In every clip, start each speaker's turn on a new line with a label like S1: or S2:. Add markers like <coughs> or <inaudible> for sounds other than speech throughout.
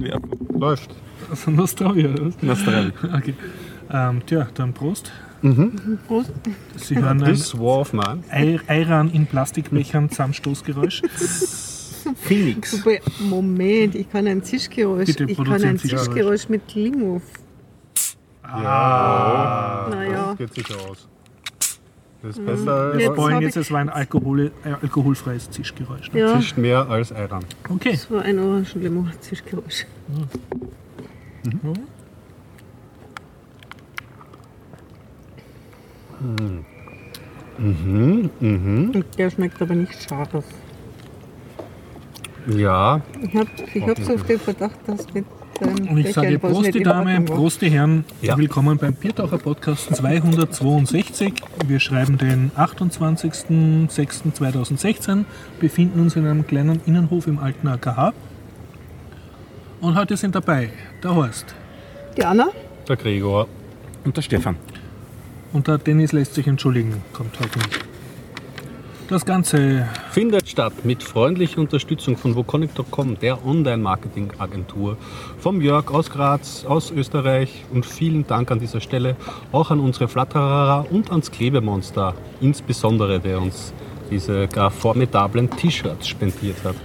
S1: werfen.
S2: Läuft.
S3: Also Nostrovia oder was?
S1: Nastrel. <laughs>
S3: Okay. Ähm, tja, dann Prost.
S4: Prost.
S3: Sie hören ein
S2: This War of Man.
S3: Ei- Eiran in Plastikbechern Zusammenstoßgeräusch. <laughs>
S1: Phoenix.
S4: Wobei, Moment, ich kann ein Zischgeräusch.
S3: Bitte
S4: ich kann ein
S3: Zischgeräusch.
S4: Mit Limo.
S2: Ja.
S4: Naja.
S2: Das geht sicher aus. Das ist besser.
S4: Jetzt
S3: Wir wollen jetzt, es war ein Alkohol, äh, alkoholfreies Zischgeräusch. Ne?
S4: Ja,
S2: Tischt mehr als Eiran.
S3: Okay.
S4: das war ein Orangenlimo. Zischgeräusch. Und der schmeckt aber nicht scharf.
S2: Ja,
S4: Ich habe ich hab so den Verdacht, dass mit
S3: Und ich sage Prost, die Dame. Prost, die Herren.
S2: Ja.
S3: Willkommen beim Biertaucher Podcast 262. Wir schreiben den 28.06.2016, befinden uns in einem kleinen Innenhof im alten AKH. Und heute sind dabei der Horst.
S4: Die Anna?
S2: der Gregor.
S1: Und der Stefan.
S3: Und der Dennis lässt sich entschuldigen, kommt heute nicht. Das Ganze
S2: Findet statt mit freundlicher Unterstützung von woconic.com, der Online-Marketing-Agentur, vom Jörg aus Graz, aus Österreich und vielen Dank an dieser Stelle auch an unsere Flatterer und ans Klebemonster, insbesondere der uns diese gar formidablen T-Shirts spendiert hat.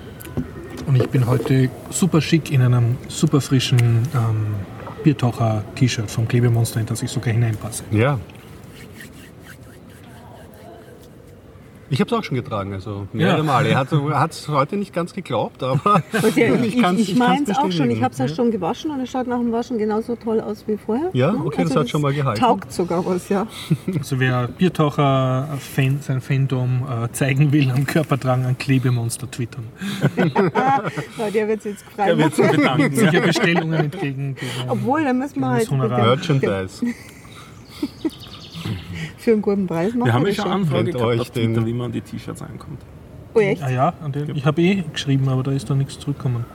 S3: Und ich bin heute super schick in einem super frischen ähm, Biertaucher-T-Shirt vom Klebemonster, in das ich sogar hineinpasse.
S2: Ja. Ich habe es auch schon getragen, also mehrere
S3: Ja.
S2: Male. Er hat es heute nicht ganz geglaubt, aber <laughs>
S4: ja, <laughs> ich ich, ich
S2: kann's
S4: meine es auch schon. Ich habe es ja schon gewaschen und es schaut nach dem Waschen genauso toll aus wie vorher.
S2: Ja,
S4: Ne?
S2: okay, das hat schon mal gehalten.
S4: Taugt sogar was, ja. <laughs>
S3: Also wer Biertaucher-Fan, sein Fandom äh, zeigen will, am Körper tragen, ein Klebemonster twittern.
S4: ja der wird jetzt frei
S1: Der wird sich bedanken.
S3: Sicher Bestellungen entgegen.
S4: Obwohl, da müssen wir halt
S3: Das.
S2: Merchandise.
S4: Für einen guten Preis machen.
S1: Wir haben ja schon Anfrage gehabt
S2: euch
S1: auf Twitter,
S2: den-
S1: wie man an die T-Shirts ankommt.
S4: Oh, echt?
S3: Ah ja, an den, ich habe eh geschrieben, aber da ist da nichts zurückgekommen.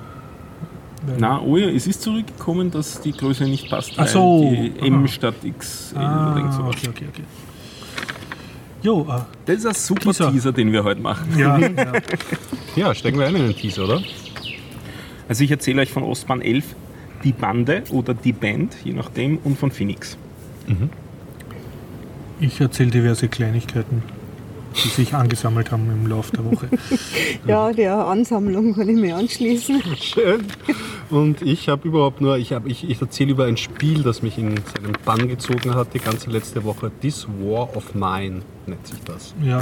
S1: Na, oh ja, es ist zurückgekommen, dass die Größe nicht passt,
S3: Ach so.
S1: die M
S3: Aha.
S1: statt XL oder
S3: Ah,
S1: irgend sowas.
S3: okay, okay, okay. Jo, äh,
S1: Das ist ein super
S3: Teaser.
S1: Teaser. den wir heute machen.
S3: ja, <laughs> ja.
S2: Ja, stecken wir ein in den Teaser, oder?
S1: Also ich erzähle euch von Ostbahn 11, die Bande oder die Band, je nachdem, und von Phoenix.
S3: Ich erzähle diverse Kleinigkeiten, die sich angesammelt haben im Laufe der Woche. <laughs>
S4: Ja, der Ansammlung kann ich mir anschließen.
S2: Schön. Und ich habe überhaupt nur, ich, hab, ich, ich erzähle über ein Spiel, das mich in seinen Bann gezogen hat die ganze letzte Woche. This War of Mine nennt sich das.
S3: Ja.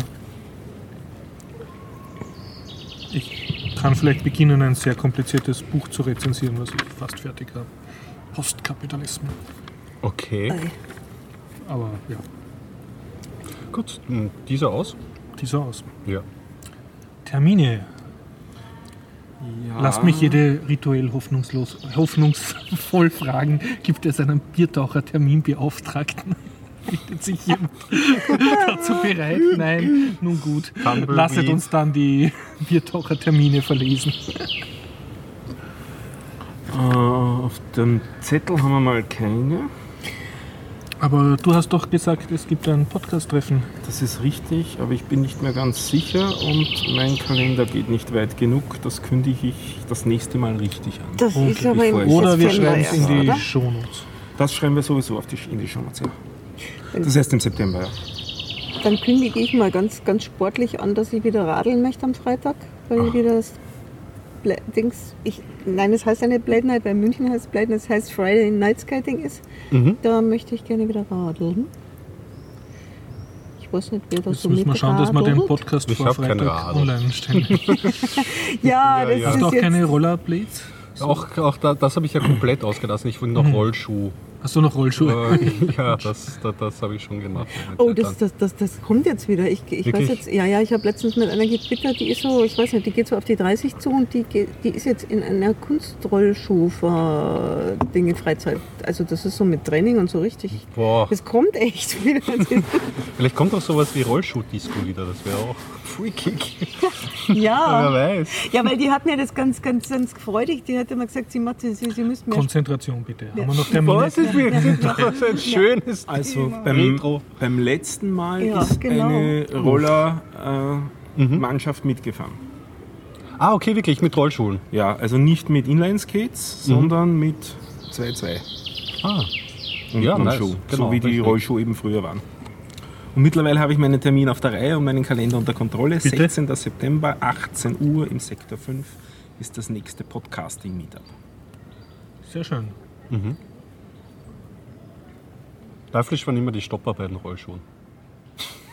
S3: Ich kann vielleicht beginnen, ein sehr kompliziertes Buch zu rezensieren, was ich fast fertig habe. Postkapitalismus.
S2: Okay.
S3: Aber ja,
S2: gut. Hm, Dieser aus?
S3: dieser aus.
S2: Ja.
S3: Termine.
S1: Ja.
S3: Lasst mich jede rituell hoffnungslos, hoffnungsvoll fragen, gibt es einen Biertaucher-Terminbeauftragten? Bietet <laughs> sich jemand <laughs> dazu bereit? Nein, nun gut.
S2: Tumbleweed.
S3: Lasset uns dann die Biertaucher-Termine verlesen.
S1: Äh, auf dem Zettel haben wir mal keine.
S3: Aber du hast doch gesagt, es gibt ein Podcast-Treffen.
S1: Das ist richtig, aber ich bin nicht mehr ganz sicher und mein Kalender geht nicht weit genug. Das kündige ich das nächste Mal richtig an.
S4: Das
S3: Okay,
S4: ist aber im
S3: Oder wir schreiben es in die? Shownotes.
S1: Das schreiben wir sowieso auf die, in die Shownotes, ja. Das heißt im September, ja.
S4: Dann kündige ich mal ganz, ganz sportlich an, dass ich wieder radeln möchte am Freitag, weil ich wieder das Dings, ich, nein, es heißt ja nicht Blade Night, bei München heißt es Blade Night, es heißt Friday Night Skating ist.
S2: Mhm.
S4: Da möchte ich gerne wieder radeln. Ich weiß nicht, wer da
S3: Jetzt
S4: so
S3: müssen wir schauen, dass wir den. Podcast
S2: Ich
S3: vor Freitag online stellen. <laughs>
S4: Ja,
S2: Ja,
S4: das
S2: ja.
S4: Ist
S3: du auch
S4: jetzt,
S3: keine Rollerblades?
S2: Auch, auch da, das habe ich ja komplett ausgelassen. Ich will noch Rollschuh.
S3: Hast du noch Rollschuhe?
S2: Äh, ja, das, das, das habe ich schon gemacht.
S4: Oh, das, das, das, das kommt jetzt wieder. Ich, ich weiß jetzt, ja, ja, ich habe letztens mit einer getwittert, die ist so, ich weiß nicht, die geht so auf die 30 zu und die, die ist jetzt in einer Kunstrollschuh-Dinge Freizeit. Also das ist so mit Training und so richtig.
S2: Boah,
S4: Das kommt echt wieder. <laughs>
S2: vielleicht kommt auch sowas wie Rollschuh-Disco wieder. Das wäre auch freakig. <laughs> <laughs> Wer
S4: ja.
S2: weiß.
S4: Ja, weil die hat mir das ganz, ganz, ganz freudig. Die hat immer gesagt, sie, macht, sie, sie müsste mehr
S3: Konzentration bitte. Haben wir noch Termine?
S2: Was ist mir das ist ein schönes
S1: Also
S2: Thema.
S1: beim, beim letzten Mal
S4: Ja,
S1: ist
S4: genau.
S1: eine Roller-Mannschaft mitgefahren.
S2: Ah, okay, wirklich, mit Rollschuhen.
S1: Ja, also nicht mit Inline-Skates, sondern mit 2-2.
S2: Ah,
S1: und
S2: Ja,
S1: einem
S2: nice.
S1: Schuh,
S2: Genau,
S1: so wie die. Rollschuhe eben früher waren. Und mittlerweile habe ich meinen Termin auf der Reihe und meinen Kalender unter Kontrolle.
S3: Bitte?
S1: 16. September, 18 Uhr im Sektor 5 ist das nächste Podcasting-Meetup.
S3: Sehr schön.
S2: teuflisch waren immer die Stopper bei den Rollschuhen.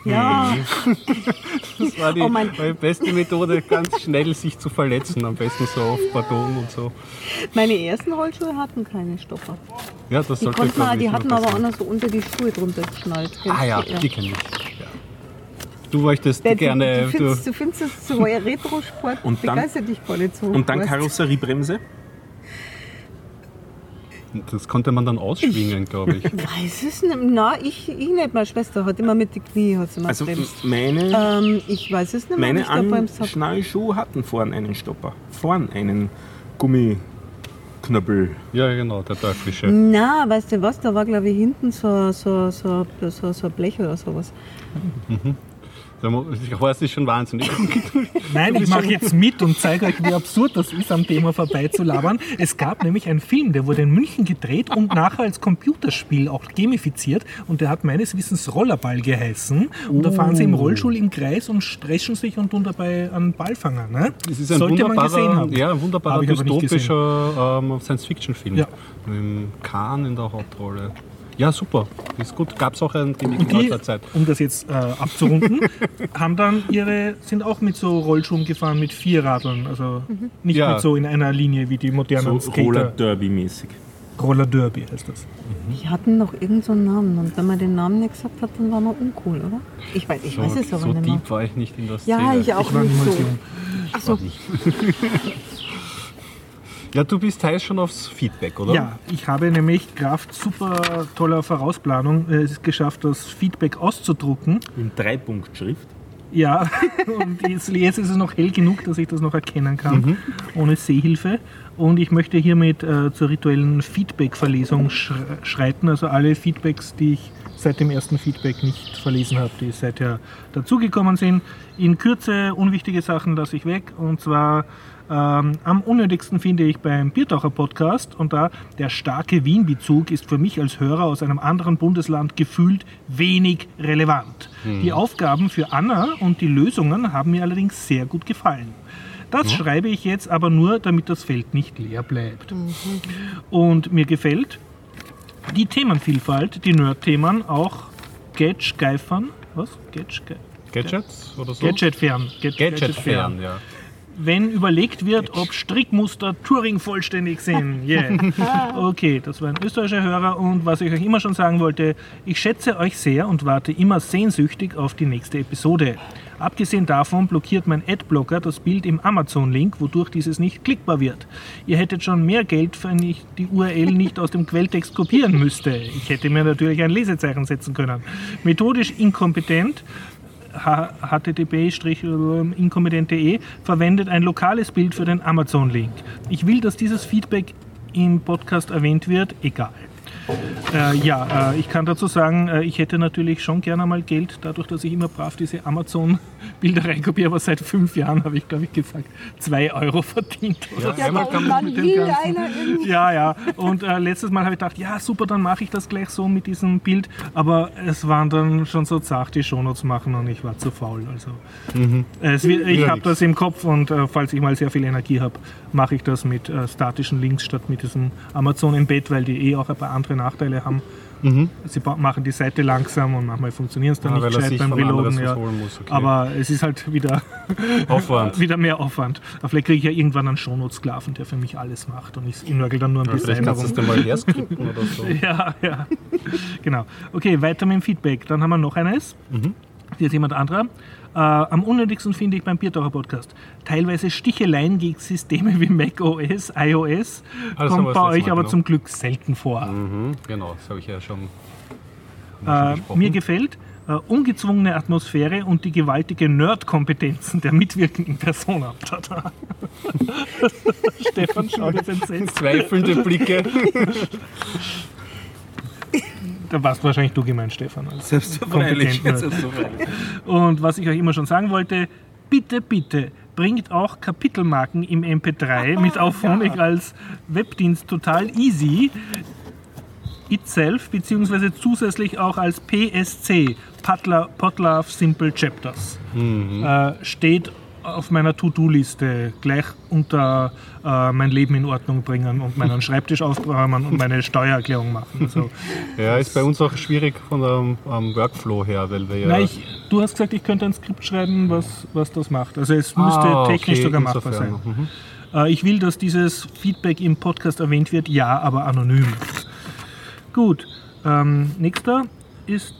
S4: Ja,
S2: Das war die,
S4: Oh mein-
S2: war die beste Methode, ganz schnell sich zu verletzen. Am besten so auf Pardon und so.
S4: meine ersten Rollschuhe hatten keine Stopper.
S2: Ja, das
S4: Die,
S2: sollte
S4: konnten
S2: ich,
S4: die hatten aber auch noch so unter die Schuhe drunter geschnallt.
S2: Ah ja, die kenne ich. Ja. Du möchtest
S4: Der,
S2: gerne.
S4: du,
S2: Du,
S4: findest, das so ein Retro-Sport
S1: Und dann-
S4: begeistert dich gar nicht so.
S1: Und dann? Karosseriebremse.
S2: Das konnte man dann ausschwingen, glaube ich. <laughs>
S4: Weiß es nicht. Na, ich, ich nicht. Meine Schwester hat immer mit den Knie hat sie mal
S1: Also meine,
S4: Ähm, ich weiß es nicht mehr, ob
S1: meine
S4: ich da.
S1: Anschnallschuhe hatten vorn einen Stopper. Vorn einen Gummiknöppel.
S2: Ja, genau, der teuflische.
S4: Na, weißt du was? Da war, glaube ich, hinten so, so, so, so, so ein Blech oder sowas.
S2: Ich weiß, das ist schon wahnsinnig. <laughs>
S3: Nein, ich mache jetzt mit und zeige euch, wie absurd das ist, am Thema vorbeizulabern. Es gab nämlich einen Film, der wurde in München gedreht und nachher als Computerspiel auch gamifiziert. Und der hat meines Wissens Rollerball geheißen. Und da fahren sie im Rollstuhl im Kreis und strechen sich und tun dabei einen Ball fangen. Ne?
S2: Es ist ein
S3: Sollte man gesehen
S2: wunderbarer,
S3: haben.
S2: ja, ein wunderbarer dystopischer ähm, Science-Fiction-Film.
S3: Ja.
S2: Mit Khan in der Hauptrolle. Ja, super. Ist gut. Gab es auch in
S3: die,
S2: neuester Zeit.
S3: um das jetzt äh, abzurunden, <laughs> haben dann ihre, sind auch mit so Rollschuhen gefahren mit vier Radeln. Also nicht
S2: Ja.
S3: mit so in einer Linie wie die
S1: So
S3: modernen
S1: Roller
S3: Skater.
S1: Derby mäßig.
S3: Roller Derby heißt das.
S4: Die hatten noch irgendeinen so Namen. Und wenn man den Namen nicht gesagt hat, dann war man uncool, oder? Ich weiß, ich weiß es aber
S2: so
S4: nicht mehr.
S2: deep war ich nicht in der Szene.
S4: Ja, ich auch
S3: Ich war
S4: nicht so. Ach so.
S2: Ja, du bist heiß schon aufs Feedback, oder?
S3: Ja, ich habe nämlich Kraft super toller Vorausplanung äh, es geschafft, das Feedback auszudrucken.
S1: In Dreipunktschrift.
S3: Ja, <laughs> und jetzt, ist es noch hell genug, dass ich das noch erkennen kann, ohne Sehhilfe. Und ich möchte hiermit äh, zur rituellen Feedback-Verlesung sch schreiten. Also alle Feedbacks, die ich seit dem ersten Feedback nicht verlesen habe, die seither dazugekommen sind. In Kürze unwichtige Sachen lasse ich weg. Und zwar ähm, am unnötigsten finde ich beim Biertaucher Podcast und da der starke Wien-Bezug ist für mich als Hörer aus einem anderen Bundesland gefühlt wenig relevant. Die Aufgaben für Anna und die Lösungen haben mir allerdings sehr gut gefallen. Das schreibe ich jetzt aber nur, damit das Feld nicht leer bleibt. Und mir gefällt die Themenvielfalt, die Nerd-Themen, auch Gadget geifern. Was? Gadget, ge
S2: Gadgets oder so?
S3: Gadget fern. Gadget,
S2: Gadget fern, ja.
S3: Wenn überlegt wird, ob Strickmuster Turing vollständig sind. <laughs> Yeah. Okay, das war ein österreichischer Hörer und was ich euch immer schon sagen wollte, ich schätze euch sehr und warte immer sehnsüchtig auf die nächste Episode. Abgesehen davon blockiert mein Adblocker das Bild im Amazon-Link, wodurch dieses nicht klickbar wird. Ihr hättet schon mehr Geld, wenn ich die URL nicht aus dem Quelltext kopieren müsste. Ich hätte mir natürlich ein Lesezeichen setzen können. Methodisch inkompetent, http-inkompetent.de verwendet ein lokales Bild für den Amazon-Link. Ich will, dass dieses Feedback im Podcast erwähnt wird, egal. Äh, ja, äh, ich kann dazu sagen, äh, ich hätte natürlich schon gerne mal Geld, dadurch, dass ich immer brav diese Amazon-Bilder reinkopiere, aber seit fünf Jahren habe ich, glaube ich, gesagt, zwei Euro verdient. Oder
S4: Ja,
S2: einmal man
S4: dann
S3: mit dem Ganzen- ja, ja. Und äh, letztes Mal habe ich gedacht, ja, super, dann mache ich das gleich so mit diesem Bild. Aber es waren dann schon so zart die Shownotes machen und ich war zu faul. Also es wird, ich
S2: Ja,
S3: habe das im Kopf und äh, falls ich mal sehr viel Energie habe, mache ich das mit äh, statischen Links statt mit diesem Amazon Embed, weil die eh auch ein paar andere Nachteile haben. Sie ba- machen die Seite langsam und manchmal funktioniert es dann
S2: weil
S3: nicht gescheit beim Reloaden. Ja.
S2: okay.
S3: Aber es ist halt wieder <laughs>
S2: Aufwand. <laughs>
S3: wieder mehr Aufwand. Aber vielleicht kriege ich ja irgendwann einen Shownotes-Sklaven, der für mich alles macht und ich nörgel dann nur ein bisschen
S2: Vielleicht kannst du es dir mal herskripten oder so. <laughs>
S3: Ja, ja. genau. Okay, weiter mit dem Feedback. Dann haben wir noch eines. Hier ist jemand anderer. Äh, am unnötigsten finde ich beim Biertaucher Podcast. Teilweise Sticheleien gegen Systeme wie Mac OS, iOS.
S2: Ah,
S3: kommt bei euch aber
S2: genau.
S3: zum Glück selten vor.
S2: Mhm, genau, das habe ich ja schon,
S3: Äh,
S2: schon besprochen.
S3: mir gefällt äh, ungezwungene Atmosphäre und die gewaltige Nerd-Kompetenzen der mitwirkenden Person ab. Tada. <laughs> Stefan schaut jetzt entsetzt.
S2: Zweifelnde Blicke. <laughs>
S3: Da warst wahrscheinlich du gemeint, Stefan. als
S1: Selbstverständlich.
S3: Und was ich euch immer schon sagen wollte, bitte, bitte, bringt auch Kapitelmarken im MP3 <laughs> mit Auphonic als Webdienst total easy. Itself, beziehungsweise zusätzlich auch als PSC, Potlove Simple Chapters, äh, steht auf meiner To-Do-Liste gleich unter äh, mein Leben in Ordnung bringen und meinen Schreibtisch aufräumen und meine Steuererklärung machen. Also, <laughs>
S2: Ja, ist bei uns auch schwierig von der am Workflow her, weil wir ja.
S3: Na, ich, du hast gesagt, ich könnte ein Skript schreiben, was, was das macht. Also es müsste
S2: Ah,
S3: technisch
S2: okay,
S3: sogar machbar sein.
S2: Mhm.
S3: Äh, ich will, dass dieses Feedback im Podcast erwähnt wird, ja, aber anonym. Gut, ähm, nächster ist,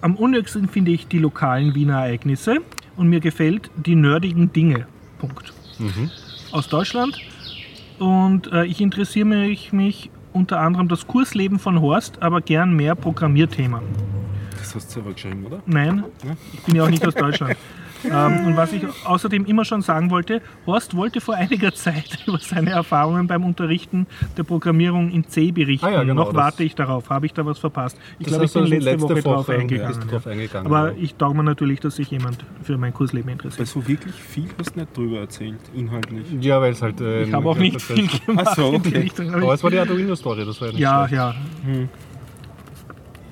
S3: am unnötigsten finde ich die lokalen Wiener Ereignisse und mir gefällt die nerdigen Dinge. Punkt. Aus Deutschland und äh, ich interessiere mich, mich unter anderem das Kursleben von Horst, aber gern mehr Programmierthemen.
S1: Das hast du selber geschrieben, oder?
S3: Nein,
S1: Ja.
S3: ich bin ja auch nicht aus Deutschland. <laughs> ähm, und was ich außerdem immer schon sagen wollte, Horst wollte vor einiger Zeit <laughs> über seine Erfahrungen beim Unterrichten der Programmierung in C berichten.
S2: Ah ja, genau,
S3: Noch warte ich darauf. Habe ich da was verpasst? Ich glaube, ich bin
S2: du
S3: letzte,
S2: letzte
S3: Woche drauf
S2: ja,
S3: eingegangen.
S2: du drauf eingegangen,
S3: Aber
S2: ja.
S3: ich tauge mir natürlich, dass sich jemand für mein Kursleben
S1: Weil
S3: interessiert.
S1: so wirklich viel hast du nicht drüber erzählt, inhaltlich.
S2: Ja, weil es halt. Äh,
S3: Ich habe auch nicht viel gemacht
S1: Ach so, okay.
S3: Richtung. aber
S2: Aber es war die Arduino-Story, das war ja nicht
S3: Ja,
S2: schlecht.
S3: ja.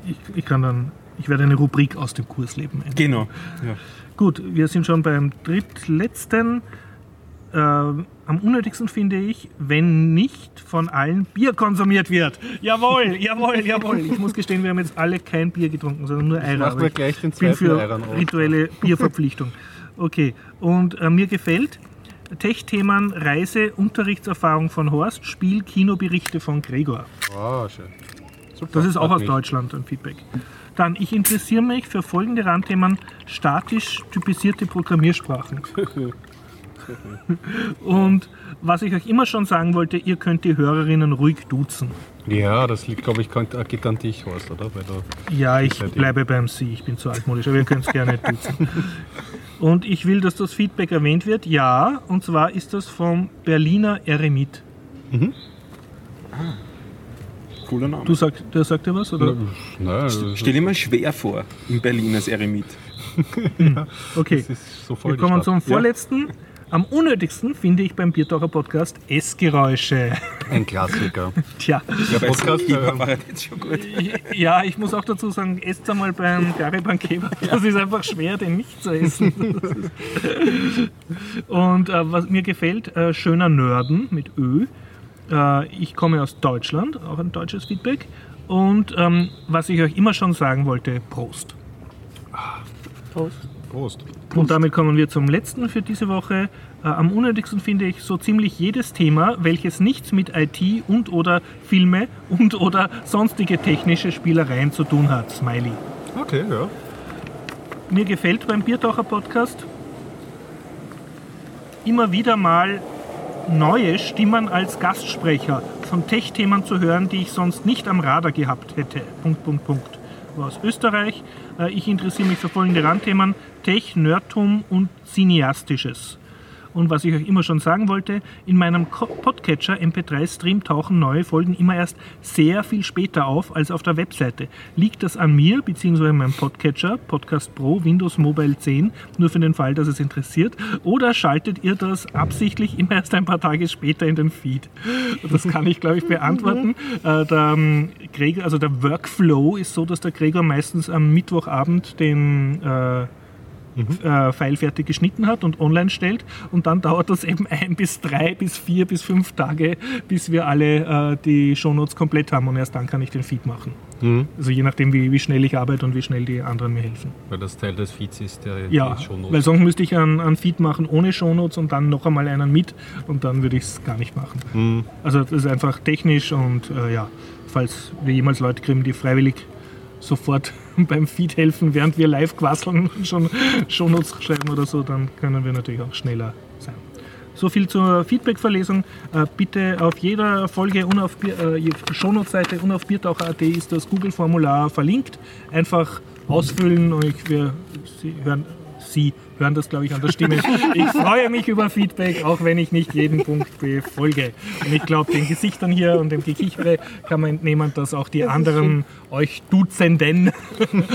S3: Ich, ich kann dann, ich werde eine Rubrik aus dem Kursleben einbauen.
S1: Genau. Ja.
S3: Gut, wir sind schon beim drittletzten. Äh, am unnötigsten finde ich, wenn nicht von allen Bier konsumiert wird. Jawohl, <laughs> jawohl, jawohl. Ich muss gestehen, wir haben jetzt alle kein Bier getrunken, sondern nur Eier.
S2: Machen wir
S3: ich
S2: gleich den
S3: bin
S2: zweiten
S3: für
S2: Eiran
S3: rituelle Bierverpflichtung. Okay, und äh, mir gefällt Tech-Themen, Reise, Unterrichtserfahrung von Horst, Spiel, Kinoberichte von Gregor.
S2: Ah, schön. Super.
S3: Das ist auch aus
S2: mich.
S3: Deutschland ein Feedback. Dann, ich interessiere mich für folgende Randthemen statisch typisierte Programmiersprachen. Und was ich euch immer schon sagen wollte, ihr könnt die Hörerinnen ruhig duzen.
S2: Ja, das liegt, glaube ich, kann- geht an dich, Horst, oder? Weil du,
S3: Ja, ich bleibe beim Sie, ich bin zu altmodisch, aber ihr könnt es gerne duzen. Und ich will, dass das Feedback erwähnt wird. Ja, und zwar ist das vom Berliner Eremit.
S1: Cooler Name.
S3: Du sagt, der sagt dir was? Oder?
S2: Nein,
S1: Stell dir mal schwer vor, in Berlin als Eremit. <laughs>
S3: Okay.
S2: das ist so voll
S3: Wir kommen zum vorletzten. Am unnötigsten finde ich beim Biertaucher Podcast Essgeräusche.
S2: Ein Klassiker. <laughs>
S3: Tja,
S2: Der Podcast, äh,
S1: war jetzt schon gut. <laughs>
S3: ja, ich muss auch dazu sagen, esst einmal beim Gariban Kebab. Das ist einfach schwer, den nicht zu essen. Und äh, was mir gefällt, äh, schöner Nörden mit Ö. Äh, ich komme aus Deutschland, auch ein deutsches Feedback. Und ähm, was ich euch immer schon sagen wollte, Prost.
S2: Prost.
S3: Und damit kommen wir zum letzten für diese Woche. Äh, am unnötigsten finde ich so ziemlich jedes Thema, welches nichts mit IT und oder Filme und oder sonstige technische Spielereien zu tun hat. Smiley.
S2: Okay, ja.
S3: Mir gefällt beim Biertaucher Podcast immer wieder mal neue Stimmen als Gastsprecher von Tech-Themen zu hören, die ich sonst nicht am Radar gehabt hätte. Punkt, Punkt, Punkt. War aus Österreich. Äh, Ich interessiere mich für folgende Randthemen: Tech, Nerdtum und Cineastisches. Und was ich euch immer schon sagen wollte, in meinem Podcatcher MP3-Stream tauchen neue Folgen immer erst sehr viel später auf als auf der Webseite. Liegt das an mir bzw. meinem Podcatcher, Podcast Pro, Windows Mobile 10, nur für den Fall, dass es interessiert? Oder schaltet ihr das absichtlich immer erst ein paar Tage später in den Feed? Das kann ich, glaube ich, beantworten. Äh, der, ähm, Gregor, also der Workflow ist so, dass der Gregor meistens am Mittwochabend den äh, äh, File fertig geschnitten hat und online stellt. Und dann dauert das eben ein <laughs> bis drei bis vier bis fünf Tage, bis wir alle äh, die Shownotes komplett haben. Und erst dann kann ich den Feed machen.
S2: Mhm.
S3: Also je nachdem, wie, wie schnell ich arbeite und wie schnell die anderen mir helfen.
S2: Weil das Teil des Feeds ist, der
S3: Ja,
S2: Shownotes.
S3: weil sonst müsste ich einen, einen Feed machen ohne Shownotes und dann noch einmal einen mit und dann würde ich es gar nicht machen.
S2: Mhm.
S3: Also das ist einfach technisch und äh, ja, falls wir jemals Leute kriegen, die freiwillig sofort <laughs> beim Feed helfen, während wir live quasseln und schon Shownotes schreiben oder so, dann können wir natürlich auch schneller sein. So viel zur Feedback-Verlesung. Äh, bitte auf jeder Folge und auf Bier- äh, Shownotes-Seite und auf biertaucher.at ist das Google-Formular verlinkt. Einfach ausfüllen und wir, hören, Sie hören das, glaube ich, an der Stimme. Ich freue mich über Feedback, auch wenn ich nicht jeden Punkt befolge. Und ich glaube, den Gesichtern hier und dem Gekichere kann man entnehmen, dass auch die anderen euch Duzenden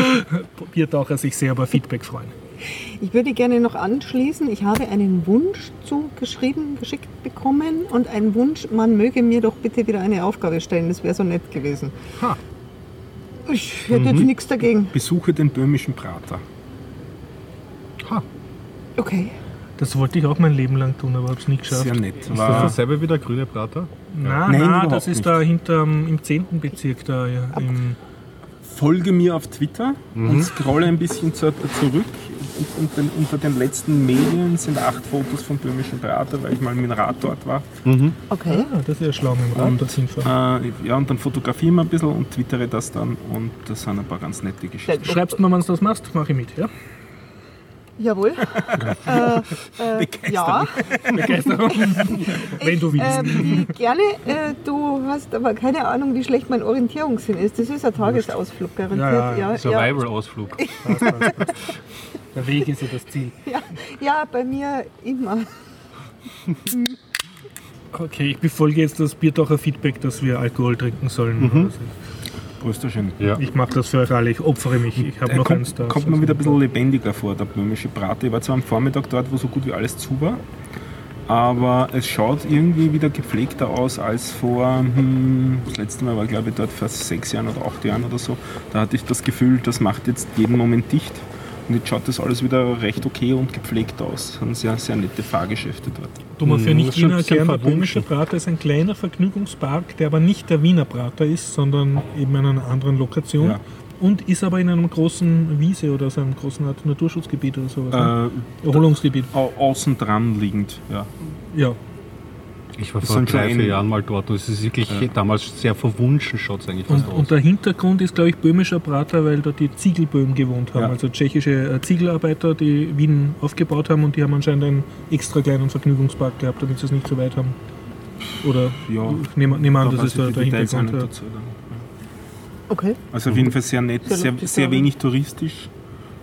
S3: <laughs> Biertaucher sich sehr über Feedback freuen.
S4: Ich würde gerne noch anschließen. Ich habe einen Wunsch zugeschrieben, geschickt bekommen und einen Wunsch, man möge mir doch bitte wieder eine Aufgabe stellen. Das wäre so nett gewesen.
S1: Ha.
S4: Ich hätte jetzt nichts dagegen.
S1: Besuche den böhmischen Prater.
S2: Ha,
S4: Okay.
S3: Das wollte ich auch mein Leben lang tun, aber habe es nie geschafft.
S1: Sehr nett.
S2: ist das
S1: War,
S2: dasselbe wie der grüne Prater?
S3: Nein,
S1: Nein,
S3: nein, das ist
S1: nicht.
S3: da hinterm im 10. Bezirk da. Ja, im,
S1: folge mir auf Twitter und scrolle ein bisschen zu, zurück. Und, und den, unter den letzten Medien sind acht Fotos vom böhmischen Prater, weil ich mal mit dem Rad dort war.
S4: Okay.
S3: ah, das ist ja schlau mit dem Rad dorthin fahren.
S1: Äh, ja, und dann fotografiere ich mal ein bisschen und twittere das dann. Und das sind ein paar ganz nette Geschichten.
S3: Schreibst mir, wenn du das machst, mache ich mit. Ja?
S4: Jawohl. <laughs> äh, äh, ja.
S3: Begeisterung. <laughs> Wenn du willst.
S4: Ähm, gerne. Äh, du hast aber keine Ahnung, wie schlecht mein Orientierungssinn ist. Das ist ein Tagesausflug garantiert.
S3: Ja, ja,
S4: ja,
S2: Survival-Ausflug. <laughs>
S3: Der Weg ist ja das Ziel.
S4: ja, ja, bei mir immer.
S3: Okay, ich befolge jetzt das Biertaucher Feedback, dass wir Alkohol trinken sollen. Also
S1: Prösterchen.
S2: Ja.
S3: ich mache das für euch alle, ich opfere mich. Ich habe
S1: Er
S3: noch eins
S1: kommt,
S3: da.
S1: kommt mir wieder ein bisschen lebendiger vor, der böhmische Prater. Ich war zwar am Vormittag dort, wo so gut wie alles zu war, aber es schaut irgendwie wieder gepflegter aus als vor, hm, das letzte Mal war glaube ich dort vor sechs Jahren oder acht Jahren oder so. Da hatte ich das Gefühl, das macht jetzt jeden Moment dicht. Und jetzt schaut das alles wieder recht okay und gepflegt aus. Das sind sehr, sehr nette Fahrgeschäfte dort.
S3: Du mal für
S2: Mhm,
S3: nicht Wiener böhmische Prater ist ein kleiner Vergnügungspark, der aber nicht der Wiener Prater ist, sondern eben in einer anderen Lokation.
S1: Ja.
S3: Und ist aber in einem großen Wiese oder so einem großen Art Naturschutzgebiet oder sowas. Ne?
S1: Äh,
S3: Erholungsgebiet.
S1: au außen dran liegend, ja.
S3: Ja.
S2: Ich war vor drei, vier Jahren mal dort und es ist wirklich damals sehr verwunschen, schaut es eigentlich
S3: Und,
S2: aus.
S3: und der Hintergrund ist, glaube ich, böhmischer Prater, weil dort die Ziegelböhmen gewohnt haben.
S1: Ja.
S3: Also tschechische äh, Ziegelarbeiter, die Wien aufgebaut haben und die haben anscheinend einen extra kleinen Vergnügungspark gehabt, damit sie es nicht so weit haben. Oder
S1: Ja,
S3: ich nehme, nehme an,
S1: Da
S3: das ist der, der Hintergrund. Ja.
S1: dazu dann.
S4: Okay.
S1: Also auf jeden Fall sehr nett,
S4: Sehr
S1: sehr,
S4: ja.
S1: wenig touristisch.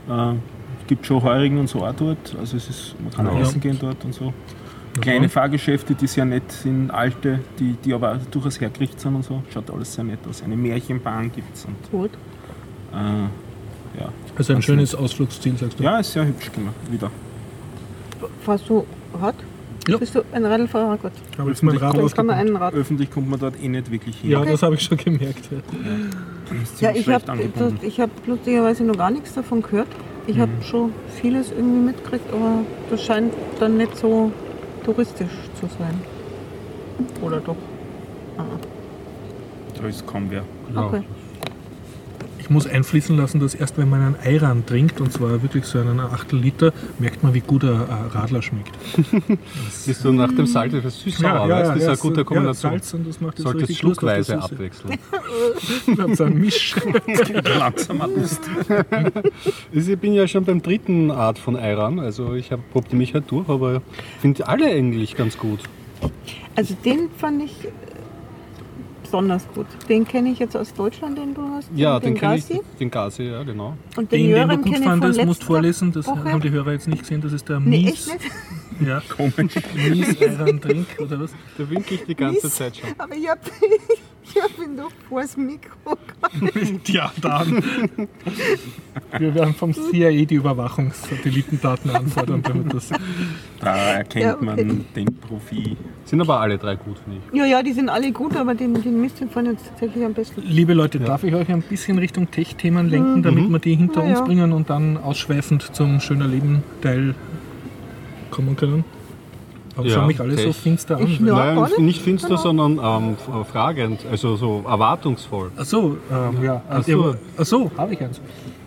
S1: Äh, es gibt schon Heurigen und so auch dort. Also es ist, man kann auch
S3: Ja.
S1: essen gehen dort und so. Kleine Fahrgeschäfte, die sehr nett sind, alte, die, die aber durchaus hergerichtet sind und so. Schaut alles sehr nett aus. Eine Märchenbahn gibt es. Und,
S4: Gut.
S1: äh, ja.
S3: Also ein schönes Ausflugsziel, sagst du?
S1: ja, ist sehr hübsch gemacht. Wieder.
S4: Fährst du Rad?
S3: Ja.
S4: Bist du ein Radlfahrer? Gut.
S3: Ich habe jetzt mein Rad
S4: kann man einen Rad.
S1: Öffentlich kommt man dort eh nicht wirklich hin.
S3: Ja,
S4: Okay.
S3: das habe ich schon gemerkt. Ja.
S4: Ja,
S1: ziemlich
S4: ich habe hab lustigerweise noch gar nichts davon gehört. Ich habe schon vieles irgendwie mitgekriegt, aber das scheint dann nicht so touristisch zu sein. Oder doch? Ah,
S1: Da ist kaum wer.
S2: Ja.
S4: okay.
S3: Ich muss einfließen lassen, dass erst wenn man einen Ayran trinkt, und zwar wirklich so einen Achtel Liter, merkt man, wie gut ein ein Radler schmeckt. <laughs>
S2: Siehst du nach dem Salz etwas süß-sauer, weißt du? Das ist eine gute Kombination.
S3: Ja, Salz und das macht
S2: Solltest
S3: richtig Lust auf die
S2: schluckweise abwechseln. <laughs>
S3: So einen Misch.
S1: Langsam Lust.
S2: Also ich bin ja schon beim dritten Art von Ayran, also ich habe probiert mich halt durch, aber finde alle eigentlich ganz gut.
S4: Also den fand ich besonders gut. Den kenne ich jetzt aus Deutschland, den du hast.
S2: Ja, den, kenne ich, den Gasi, ja genau.
S4: Und den,
S3: Den, den du gut fandest, musst vorlesen. Das
S4: Woche.
S3: haben die Hörer jetzt nicht gesehen. Das ist der
S4: Nee,
S3: Mies.
S4: echt nicht.
S3: Ja, <laughs>
S1: Komisch.
S3: Mies Ayran Drink oder was?
S2: Da winke ich die ganze
S4: Mies.
S2: Zeit schon.
S4: Aber ich habe <laughs> ich hab ihn doch vor das Mikro gehabt. <laughs>
S3: Ja, dann. Wir werden vom CIA die Überwachungssatellitendaten anfordern, damit das.
S1: Da erkennt
S4: Ja, okay.
S1: man den Profi.
S2: Sind aber alle drei gut, finde ich.
S4: Ja, ja, die sind alle gut, aber den, den Mist den fand ich jetzt tatsächlich am besten.
S3: Liebe Leute, darf ich euch ein bisschen Richtung Tech-Themen lenken, damit wir die hinter
S4: Na
S3: uns
S4: ja.
S3: bringen und dann ausschweifend zum schöner Leben-Teil kommen können? Aber
S2: Ja,
S3: schau mich alle so finster an.
S2: Nein,
S4: nicht.
S2: finster,
S4: Genau.
S2: sondern ähm, fragend, also so erwartungsvoll.
S3: Ach so, ähm, ja.
S2: Ach so.
S3: Ach so, habe ich eins.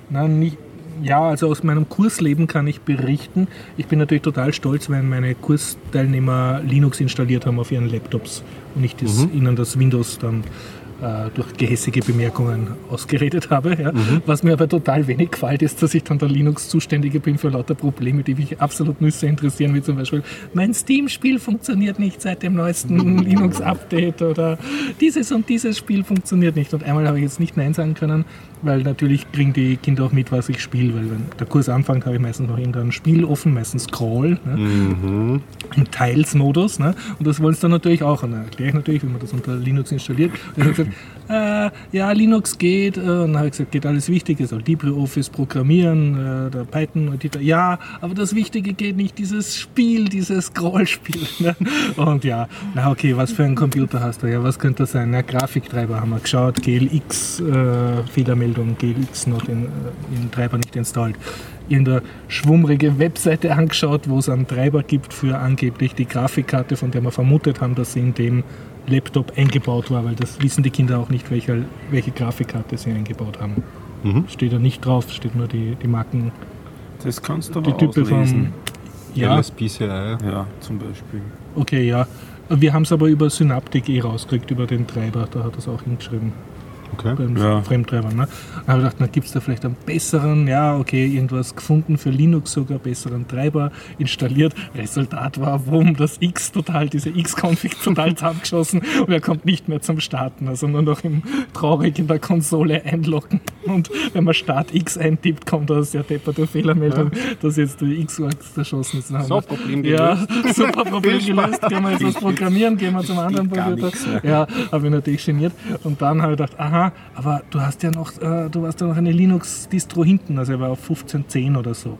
S3: Nein, nicht. Ja, also aus meinem Kursleben kann ich berichten. Ich bin natürlich total stolz, weil meine Kursteilnehmer Linux installiert haben auf ihren Laptops und ich das, ihnen das Windows dann äh, durch gehässige Bemerkungen ausgeredet habe. Ja. Was mir aber total wenig gefällt, ist, dass ich dann der Linux-Zuständige bin für lauter Probleme, die mich absolut Nüsse interessieren, wie zum Beispiel mein Steam-Spiel funktioniert nicht seit dem neuesten <laughs> Linux-Update oder dieses und dieses Spiel funktioniert nicht. Und einmal habe ich jetzt nicht Nein sagen können, weil natürlich kriegen die Kinder auch mit, was ich spiele, weil wenn der Kurs anfängt, habe ich meistens noch irgendein Spiel offen, meistens Scroll, ne?
S2: Mhm.
S3: im Teils-Modus. Ne? Und das wollen sie dann natürlich auch. Und dann erkläre ich natürlich, wie man das unter Linux installiert. Und ich habe gesagt, <laughs> äh, ja, Linux geht. Äh, und dann habe ich gesagt, geht alles Wichtige, soll LibreOffice programmieren, äh, der Python, Editor. Ja, aber das Wichtige geht nicht, dieses Spiel, dieses Scrollspiel. <laughs> Ne? Und ja, na okay, was für einen Computer hast du? Ja, was könnte das sein? Na, Grafiktreiber haben wir geschaut, GLX, äh, Fehlermeldung, GLX noch in, äh, in Treiber nicht installiert irgendeine schwummrige Webseite angeschaut, wo es einen Treiber gibt für angeblich die Grafikkarte, von der wir vermutet haben, dass sie in dem Laptop eingebaut war, weil das wissen die Kinder auch nicht, welche, welche Grafikkarte sie eingebaut haben.
S2: Mhm.
S3: Steht da nicht drauf, steht nur die, die Marken,
S1: Das kannst du
S3: die
S1: aber
S3: Typen vom.
S1: auslesen.
S3: Ja,
S2: LSPCI.
S1: Ja, zum Beispiel.
S3: okay, ja. Wir haben es aber über Synaptic eh rausgekriegt, über den Treiber, da hat er es auch hingeschrieben.
S2: Okay.
S3: beim
S1: Ja.
S3: Fremdtreiber. Ne? Da habe ich gedacht, na, gibt es da vielleicht einen besseren, ja, okay, irgendwas gefunden für Linux sogar, besseren Treiber installiert. Resultat war, wumm, das X total, diese X-Config <laughs> total zusammengeschossen und er kommt nicht mehr zum Starten, also nur noch im traurig in der Konsole einloggen. Und wenn man Start X eintippt, kommt da sehr depperte Fehlermeldung, dass jetzt die X-Works zerschossen ist. Dann
S2: So, Problem
S3: ja, super Problem gelöst. Gehen wir jetzt was programmieren, gehen wir zum anderen Computer. Ja, habe ich natürlich geniert. Und dann habe ich gedacht, aha, aber du hast ja noch, äh, du hast ja noch eine Linux-Distro hinten, also er war auf 15.10 oder so.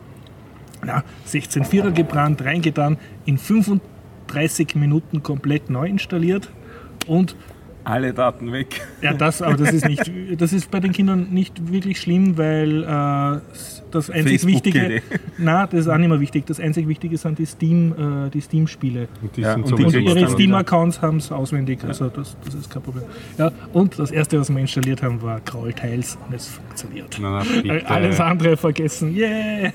S3: Ja, 16.4er gebrannt, reingetan, in 35 Minuten komplett neu installiert und
S1: Alle Daten weg.
S3: ja, das, aber das ist nicht, das ist bei den Kindern nicht wirklich schlimm, weil äh, das einzig
S1: Facebook
S3: Wichtige, na, das ist auch nicht mehr wichtig. Das einzig Wichtige sind die Steam, äh, die Steam-Spiele.
S2: Und die
S1: Ja,
S2: sind
S1: und
S3: Und ihre Steam-Accounts haben es auswendig, also das, das ist kein Problem. Ja, und das erste, was wir installiert haben, war Crawl Tiles und es funktioniert.
S2: Na, na.
S3: Alles andere vergessen. Yeah!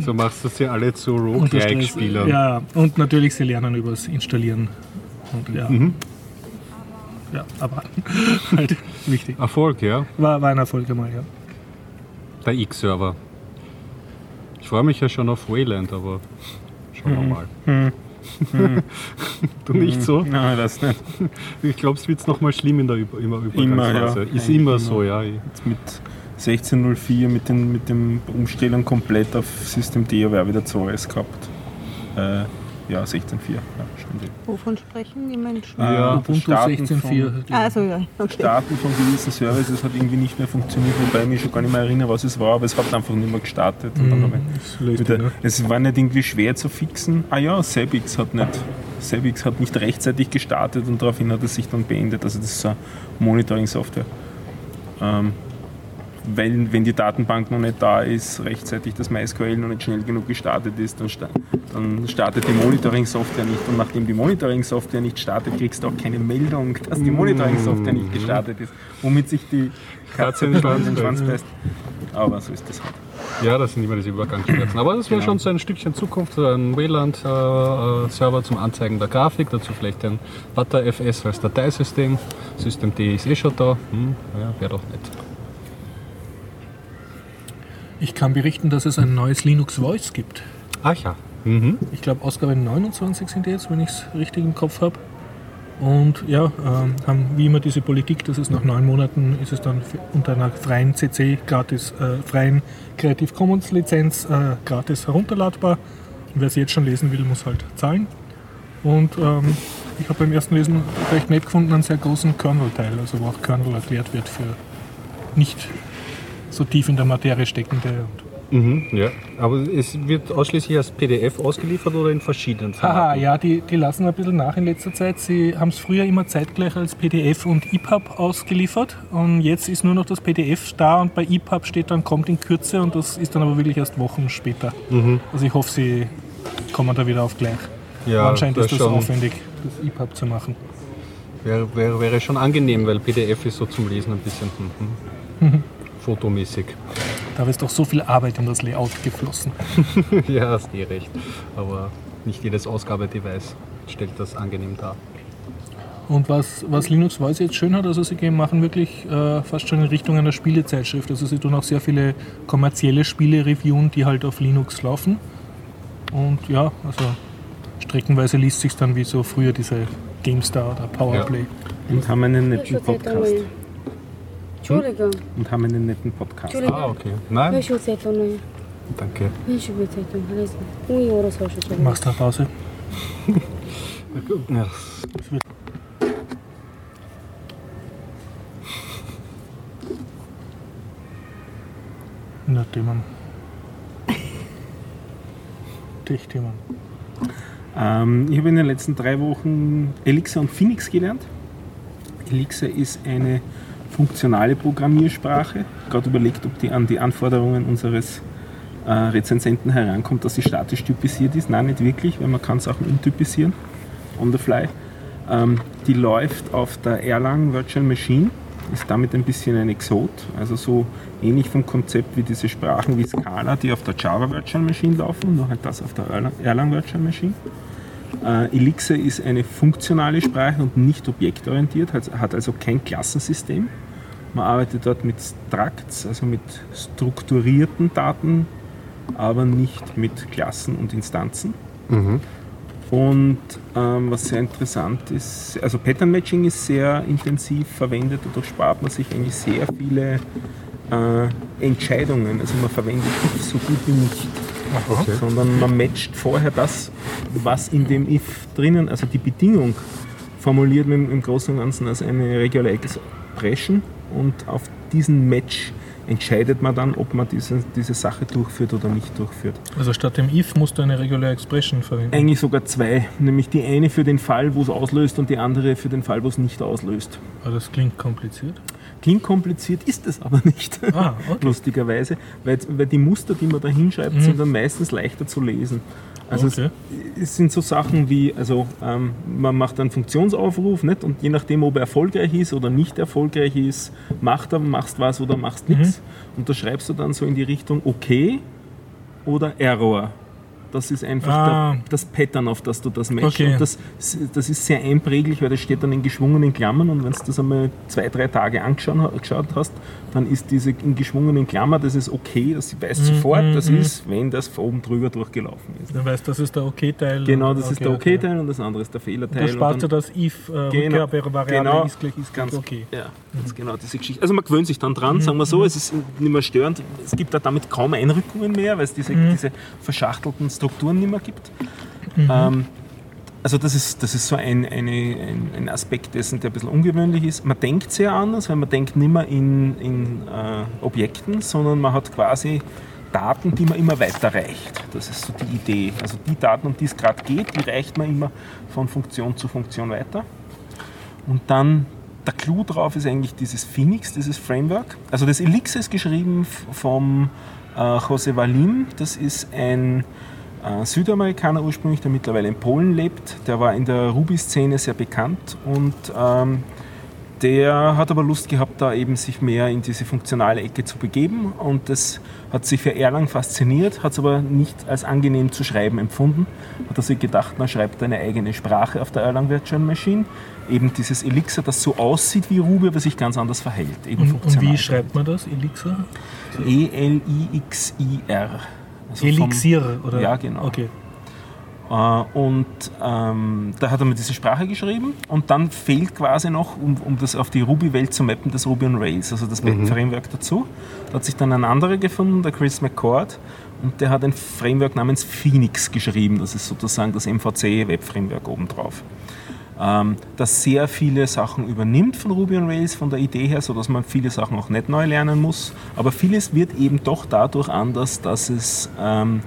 S2: So machst du sie alle zu. Roguelike-Spielern.
S3: Ja, und natürlich, sie lernen übers Installieren. Und ja,
S2: Mhm.
S3: Ja aber <laughs> halt wichtig.
S2: Erfolg, ja.
S3: War, war ein Erfolg einmal, ja.
S2: Der X-Server. Ich freue mich ja schon auf Wayland, aber schauen wir mal. <laughs> du nicht so?
S1: Nein, das nicht.
S2: Ich glaube, es wird noch mal schlimm in der Über immer
S1: Immer,
S2: Übergangsphase.
S1: ja.
S2: Ist immer
S1: immer.
S2: so, ja.
S1: Jetzt mit 16.04 mit, den, mit dem Umstellung komplett auf System D habe ich auch wieder COS gehabt. Äh, ja, 16.4. Ja, stimmt.
S4: Wovon sprechen die Menschen?
S2: Ja,
S1: Äh,
S3: Ubuntu
S1: Starten
S3: 16.4.
S4: Also ja, okay.
S1: Starten von gewissen Services hat irgendwie nicht mehr funktioniert, wobei ich mich schon gar nicht mehr erinnere, was es war, aber es hat einfach nicht mehr gestartet.
S3: Löst
S1: wieder,
S3: ne?
S1: es war nicht irgendwie schwer zu fixen. Ah ja, Sebix hat nicht, Sebix hat nicht rechtzeitig gestartet und daraufhin hat es sich dann beendet. Also das ist so eine Monitoring-Software. Ähm, weil, wenn die Datenbank noch nicht da ist, rechtzeitig das MySQL noch nicht schnell genug gestartet ist, dann, sta dann startet die Monitoring-Software nicht. Und nachdem die Monitoring-Software nicht startet, kriegst du auch keine Meldung, dass die Monitoring-Software nicht gestartet ist, womit sich die Katze in den Schwanz beißt. Aber so ist das halt.
S2: Ja, das sind immer diese Übergangsschmerzen. Aber das wäre
S1: Genau.
S2: schon so ein Stückchen Zukunft, so ein Wayland-Server zum Anzeigen der Grafik, dazu vielleicht ein ButterFS als Dateisystem. System D ist eh schon da. Hm, ja, wäre doch nett.
S3: Ich kann berichten, dass es ein neues Linux Voice gibt.
S2: Ach ja. Mhm.
S3: Ich glaube, Ausgabe 29 sind die jetzt, wenn ich es richtig im Kopf habe. Und ja, ähm, haben wie immer diese Politik, dass es nach neun Monaten ist es dann unter einer freien CC gratis, äh, freien Creative Commons Lizenz äh, gratis herunterladbar. Und wer sie jetzt schon lesen will, muss halt zahlen. Und ähm, ich habe beim ersten Lesen recht nett gefunden einen sehr großen Kernel-Teil, also wo auch Kernel erklärt wird für nicht so tief in der Materie steckende. Und
S2: Mhm, ja. Aber es wird ausschließlich als PDF ausgeliefert oder in verschiedenen
S3: Haha,
S2: Formaten?
S3: ja, die, die lassen ein bisschen nach in letzter Zeit. Sie haben es früher immer zeitgleich als PDF und EPUB ausgeliefert und jetzt ist nur noch das PDF da und bei EPUB steht dann kommt in Kürze und das ist dann aber wirklich erst Wochen später. Also ich hoffe, sie kommen da wieder auf gleich.
S2: Ja,
S3: Anscheinend ist das aufwendig, das EPUB zu machen.
S2: Wäre, wäre, wäre schon angenehm, weil PDF ist so zum Lesen ein bisschen mhm fotomäßig.
S3: Da ist doch so viel Arbeit in das Layout geflossen. <laughs>
S2: ja, hast eh recht. Aber nicht jedes Ausgabedevice stellt das angenehm dar.
S3: Und was, was Linux Voice jetzt schön hat, also sie gehen, machen wirklich äh, fast schon in Richtung einer Spielezeitschrift. Also sie tun auch sehr viele kommerzielle Spiele reviewen, die halt auf Linux laufen. Und ja, also streckenweise liest sich dann wie so früher diese GameStar oder Powerplay. Ja.
S1: Und haben einen netten Podcast.
S5: Entschuldigung.
S1: und haben einen netten Podcast.
S5: Entschuldigung.
S2: Ah, okay. Nein?
S5: Welche
S2: Danke.
S5: Welche
S3: Machst du eine Pause? Na <laughs> gut.
S2: Ja.
S3: Na, Themen. Dich, Themen.
S1: Ähm, ich habe in den letzten drei Wochen Elixir und Phoenix gelernt. Elixir ist eine funktionale Programmiersprache. Gerade überlegt, ob die an die Anforderungen unseres äh, Rezensenten herankommt, dass sie statisch typisiert ist. Nein, nicht wirklich, weil man kann Sachen umtypisieren, on the fly. Ähm, die läuft auf der Erlang Virtual Machine, ist damit ein bisschen ein Exot, also so ähnlich vom Konzept wie diese Sprachen wie Scala, die auf der Java Virtual Machine laufen, nur halt das auf der Erlang Virtual Machine. Äh, Elixir ist eine funktionale Sprache und nicht objektorientiert, hat, hat also kein Klassensystem. Man arbeitet dort mit Structs, also mit strukturierten Daten, aber nicht mit Klassen und Instanzen. Und ähm, was sehr interessant ist, also Pattern Matching ist sehr intensiv verwendet, dadurch spart man sich eigentlich sehr viele äh, Entscheidungen. Also man verwendet so gut wie nicht, sondern man matcht vorher das, was in dem if drinnen, also die Bedingung formuliert man im Großen und Ganzen als eine Regular Expression und auf diesen Match entscheidet man dann, ob man diese, diese Sache durchführt oder nicht durchführt.
S3: Also statt dem if musst du eine Regular Expression verwenden.
S1: Eigentlich sogar zwei, nämlich die eine für den Fall, wo es auslöst und die andere für den Fall, wo es nicht auslöst.
S3: Aber das klingt kompliziert.
S1: Klingt kompliziert, ist es aber nicht.
S3: Ah, okay. <laughs>
S1: Lustigerweise, weil, weil die Muster, die man da hinschreibt, sind dann meistens leichter zu lesen. Also
S3: Okay.
S1: es, es sind so Sachen wie, also ähm, man macht einen Funktionsaufruf nicht? und je nachdem, ob er erfolgreich ist oder nicht erfolgreich ist, macht er, machst was oder machst nichts. Und da schreibst du dann so in die Richtung okay oder Error. Das ist einfach
S3: Ah.
S1: der, das Pattern, auf das du das matchst.
S3: Okay.
S1: Und das, das ist sehr einpräglich, weil das steht dann in geschwungenen Klammern und wenn du das einmal zwei, drei Tage angeschaut geschaut hast, dann ist diese in geschwungenen Klammer, das ist okay, das weißt sofort, das ist, wenn das von oben drüber durchgelaufen ist.
S3: Dann weißt du, das ist der Okay-Teil.
S1: Genau, das ist der
S3: okay.
S1: Okay-Teil und das andere ist der Fehlerteil.
S3: Da
S1: und
S3: sparst du das if äh,
S1: Genau,
S3: Rückkehrvariable
S1: genau.
S3: ist gleich ist
S1: Ganz,
S3: okay.
S1: ja, ganz genau, diese Geschichte. Also man gewöhnt sich dann dran, sagen wir so, es ist nicht mehr störend. Es gibt da damit kaum Einrückungen mehr, weil es diese, diese verschachtelten Strukturen nicht mehr gibt. Ähm, also das ist, das ist so ein, eine, ein, ein Aspekt dessen, der ein bisschen ungewöhnlich ist. Man denkt sehr anders, weil man denkt nicht mehr in, in äh, Objekten, sondern man hat quasi Daten, die man immer weiter reicht. Das ist so die Idee. Also die Daten, um die es gerade geht, die reicht man immer von Funktion zu Funktion weiter. Und dann der Clou drauf ist eigentlich dieses Phoenix, dieses Framework. Also das Elixir ist geschrieben vom äh, José Valim. Das ist ein äh, Südamerikaner ursprünglich, der mittlerweile in Polen lebt. Der war in der Ruby-Szene sehr bekannt und ähm, der hat aber Lust gehabt, da eben sich mehr in diese funktionale Ecke zu begeben und das hat sich für Erlang fasziniert, hat es aber nicht als angenehm zu schreiben empfunden. Hat er sich gedacht, man schreibt eine eigene Sprache auf der Erlang Virtual Machine, eben dieses Elixir, das so aussieht wie Ruby, aber sich ganz anders verhält. Eben
S3: Und, und wie schreibt man das? Elixir?
S1: E-L-I-X-I-R. Also vom-
S3: Elixir, oder?
S1: Ja, genau.
S3: Okay.
S1: Äh, Und ähm, da hat er mir diese Sprache geschrieben und dann fehlt quasi noch, um, um das auf die Ruby-Welt zu mappen, das Ruby on Rails, also das Web-Framework dazu. Da hat sich dann ein anderer gefunden, der Chris McCord, und der hat ein Framework namens Phoenix geschrieben. Das ist sozusagen das MVC-Web-Framework obendrauf. Ähm, das sehr viele Sachen übernimmt von Ruby on Rails, von der Idee her, sodass man viele Sachen auch nicht neu lernen muss. Aber vieles wird eben doch dadurch anders, dass es ähm,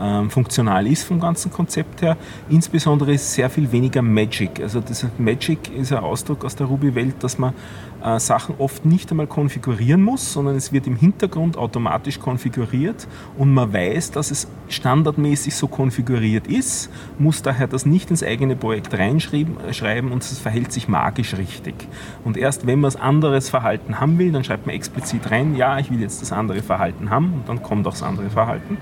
S1: ähm, funktional ist vom ganzen Konzept her. Insbesondere ist sehr viel weniger Magic. Also das Magic ist ein Ausdruck aus der Ruby-Welt, dass man äh, Sachen oft nicht einmal konfigurieren muss, sondern es wird im Hintergrund automatisch konfiguriert und man weiß, dass es standardmäßig so konfiguriert ist, muss daher das nicht ins eigene Projekt reinschreiben äh, und es verhält sich magisch richtig. Und erst wenn man das anderes Verhalten haben will, dann schreibt man explizit rein, ja, ich will jetzt das andere Verhalten haben und dann kommt auch das andere Verhalten.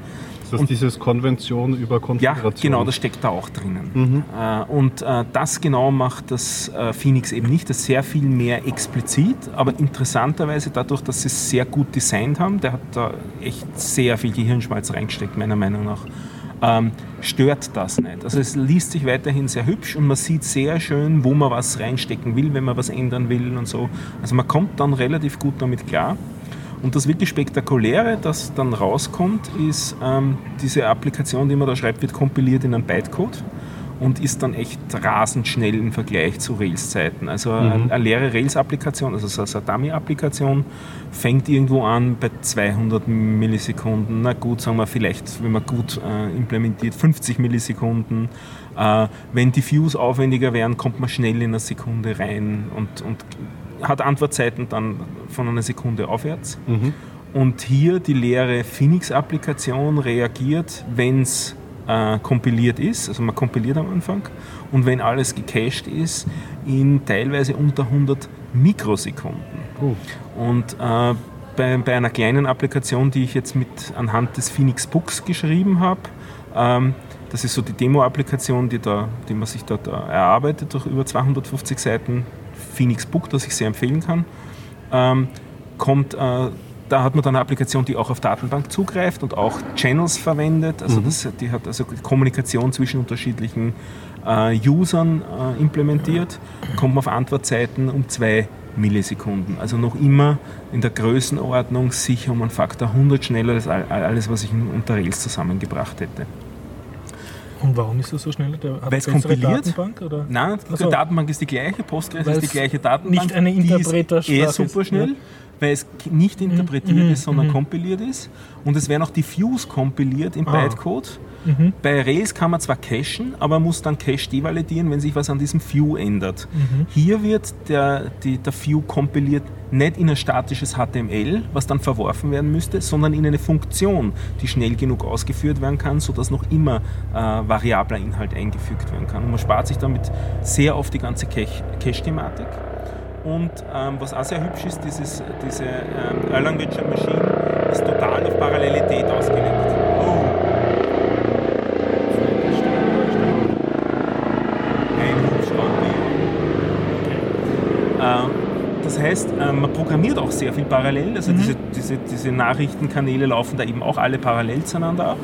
S2: Das heißt, dieses Konvention über
S1: Ja,
S2: Konfiguration.
S1: genau, das steckt da auch drinnen. Äh, und äh, das genau macht das äh, Phoenix eben nicht. Das ist sehr viel mehr explizit, aber interessanterweise dadurch, dass sie es sehr gut designt haben, der hat da echt sehr viel Gehirnschmalz reingesteckt, meiner Meinung nach. Ähm, stört das nicht. Also es liest sich weiterhin sehr hübsch und man sieht sehr schön, wo man was reinstecken will, wenn man was ändern will und so. Also man kommt dann relativ gut damit klar. Und das wirklich Spektakuläre, das dann rauskommt, ist ähm, diese Applikation, die man da schreibt, wird kompiliert in einen Bytecode. und ist dann echt rasend schnell im Vergleich zu Rails-Zeiten. Also eine, eine leere Rails-Applikation, also so eine Dummy-Applikation, fängt irgendwo an bei 200 Millisekunden. Na gut, sagen wir vielleicht, wenn man gut äh, implementiert, 50 Millisekunden. Äh, wenn die Views aufwendiger wären, kommt man schnell in eine Sekunde rein und, und hat Antwortzeiten dann von einer Sekunde aufwärts. Und hier die leere Phoenix-Applikation reagiert, wenn es äh, kompiliert ist, also man kompiliert am Anfang, und wenn alles gecached ist, in teilweise unter 100 Mikrosekunden. Und äh, bei, bei einer kleinen Applikation, die ich jetzt mit anhand des Phoenix Books geschrieben habe, ähm, das ist so die Demo-Applikation, die, da, die man sich dort äh, erarbeitet durch über 250 Seiten Phoenix Book, das ich sehr empfehlen kann. Ähm, kommt, äh, da hat man dann eine Applikation, die auch auf Datenbank zugreift und auch Channels verwendet. Also das, die hat also Kommunikation zwischen unterschiedlichen äh, Usern äh, implementiert. Kommt man auf Antwortzeiten um zwei Millisekunden. Also noch immer in der Größenordnung sicher um einen Faktor 100 schneller als all- alles, was ich unter Rails zusammengebracht hätte.
S3: Und warum ist das so schnell? Der hat
S1: Weil es kompiliert.
S3: Datenbank, oder?
S1: Nein, die
S3: so.
S1: Datenbank ist die gleiche, Postgres ist die gleiche Datenbank.
S3: nicht eine
S1: die ist
S3: Interpretersprache
S1: eh super schnell,
S3: ja.
S1: Weil es nicht interpretiert
S3: mhm,
S1: ist, sondern
S3: mhm.
S1: kompiliert ist. Und es werden auch die Views kompiliert im
S3: Ah.
S1: Bytecode.
S3: Mhm.
S1: Bei Rails kann man zwar cachen, aber muss dann Cache devalidieren, wenn sich was an diesem View ändert.
S3: Mhm.
S1: Hier wird der, die, der View kompiliert nicht in ein statisches HTML, was dann verworfen werden müsste, sondern in eine Funktion, die schnell genug ausgeführt werden kann, sodass noch immer äh, variabler Inhalt eingefügt werden kann. Und man spart sich damit sehr auf die ganze Cache- Cache-Thematik. Und ähm, was auch sehr hübsch ist, dieses, diese ähm, Erlang Virtual Machine ist total auf Parallelität ausgelegt. Oh. Ein das heißt, ähm, man programmiert auch sehr viel parallel. Also diese, diese, diese Nachrichtenkanäle laufen da eben auch alle parallel zueinander ab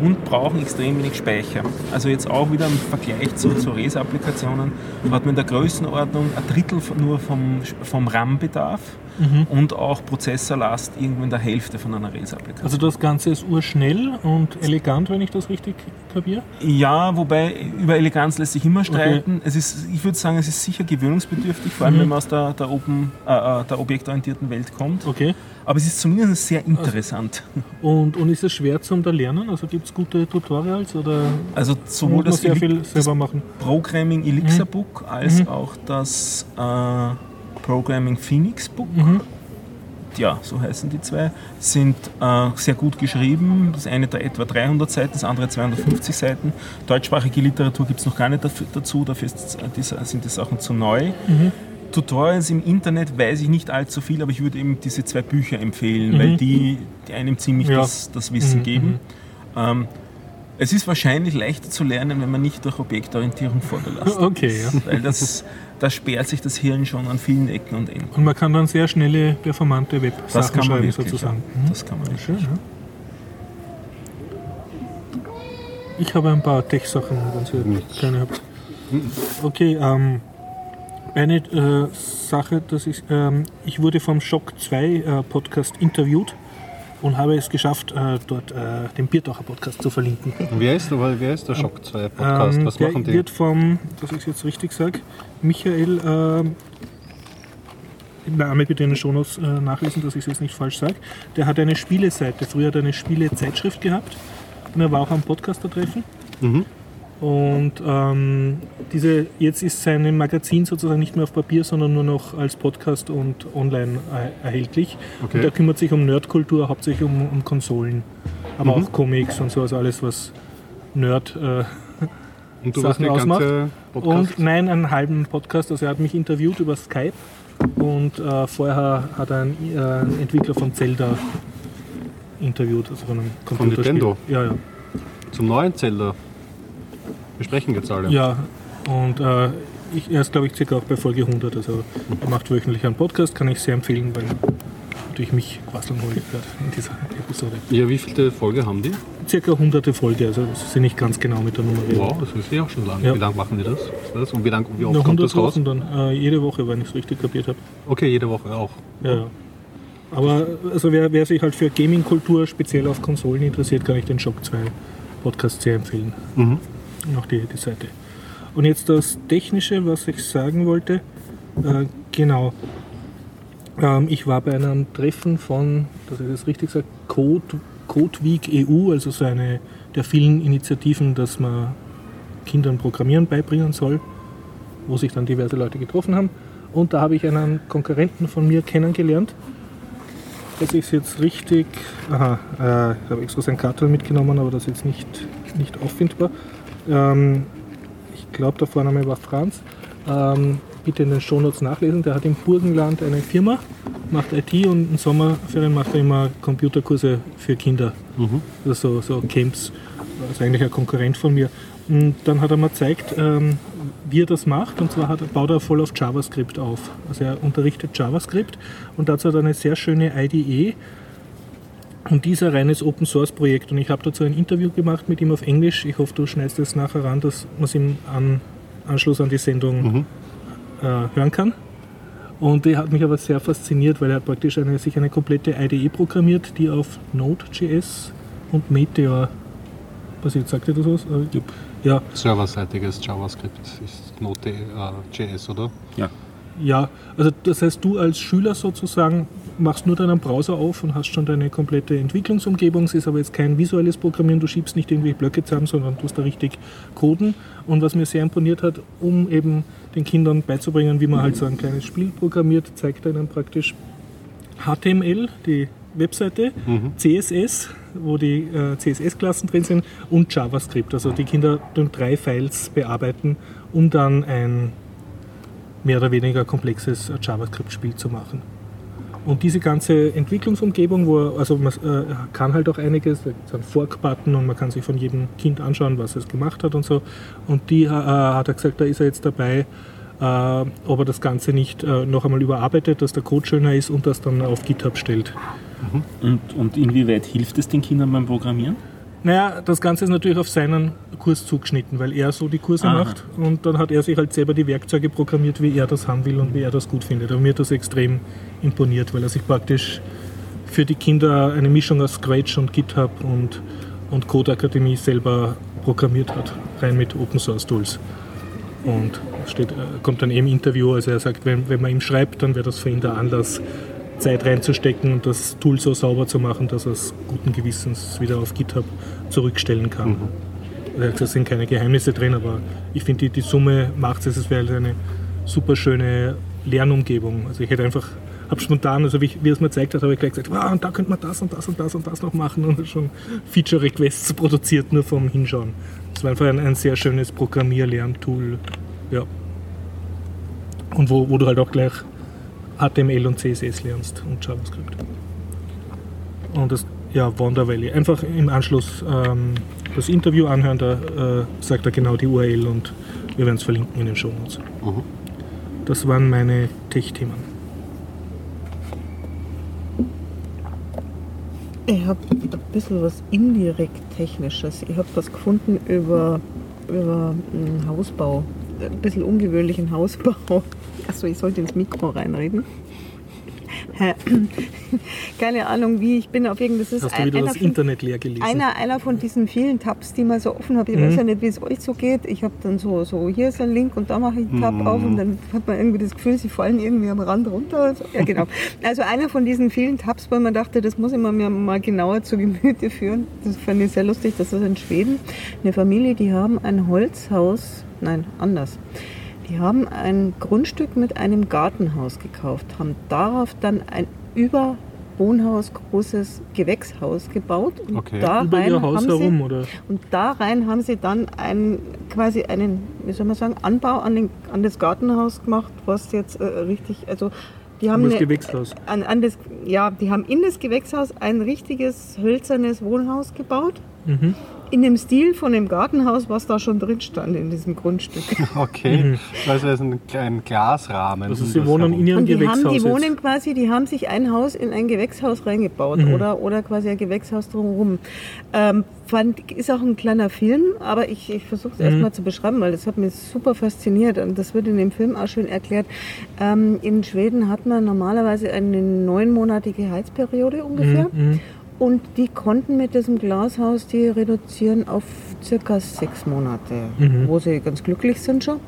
S1: und brauchen extrem wenig Speicher. Also jetzt auch wieder im Vergleich zu, zu RES-Applikationen hat man in der Größenordnung ein Drittel nur vom, vom RAM-Bedarf und auch Prozessorlast irgendwo in der Hälfte von einer RES-Applikation.
S3: Also das Ganze ist urschnell und elegant, wenn ich das richtig kapiere.
S1: Ja, wobei über Eleganz lässt sich immer streiten. Es ist, ich würde sagen, es ist sicher gewöhnungsbedürftig, vor allem
S3: Mhm.
S1: wenn man aus der, der, Open, äh, äh, der objektorientierten Welt kommt.
S3: Okay.
S1: Aber es ist zumindest sehr interessant.
S3: Und, und ist es schwer zum da lernen? Also gibt es gute Tutorials oder
S1: Also sowohl das,
S3: sehr
S1: Eli-
S3: viel selber machen?
S1: Programming Elixir
S3: Mhm.
S1: Book als auch das äh, Programming Phoenix Book,
S3: Mhm.
S1: ja, so heißen die zwei, sind äh, sehr gut geschrieben. Das eine da etwa 300 Seiten, das andere 250 Seiten. Deutschsprachige Literatur gibt es noch gar nicht dafür, dazu, dafür ist, äh, die, sind die Sachen zu neu.
S3: Mhm.
S1: Tutorials im Internet weiß ich nicht allzu viel, aber ich würde eben diese zwei Bücher empfehlen,
S3: Mhm.
S1: weil die, die einem ziemlich
S3: Ja.
S1: das, das Wissen
S3: Mhm,
S1: geben. Ähm, es ist wahrscheinlich leichter zu lernen, wenn man nicht durch Objektorientierung vorbelastet
S3: Okay, ja.
S1: ist, weil das, da sperrt sich das Hirn schon an vielen Ecken und Enden.
S3: Und man kann dann sehr schnelle, performante
S1: Das
S3: Websachen
S1: kann man
S3: schreiben
S1: wirklich,
S3: sozusagen.
S1: ja. Das kann man wirklich.
S3: Schön, ja. Ich habe ein paar Tech-Sachen, wenn ihr keine habt. Okay, ähm, eine äh, Sache, das ist, ähm, ich wurde vom Shock 2 äh, Podcast interviewt und habe es geschafft, äh, dort äh, den Biertaucher Podcast zu verlinken.
S2: Wer ist, wer ist der Shock 2 Podcast?
S3: Ähm,
S2: Was
S3: der
S2: machen die?
S3: wird vom, dass ich es jetzt richtig sage, Michael, ähm, Name bitte in den Shownotes äh, nachlesen, dass ich es jetzt nicht falsch sage. Der hat eine Spieleseite, früher hat er eine Spielezeitschrift gehabt und er war auch am Podcaster-Treffen.
S2: Mhm.
S3: Und ähm, diese, jetzt ist sein Magazin sozusagen nicht mehr auf Papier, sondern nur noch als Podcast und online er erhältlich.
S2: Okay.
S3: Und er kümmert sich um Nerdkultur, hauptsächlich um, um Konsolen, aber
S2: Mhm.
S3: auch Comics und so, also alles, was Nerd äh, <laughs>
S2: Und du
S3: Sachen ausmacht. und nein, einen halben Podcast. Also er hat mich interviewt über Skype und äh, vorher hat er einen, äh, einen Entwickler von Zelda interviewt, also von einem Computerspiel.
S2: Nintendo?
S3: Ja, ja.
S2: Zum neuen Zelda. Wir sprechen jetzt alle.
S3: Ja, und äh, ich, er ist, glaube ich, circa auch bei Folge 100. Also er macht wöchentlich einen Podcast, kann ich sehr empfehlen, weil natürlich mich quasseln wollte gerade in dieser Episode.
S2: Ja, wie viele Folge haben die?
S3: Circa 100 Folge, also sind nicht ganz genau mit der Nummerierung.
S2: Wow, das ist ja auch schon lange.
S3: Ja.
S2: Wie lange machen die das? Das? Und wie, lang, wie oft
S3: Noch
S2: kommt
S3: 100
S2: das raus?
S3: Wochen dann, äh, jede Woche, wenn ich es richtig kapiert habe.
S2: Okay, jede Woche auch.
S3: Ja, ja. Aber also wer, wer sich halt für Gaming-Kultur speziell auf Konsolen interessiert, kann ich den Shock 2 Podcast sehr empfehlen.
S2: Mhm.
S3: Auch die, die Seite. Und jetzt das Technische, was ich sagen wollte. Äh, genau. Ähm, ich war bei einem Treffen von, dass ich das richtig sage, Code, Code Week EU, also so eine der vielen Initiativen, dass man Kindern Programmieren beibringen soll, wo sich dann diverse Leute getroffen haben. Und da habe ich einen Konkurrenten von mir kennengelernt. Das ist jetzt richtig. Aha, äh, ich habe extra sein Kartel mitgenommen, aber das ist jetzt nicht, nicht auffindbar. Ähm, ich glaube, der Vorname war Franz. Ähm, bitte in den Shownotes nachlesen. Der hat im Burgenland eine Firma, macht IT und in Sommerferien macht er immer Computerkurse für Kinder. Also so, so Camps. Das ist eigentlich ein Konkurrent von mir. Und dann hat er mir gezeigt, ähm, wie er das macht. Und zwar hat, baut er voll auf JavaScript auf. Also er unterrichtet JavaScript und dazu hat er eine sehr schöne IDE. Und die ist ein reines Open Source Projekt. Und ich habe dazu ein Interview gemacht mit ihm auf Englisch. Ich hoffe, du schneidest es nachher ran, dass man es im an, Anschluss an die Sendung äh, hören kann. Und die hat mich aber sehr fasziniert, weil er hat praktisch eine, sich eine komplette IDE programmiert, die auf Node.js und Meteor basiert. Sagt ihr das was? Äh, Ja,
S2: Serverseitiges JavaScript ist Node.js, oder?
S1: Ja.
S3: Ja, also das heißt, du als Schüler sozusagen machst nur deinen Browser auf und hast schon deine komplette Entwicklungsumgebung. Es ist aber jetzt kein visuelles Programmieren, du schiebst nicht irgendwelche Blöcke zusammen, sondern tust da richtig coden. Und was mir sehr imponiert hat, um eben den Kindern beizubringen, wie man halt so ein kleines Spiel programmiert, zeigt er ihnen praktisch HTML, die Webseite, CSS, wo die äh, CSS-Klassen drin sind und JavaScript. Also die Kinder tun drei Files bearbeiten, um dann ein mehr oder weniger komplexes äh, JavaScript-Spiel zu machen. Und diese ganze Entwicklungsumgebung, wo also man äh, kann halt auch einiges, da gibt es einen Fork-Button und man kann sich von jedem Kind anschauen, was es gemacht hat und so. Und die äh, hat er gesagt, da ist er jetzt dabei, äh, ob er das Ganze nicht äh, noch einmal überarbeitet, dass der Code schöner ist und das dann auf GitHub stellt.
S1: Und, und inwieweit hilft es den Kindern beim Programmieren?
S3: Naja, das Ganze ist natürlich auf seinen Kurs zugeschnitten, weil er so die Kurse
S1: Aha.
S3: macht und dann hat er sich halt selber die Werkzeuge programmiert, wie er das haben will und wie er das gut findet. Aber mir hat das extrem imponiert, weil er sich praktisch für die Kinder eine Mischung aus Scratch und GitHub und, und Code Akademie selber programmiert hat, rein mit Open Source Tools. Und steht, äh, kommt dann eben im Interview, also er sagt, wenn, wenn man ihm schreibt, dann wäre das für ihn der Anlass, Zeit reinzustecken und das Tool so sauber zu machen, dass er es guten Gewissens wieder auf GitHub zurückstellen kann. Sagt, Da sind keine Geheimnisse drin, aber ich finde, die, die Summe macht es. Es wäre halt eine super schöne Lernumgebung. Also ich hätte einfach, habe spontan, also wie, ich, wie er es mir gezeigt hat, habe ich gleich gesagt, wow, und da könnte man das und das und das und das noch machen und schon Feature-Requests produziert, nur vom Hinschauen. Es war einfach ein, ein sehr schönes Programmier-Lerntool. Ja. Und wo, wo du halt auch gleich HTML und CSS lernst und JavaScript. Und das, ja, Wonder Valley. Einfach im Anschluss ähm, das Interview anhören, da äh, sagt er genau die URL und wir werden es verlinken in den Show Notes.
S2: Mhm.
S3: Das waren meine Tech-Themen.
S4: Ich habe ein bisschen was indirekt Technisches. Ich habe was gefunden über, über einen Hausbau. Ein bisschen ungewöhnlichen Hausbau. <laughs> Achso, ich sollte ins Mikro reinreden. <clears throat> Keine Ahnung wie, ich bin auf irgendwas. Das ist
S3: Hast du wieder das
S4: von-
S3: Internet leer gelesen?
S4: einer, einer von diesen vielen Tabs, die man so offen hat. Ich weiß ja nicht, wie es euch so geht. Ich habe dann so, so, hier ist ein Link und da mache ich einen Tab auf und dann hat man irgendwie das Gefühl, sie fallen irgendwie am Rand runter. So. Ja, genau. <laughs> Also einer von diesen vielen Tabs, weil man dachte, das muss ich mir mal genauer zu Gemüte führen. Das fand ich sehr lustig. Das ist in Schweden eine Familie, die haben ein Holzhaus, nein, anders. Die haben ein Grundstück mit einem Gartenhaus gekauft, haben darauf dann ein über Wohnhaus großes Gewächshaus gebaut und
S2: Okay.
S4: da
S3: Über
S4: rein
S3: ihr Haus
S4: haben
S3: herum,
S4: sie,
S3: oder?
S4: und da rein haben sie dann einen, quasi einen, wie soll man sagen, Anbau an, den, an das Gartenhaus gemacht, was jetzt äh, richtig, also die haben
S3: Um das
S4: eine-
S3: Gewächshaus.
S4: An, an das, ja, die haben in das Gewächshaus ein richtiges hölzernes Wohnhaus gebaut.
S3: Mhm.
S4: In dem Stil von dem Gartenhaus, was da schon drin stand in diesem Grundstück. <laughs>
S2: Okay. Also es ist ein kleiner Glasrahmen.
S3: Also sie
S2: das
S3: wohnen in ihrem
S4: Und die haben,
S3: Gewächshaus
S4: die wohnen
S3: jetzt.
S4: quasi, die haben sich ein Haus in ein Gewächshaus reingebaut
S3: Mhm.
S4: oder, oder quasi ein Gewächshaus drumherum. Ähm, fand, ist auch ein kleiner Film, aber ich, ich versuche es
S3: Mhm.
S4: erstmal zu beschreiben, weil das hat mich super fasziniert und das wird in dem Film auch schön erklärt. Ähm, in Schweden hat man normalerweise eine neunmonatige Heizperiode ungefähr.
S3: Mhm.
S4: Und die konnten mit diesem Glashaus die reduzieren auf circa sechs Monate,
S3: Mhm.
S4: wo sie ganz glücklich sind schon.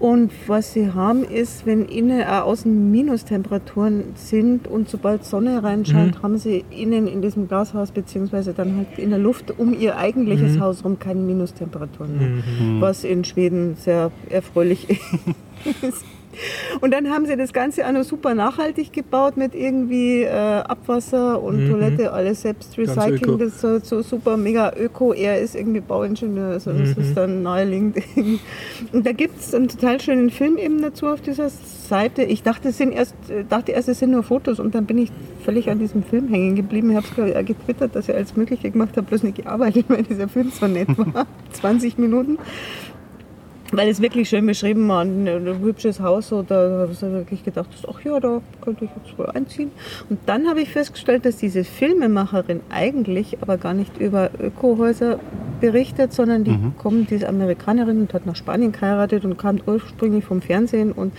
S4: Und was sie haben ist, wenn innen, äh, außen Minustemperaturen sind und sobald Sonne reinscheint,
S3: Mhm.
S4: haben sie innen in diesem Glashaus beziehungsweise dann halt in der Luft um ihr eigentliches
S3: Mhm.
S4: Haus rum keine Minustemperaturen mehr
S3: Mhm.
S4: was in Schweden sehr erfreulich <laughs> ist. <laughs> Und dann haben sie das Ganze auch noch super nachhaltig gebaut mit irgendwie äh, Abwasser und
S3: Mhm.
S4: Toilette, alles selbst Recycling. Das ist so, so super mega öko. Er ist irgendwie Bauingenieur, also das
S3: Mhm.
S4: ist dann naheliegend. <laughs> Und da gibt es einen total schönen Film eben dazu auf dieser Seite. Ich dachte, es sind erst, äh, dachte erst, es sind nur Fotos und dann bin ich völlig an diesem Film hängen geblieben. Ich habe es glaube ich auch getwittert, dass ich alles Mögliche gemacht habe, bloß nicht gearbeitet, <laughs> weil dieser Film so nett war. 20 Minuten. Weil es wirklich schön beschrieben war, ein, ein hübsches Haus, da habe ich wirklich gedacht, ach ja, da könnte ich jetzt wohl einziehen. Und dann habe ich festgestellt, dass diese Filmemacherin eigentlich aber gar nicht über Ökohäuser berichtet, sondern die kommt, die ist Amerikanerin und hat nach Spanien geheiratet und kam ursprünglich vom Fernsehen und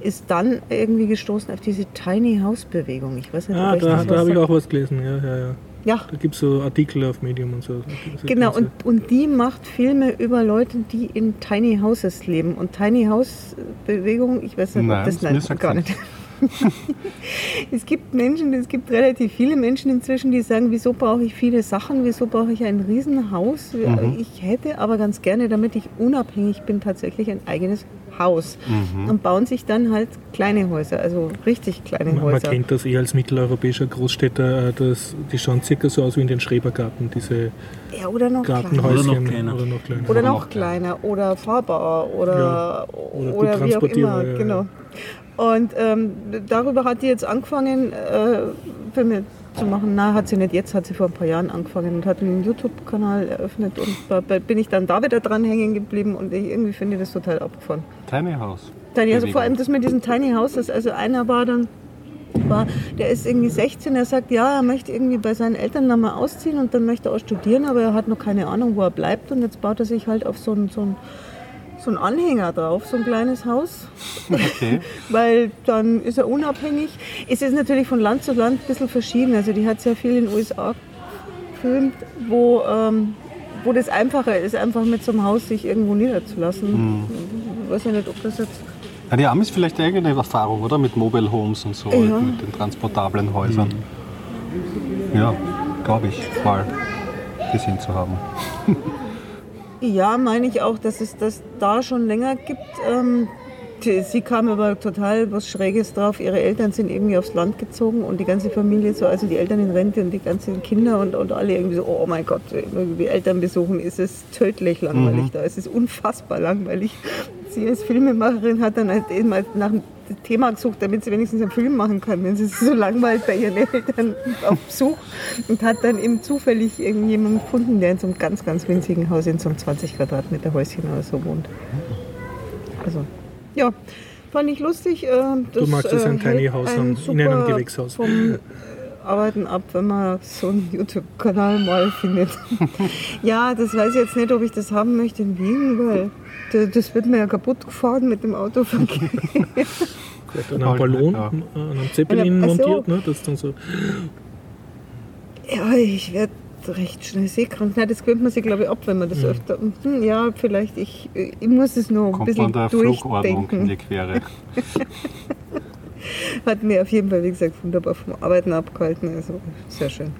S4: ist dann irgendwie gestoßen auf diese Tiny House Bewegung. Ich weiß nicht,
S3: Ah,
S4: ob euch
S3: da, da habe ich auch was gelesen, ja, ja, ja.
S4: Ja,
S3: Da gibt es so Artikel auf Medium und so. Das
S4: Genau, und, und die macht Filme über Leute, die in Tiny Houses leben. Und Tiny House Bewegung, ich weiß nicht,
S2: Nein,
S4: ob das
S2: das
S4: nein,
S2: sagt's
S4: gar nicht. <laughs> es gibt Menschen, es gibt relativ viele Menschen inzwischen, die sagen, wieso brauche ich viele Sachen, wieso brauche ich ein Riesenhaus?
S2: Mhm.
S4: Ich hätte aber ganz gerne, damit ich unabhängig bin, tatsächlich ein eigenes Haus.
S2: Mhm.
S4: Und bauen sich dann halt kleine Häuser, also richtig kleine
S3: Man, man
S4: Häuser.
S3: kennt das eher als mitteleuropäischer Großstädter, äh, das, die schauen circa so aus wie in den Schrebergarten, diese
S4: Ja, oder noch kleiner.
S3: Gartenhäuschen.
S6: Oder noch kleiner.
S3: Oder noch kleiner.
S4: Oder noch kleiner oder Fahrbauer oder,
S3: Ja. Oder
S4: oder, wie auch
S3: transportierbar,
S4: immer.
S3: ja,
S4: genau. Und ähm, darüber hat die jetzt angefangen, äh, Filme zu machen. Na, hat sie nicht jetzt, hat sie vor ein paar Jahren angefangen und hat einen YouTube-Kanal eröffnet. Und da bin ich dann da wieder dran hängen geblieben und ich irgendwie finde ich das total abgefahren.
S2: Tiny House.
S4: Tiny, also vor allem das mit diesen Tiny Houses. Also einer war dann, war, der ist irgendwie 16, er sagt, ja, er möchte irgendwie bei seinen Eltern nochmal ausziehen und dann möchte er auch studieren, aber er hat noch keine Ahnung, wo er bleibt und jetzt baut er sich halt auf so einen, so einen, so einen Anhänger drauf, so ein kleines Haus,
S2: Okay. <laughs>
S4: weil dann ist er unabhängig. Es ist natürlich von Land zu Land ein bisschen verschieden. Also die hat sehr viel in den USA gefilmt, wo, ähm, wo das einfacher ist, einfach mit so einem Haus sich irgendwo niederzulassen. Ich weiß ja nicht, ob das jetzt
S2: Ja, die Amis vielleicht eigene Erfahrung, oder? Mit Mobile Homes und so,
S4: Ja.
S2: mit den transportablen Häusern. Ja, glaube ich, mal gesehen zu haben. <laughs>
S4: Ja, meine ich auch, dass es das da schon länger gibt. Ähm, sie kam aber total was Schräges drauf. Ihre Eltern sind irgendwie aufs Land gezogen und die ganze Familie so, also die Eltern in Rente und die ganzen Kinder und, und alle irgendwie so, oh mein Gott, irgendwie Eltern besuchen, ist es tödlich langweilig da. Es ist unfassbar langweilig. Sie als Filmemacherin hat dann halt eben nach dem Thema gesucht, damit sie wenigstens einen Film machen kann, wenn sie so langweilt bei ihren Eltern auf Besuch und hat dann eben zufällig irgendjemanden gefunden, der in so einem ganz, ganz winzigen Haus in so einem 20 Quadratmeter Häuschen oder so wohnt. Also, ja, fand ich lustig. äh,
S3: Du
S4: das,
S3: magst es ein
S4: äh,
S3: Tiny House haben, in einem Gewächshaus.
S4: Vom äh, Arbeiten ab, wenn man so einen YouTube-Kanal mal findet. <laughs> ja, das weiß ich jetzt nicht, ob ich das haben möchte in Wien, weil da- das wird mir ja kaputt gefahren mit dem Autoverkehr.
S3: Vielleicht <laughs> an einem
S2: Halt,
S3: Ballon,
S2: ja.
S3: an einem Zeppelin
S4: Ach so.
S3: montiert, ne? das dann so.
S4: Ja, ich werde recht schnell seekrank. Nein, das gewöhnt man sich, glaube ich, ab, wenn man das öfter. Hm, ja, vielleicht, ich, ich muss es nur ein
S2: Kommt
S4: bisschen
S2: man der Flugordnung in
S4: durchdenken.
S2: die Quere. <laughs>
S4: Hat mir auf jeden Fall, wie gesagt, wunderbar vom Arbeiten abgehalten. Also sehr schön.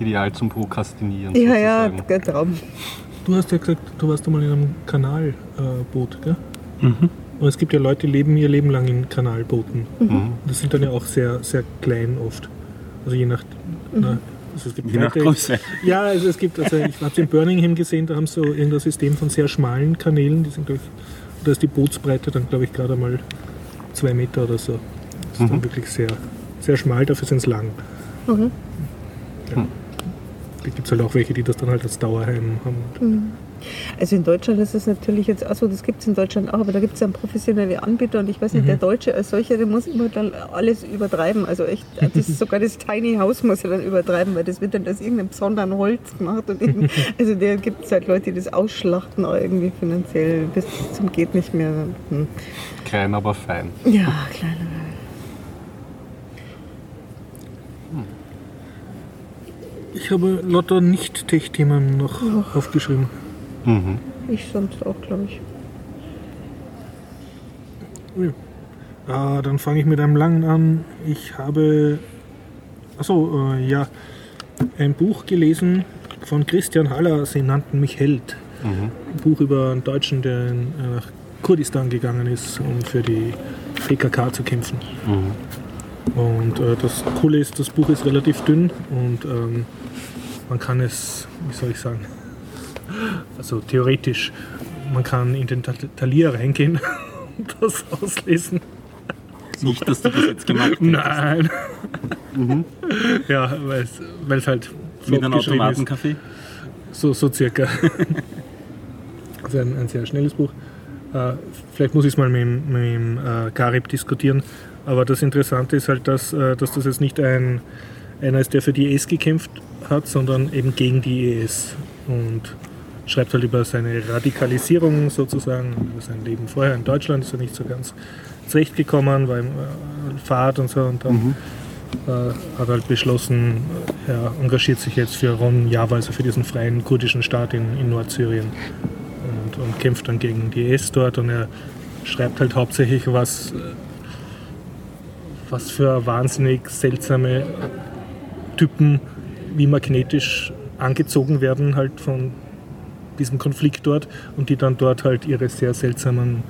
S2: Ideal zum Prokrastinieren.
S4: Ja, ja, der Traum.
S3: Du hast ja gesagt, du warst einmal in einem Kanalboot, gell?
S2: Mhm.
S3: Und es gibt ja Leute, die leben ihr Leben lang in Kanalbooten.
S2: Mhm.
S3: Das sind dann ja auch sehr, sehr klein oft. Also je nach. Na, also es gibt
S1: Je nach Größe.
S3: Ja, also es gibt, also ich habe es in Birmingham gesehen, da haben sie so irgendein System von sehr schmalen Kanälen, die sind, glaube ich, da ist die Bootsbreite dann, glaube ich, gerade mal zwei Meter oder so. Das ist dann wirklich sehr, sehr schmal, dafür sind es lang.
S4: Mhm.
S3: Ja. Da gibt es halt auch welche, die das dann halt als Dauerheim haben.
S4: Also in Deutschland ist es natürlich jetzt, also das gibt es in Deutschland auch, aber da gibt es ja einen professionellen Anbieter und ich weiß nicht, der Deutsche als solcher, der muss immer dann alles übertreiben. Also echt, das ist sogar das Tiny House muss er dann übertreiben, weil das wird dann aus irgendeinem besonderen Holz gemacht. Und eben, <laughs> also der gibt es halt Leute, die das ausschlachten, auch irgendwie finanziell bis zum geht nicht mehr. Hm.
S2: Klein, aber fein.
S4: Ja, kleiner.
S3: Ich habe lauter Nicht-Tech-Themen noch aufgeschrieben.
S2: Mhm.
S4: Ich sonst auch, glaube ich.
S3: Ah, dann fange ich mit einem langen an. Ich habe, achso, äh, ja, ein Buch gelesen von Christian Haller, sie nannten mich Held.
S2: Mhm.
S3: Ein Buch über einen Deutschen, der äh, nach Kurdistan gegangen ist, um für die PKK zu kämpfen.
S2: Mhm.
S3: Und äh, das Coole ist, das Buch ist relativ dünn und ähm, man kann es, wie soll ich sagen, also theoretisch, man kann in den Ta- Talier reingehen <laughs> und das auslesen.
S1: Nicht, dass du das jetzt gemacht hast.
S3: Nein. Ja, weil es halt
S1: Mit
S3: flott
S1: einem. Automatenkaffee.
S3: So, so circa. <laughs> also ein, ein sehr schnelles Buch. Äh, vielleicht muss ich es mal mit, dem- mit dem äh, Garib diskutieren. Aber das Interessante ist halt, dass, äh, dass das jetzt nicht ein, einer ist, der für die IS gekämpft hat, sondern eben gegen die IS. Und schreibt halt über seine Radikalisierung sozusagen, über sein Leben vorher in Deutschland, ist er nicht so ganz zurechtgekommen, war im äh, Fahrt und so. Und dann äh, hat halt beschlossen, er engagiert sich jetzt für Ron Java, also für diesen freien kurdischen Staat in, in Nordsyrien und, und kämpft dann gegen die IS dort und er schreibt halt hauptsächlich was, äh, was für wahnsinnig seltsame Typen wie magnetisch angezogen werden halt von diesem Konflikt dort und die dann dort halt ihre sehr seltsamen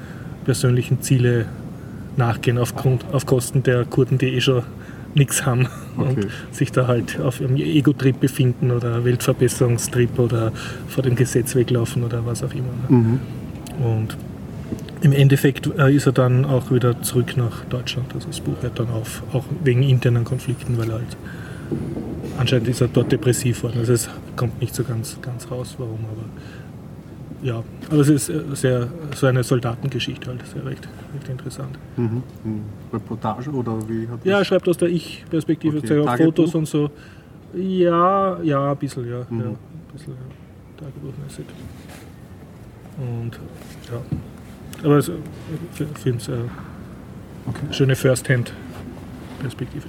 S3: persönlichen Ziele nachgehen aufgrund, auf Kosten der Kurden, die eh schon nichts haben
S2: Okay.
S3: und sich da halt auf ihrem Ego-Trip befinden oder Weltverbesserungstrip oder vor dem Gesetz weglaufen oder was auch immer.
S2: Mhm.
S3: Und im Endeffekt äh, ist er dann auch wieder zurück nach Deutschland. Also das Buch hört dann auf, auch wegen internen Konflikten, weil er halt anscheinend ist er dort depressiv worden. Also es kommt nicht so ganz, ganz raus, warum, aber ja, aber es ist äh, sehr so eine Soldatengeschichte halt, sehr recht, recht interessant.
S2: Mhm. Mhm. Reportage oder wie hat
S3: Ja, er schreibt aus der Ich-Perspektive,
S2: Okay,
S3: zeigt auch
S2: Tagebuch?
S3: Fotos und so. Ja, ja, ein bisschen, ja.
S2: Mhm.
S3: ja ein bisschen, ja. Tagebuchmäßig. Und ja. Aber also, ich finde es äh,
S2: Okay.
S3: schöne First-Hand-Perspektive.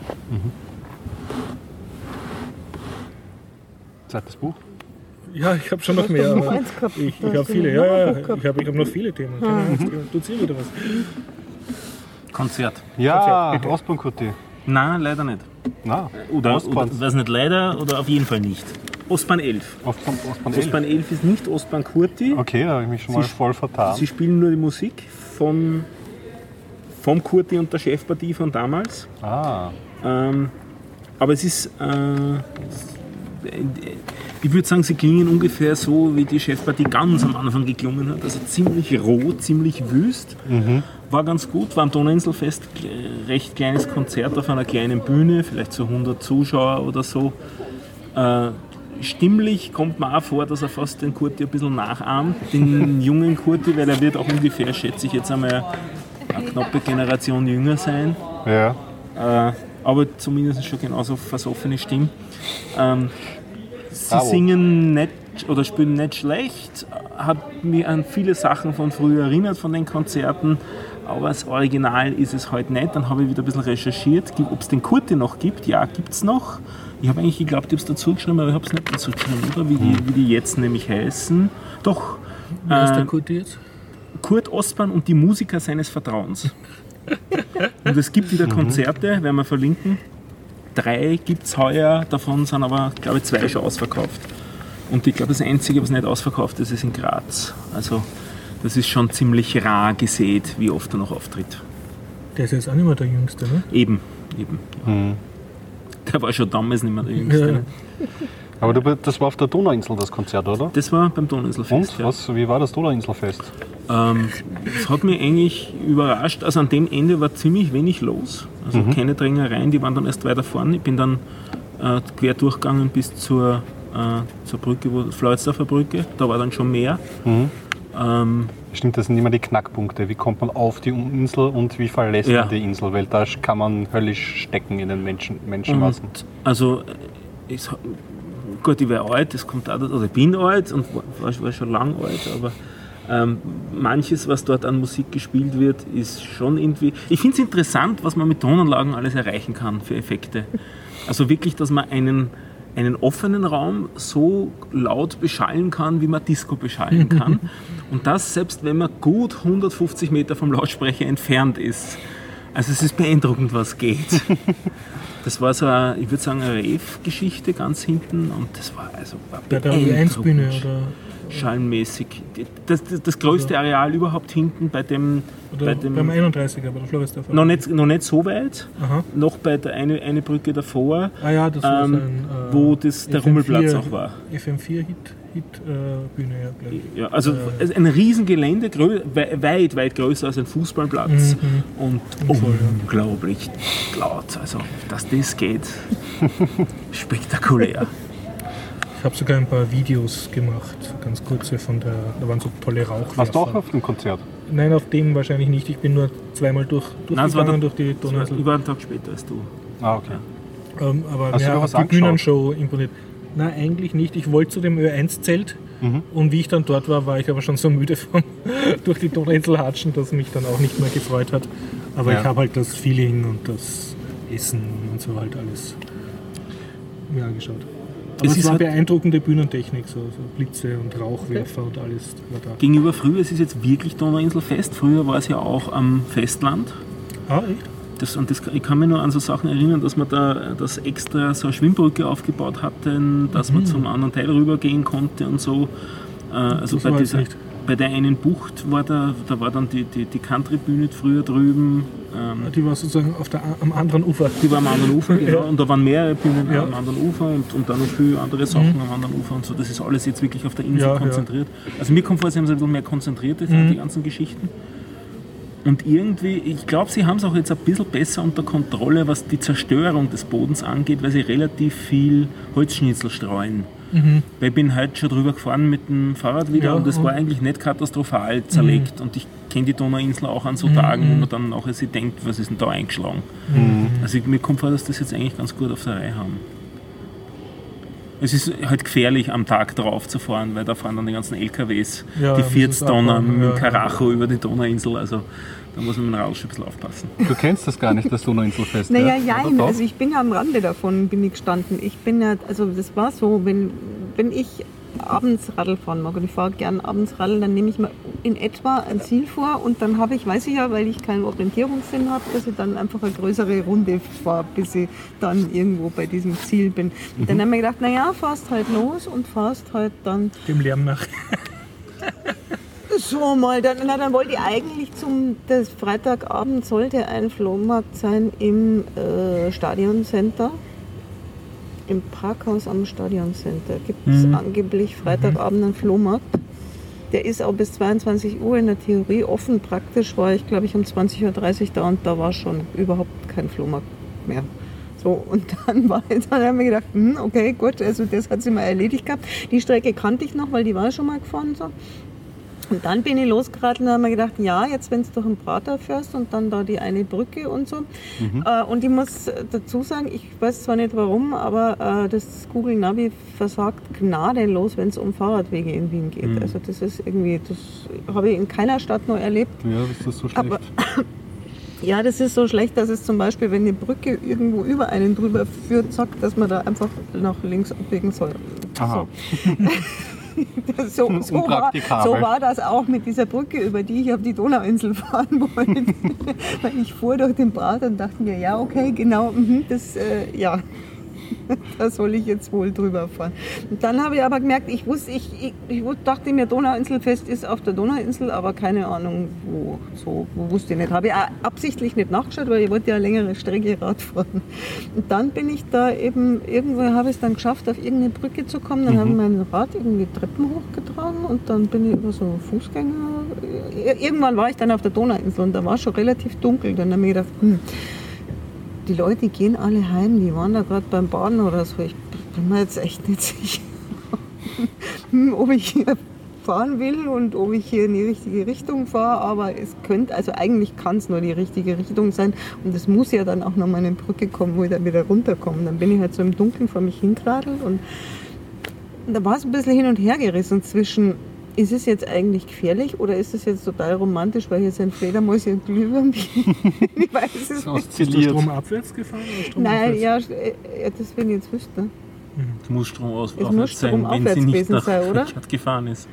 S2: Zweites Buch?
S3: Ja, ich habe schon noch mehr. Aber ich
S4: Du
S3: ich habe viele,
S4: noch
S3: ja, ja. Ich habe ich hab noch viele Themen. Angst, Tut sie wieder was.
S1: Konzert.
S2: Ja,
S3: bitte.
S2: Ostbahnkurti.
S1: Nein, leider nicht.
S2: Na,
S1: Oder,
S2: Ostbahn.
S1: oder weiß nicht leider oder auf jeden Fall nicht. Ostbahn 11.
S2: Ostbahn, Ostbahn 11.
S1: Ostbahn 11 ist nicht Ostbahn Kurti.
S2: Okay, da habe ich mich schon
S1: Sie
S2: mal
S1: sch-
S2: voll vertan.
S1: Sie spielen nur die Musik von, vom Kurti und der Chefpartie von damals.
S2: ah,
S1: Ähm, aber es ist, äh, ich würde sagen, sie klingen ungefähr so, wie die Chefpartie ganz am Anfang geklungen hat. Also ziemlich roh, ziemlich wüst. War ganz gut, war am Donauinselfest recht kleines Konzert auf einer kleinen Bühne, vielleicht so 100 Zuschauer oder so. Äh, stimmlich kommt mir auch vor, dass er fast den Kurti ein bisschen nachahmt, den <laughs> jungen Kurti, weil er wird auch ungefähr, schätze ich jetzt einmal, eine knappe Generation jünger sein.
S2: ja.
S1: Äh, aber zumindest schon genauso versoffene Stimme. Ähm, sie
S2: Bravo.
S1: singen nicht oder spielen nicht schlecht, hat mich an viele Sachen von früher erinnert, von den Konzerten, aber das Original ist es halt nicht. Dann habe ich wieder ein bisschen recherchiert, ob es den Kurti noch gibt. Ja, gibt es noch. Ich habe eigentlich geglaubt, ich habe es dazu geschrieben, aber ich habe es nicht dazu geschrieben, oder? Wie die, wie die jetzt nämlich heißen. Doch,
S3: Wer ist der
S1: äh,
S3: Kurti jetzt?
S1: Kurt Ostbahn und die Musiker seines Vertrauens. <laughs> Und es gibt wieder Konzerte, werden wir verlinken. Drei gibt es heuer, davon sind aber, glaube ich, zwei schon ausverkauft. Und ich glaube, das Einzige, was nicht ausverkauft ist, ist in Graz. Also das ist schon ziemlich rar gesät, wie oft er noch auftritt.
S3: Der ist jetzt auch nicht mehr der Jüngste, ne?
S1: Eben, eben.
S2: Mhm.
S1: Der war schon damals nicht mehr der Jüngste.
S3: Ja.
S1: ne?
S2: Aber das war auf der Donauinsel, das Konzert, oder?
S1: Das war beim Donauinselfest.
S2: Und?
S1: ja.
S2: Was, wie war das Donauinselfest?
S1: Ähm, das hat mich eigentlich überrascht. Also an dem Ende war ziemlich wenig los. Also keine Drängereien, die waren dann erst weiter vorne. Ich bin dann äh, quer durchgegangen bis zur, äh, zur Brücke, wo Floridsdorfer Brücke. Da war dann schon mehr. Ähm,
S2: Stimmt, das sind immer die Knackpunkte. Wie kommt man auf die Insel und wie verlässt
S1: Ja.
S2: man die Insel? Weil da kann man höllisch stecken in den Menschen, Menschenmassen.
S1: und also ich, gut, ich war alt, das kommt auch, oder ich bin alt und war, war schon lang alt, aber ähm, manches, was dort an Musik gespielt wird, ist schon irgendwie. Ich finde es interessant, was man mit Tonanlagen alles erreichen kann für Effekte. Also wirklich, dass man einen einen offenen Raum so laut beschallen kann, wie man Disco beschallen <laughs> kann. Und das selbst wenn man gut 150 Meter vom Lautsprecher entfernt ist. Also es ist beeindruckend, was geht. <laughs> Das war so eine, ich würde sagen, eine Rave-Geschichte ganz hinten und das war also war
S3: Bei der Ö1-Bühne
S1: beeindruckend
S3: oder,
S1: schallenmäßig. Das, das, das größte Areal überhaupt hinten bei dem, bei dem
S3: beim 31er, bei der Floresdorfer.
S1: noch, nicht, noch nicht so weit,
S3: Aha.
S1: noch bei der eine, eine Brücke davor,
S3: Ah ja, das
S1: ähm,
S3: sein, äh,
S1: wo das, der
S3: FM4
S1: Rummelplatz auch war.
S3: FM4-Hit, Hit, äh, ja.
S1: Ja, also
S3: Äh.
S1: ein Riesengelände, weit, weit größer als ein Fußballplatz
S3: Mhm.
S1: und unglaublich laut. Also, dass das geht, <laughs> spektakulär.
S3: Ich habe sogar ein paar Videos gemacht, ganz kurze von der, da waren so tolle Rauchwerfer.
S2: Warst du auch auf dem Konzert?
S3: Nein, auf dem wahrscheinlich nicht. Ich bin nur zweimal durch,
S1: Nein,
S3: durchgegangen
S1: der-
S3: durch die Donauinsel.
S1: über einen Tag später als du.
S2: Ah, okay.
S3: Ähm, aber
S2: Hast du
S3: mir hat die
S2: angeschaut?
S3: Bühnenshow imponiert. Nein, eigentlich nicht. Ich wollte zu dem Ö1-Zelt
S2: Mhm.
S3: und wie ich dann dort war, war ich aber schon so müde vom <laughs> durch die Donauinsel hatschen, dass mich dann auch nicht mehr gefreut hat. Aber
S2: Ja.
S3: ich habe halt das Feeling und das Essen und so halt alles mir angeschaut. Aber
S1: Es
S3: es,
S1: ist
S3: war
S1: halt-
S3: beeindruckende Bühnentechnik, so, so Blitze und Rauchwerfer und alles war da.
S1: Gegenüber früher, es ist jetzt wirklich Donauinselfest. Früher war es ja auch am Festland.
S3: Ah, echt?
S1: Das, und das, ich kann mich nur an so Sachen erinnern, dass man da das extra so eine Schwimmbrücke aufgebaut hatten, dass man zum anderen Teil rübergehen konnte und so. Äh, also
S3: Das
S1: bei, dieser,
S3: nicht.
S1: Bei der einen Bucht war da, da war dann die, die, die Country-Bühne früher drüben. Ähm,
S3: Die war sozusagen auf der, am anderen Ufer.
S1: die war am anderen Ufer, <laughs> genau.
S3: Ja.
S1: Und da waren mehrere Bühnen
S3: Ja.
S1: am anderen Ufer und, und dann noch viele andere Sachen am anderen Ufer und so. Das ist alles jetzt wirklich auf der Insel
S3: Ja,
S1: konzentriert. Also mir kommt vor, sie haben es ein bisschen mehr konzentriert,
S3: Mhm.
S1: die ganzen Geschichten. Und irgendwie, ich glaube, sie haben es auch jetzt ein bisschen besser unter Kontrolle, was die Zerstörung des Bodens angeht, weil sie relativ viel Holzschnitzel streuen. Weil ich bin heute schon drüber gefahren mit dem Fahrrad wieder
S3: Ja,
S1: und das
S3: und-
S1: war eigentlich nicht katastrophal zerlegt. Und ich kenne die Donauinsel auch an so Tagen, wo man dann nachher sich denkt, was ist denn da eingeschlagen. Also ich, mir kommt vor, dass das jetzt eigentlich ganz gut auf der Reihe haben. Es ist halt gefährlich, am Tag drauf zu fahren, weil da fahren dann die ganzen LKWs,
S3: Ja,
S1: die
S3: das
S1: 40
S3: ist
S1: Tonnen
S3: abfahren,
S1: mit dem Karacho über die Donauinsel. Also da muss man mit dem Rad schon ein bisschen aufpassen.
S2: Du kennst das gar nicht, das Donauinselfest.
S4: Naja, ja,
S2: doch?
S4: also ich bin am Rande davon, bin ich gestanden. Ich bin ja, also das war so, wenn, wenn ich abends Radl fahren mag und ich fahre gern abends Radl, dann nehme ich mir in etwa ein Ziel vor und dann habe ich, weiß ich ja, weil ich keinen Orientierungssinn habe, dass ich dann einfach eine größere Runde fahre, bis ich dann irgendwo bei diesem Ziel bin. Und dann haben wir gedacht, naja, fahrst halt los und fahrst halt dann
S3: Dem Lärm nach. <laughs>
S4: so mal, dann, na, dann wollte ich eigentlich zum, das Freitagabend sollte ein Flohmarkt sein im äh, Stadioncenter. Im Parkhaus am Stadioncenter gibt es angeblich Freitagabend einen Flohmarkt. Der ist auch bis 22 Uhr in der Theorie offen. Praktisch war ich, glaube ich, um 20.30 Uhr da und da war schon überhaupt kein Flohmarkt mehr. So, und dann <laughs> war dann haben wir gedacht, hm, okay, gut, also das hat sie mal erledigt gehabt. Die Strecke kannte ich noch, weil die war schon mal gefahren. So. Und dann bin ich losgeradelt und habe mir gedacht, ja, jetzt wenn du durch den Prater fährst und dann da die eine Brücke und so. Äh, und ich muss dazu sagen, ich weiß zwar nicht warum, aber äh, das Google Navi versagt gnadenlos, wenn es um Fahrradwege in Wien geht. Also das ist irgendwie, das habe ich in keiner Stadt noch erlebt.
S2: Ja, das ist so schlecht.
S4: Aber <coughs> ja, das ist so schlecht, dass es zum Beispiel, wenn eine Brücke irgendwo über einen drüber führt, sagt, dass man da einfach nach links abbiegen soll.
S2: Aha.
S4: So, <laughs> <laughs> so, war,
S2: Unpraktikabel.
S4: so war das auch mit dieser Brücke, über die ich auf die Donauinsel <laughs> fahren wollte. <laughs> Ich fuhr durch den Brat und dachte mir, ja, okay, genau, mhm, das, äh, ja, <laughs> da soll ich jetzt wohl drüber fahren. Und dann habe ich aber gemerkt, ich wusste, ich, ich, ich dachte mir, Donauinselfest ist auf der Donauinsel, aber keine Ahnung, wo. So, wo wusste ich nicht. Habe ich auch absichtlich nicht nachgeschaut, weil ich wollte ja eine längere Strecke Rad fahren. Und dann bin ich da eben, irgendwo habe ich es dann geschafft, auf irgendeine Brücke zu kommen. Dann habe ich mein Rad irgendwie Treppen hochgetragen und dann bin ich über so Fußgänger. Irgendwann war ich dann auf der Donauinsel und da war schon relativ dunkel. Dann habe ich gedacht, hm, die Leute gehen alle heim, die waren da gerade beim Baden oder so. Ich bin mir jetzt echt nicht sicher, <laughs> ob ich hier fahren will und ob ich hier in die richtige Richtung fahre. Aber es könnte, also eigentlich kann es nur die richtige Richtung sein. Und es muss ja dann auch noch mal eine Brücke kommen, wo ich dann wieder runterkomme. Dann bin ich halt so im Dunkeln vor mich hingeradelt und da war es ein bisschen hin und her gerissen zwischen, ist es jetzt eigentlich gefährlich oder ist es jetzt total romantisch, weil hier sind Fledermäuse und <laughs> Glühwürmchen? ich weiß es
S3: Ist
S4: nicht.
S3: der
S2: oszilliert.
S3: Strom abwärts gefahren oder Strom
S4: Nein,
S3: aufwärts?
S4: ja, äh, ja, das will ich jetzt wüssten.
S1: Es muss Strom
S4: Es muss Strom aufwärts gewesen sein, oder?
S1: Richard gefahren ist.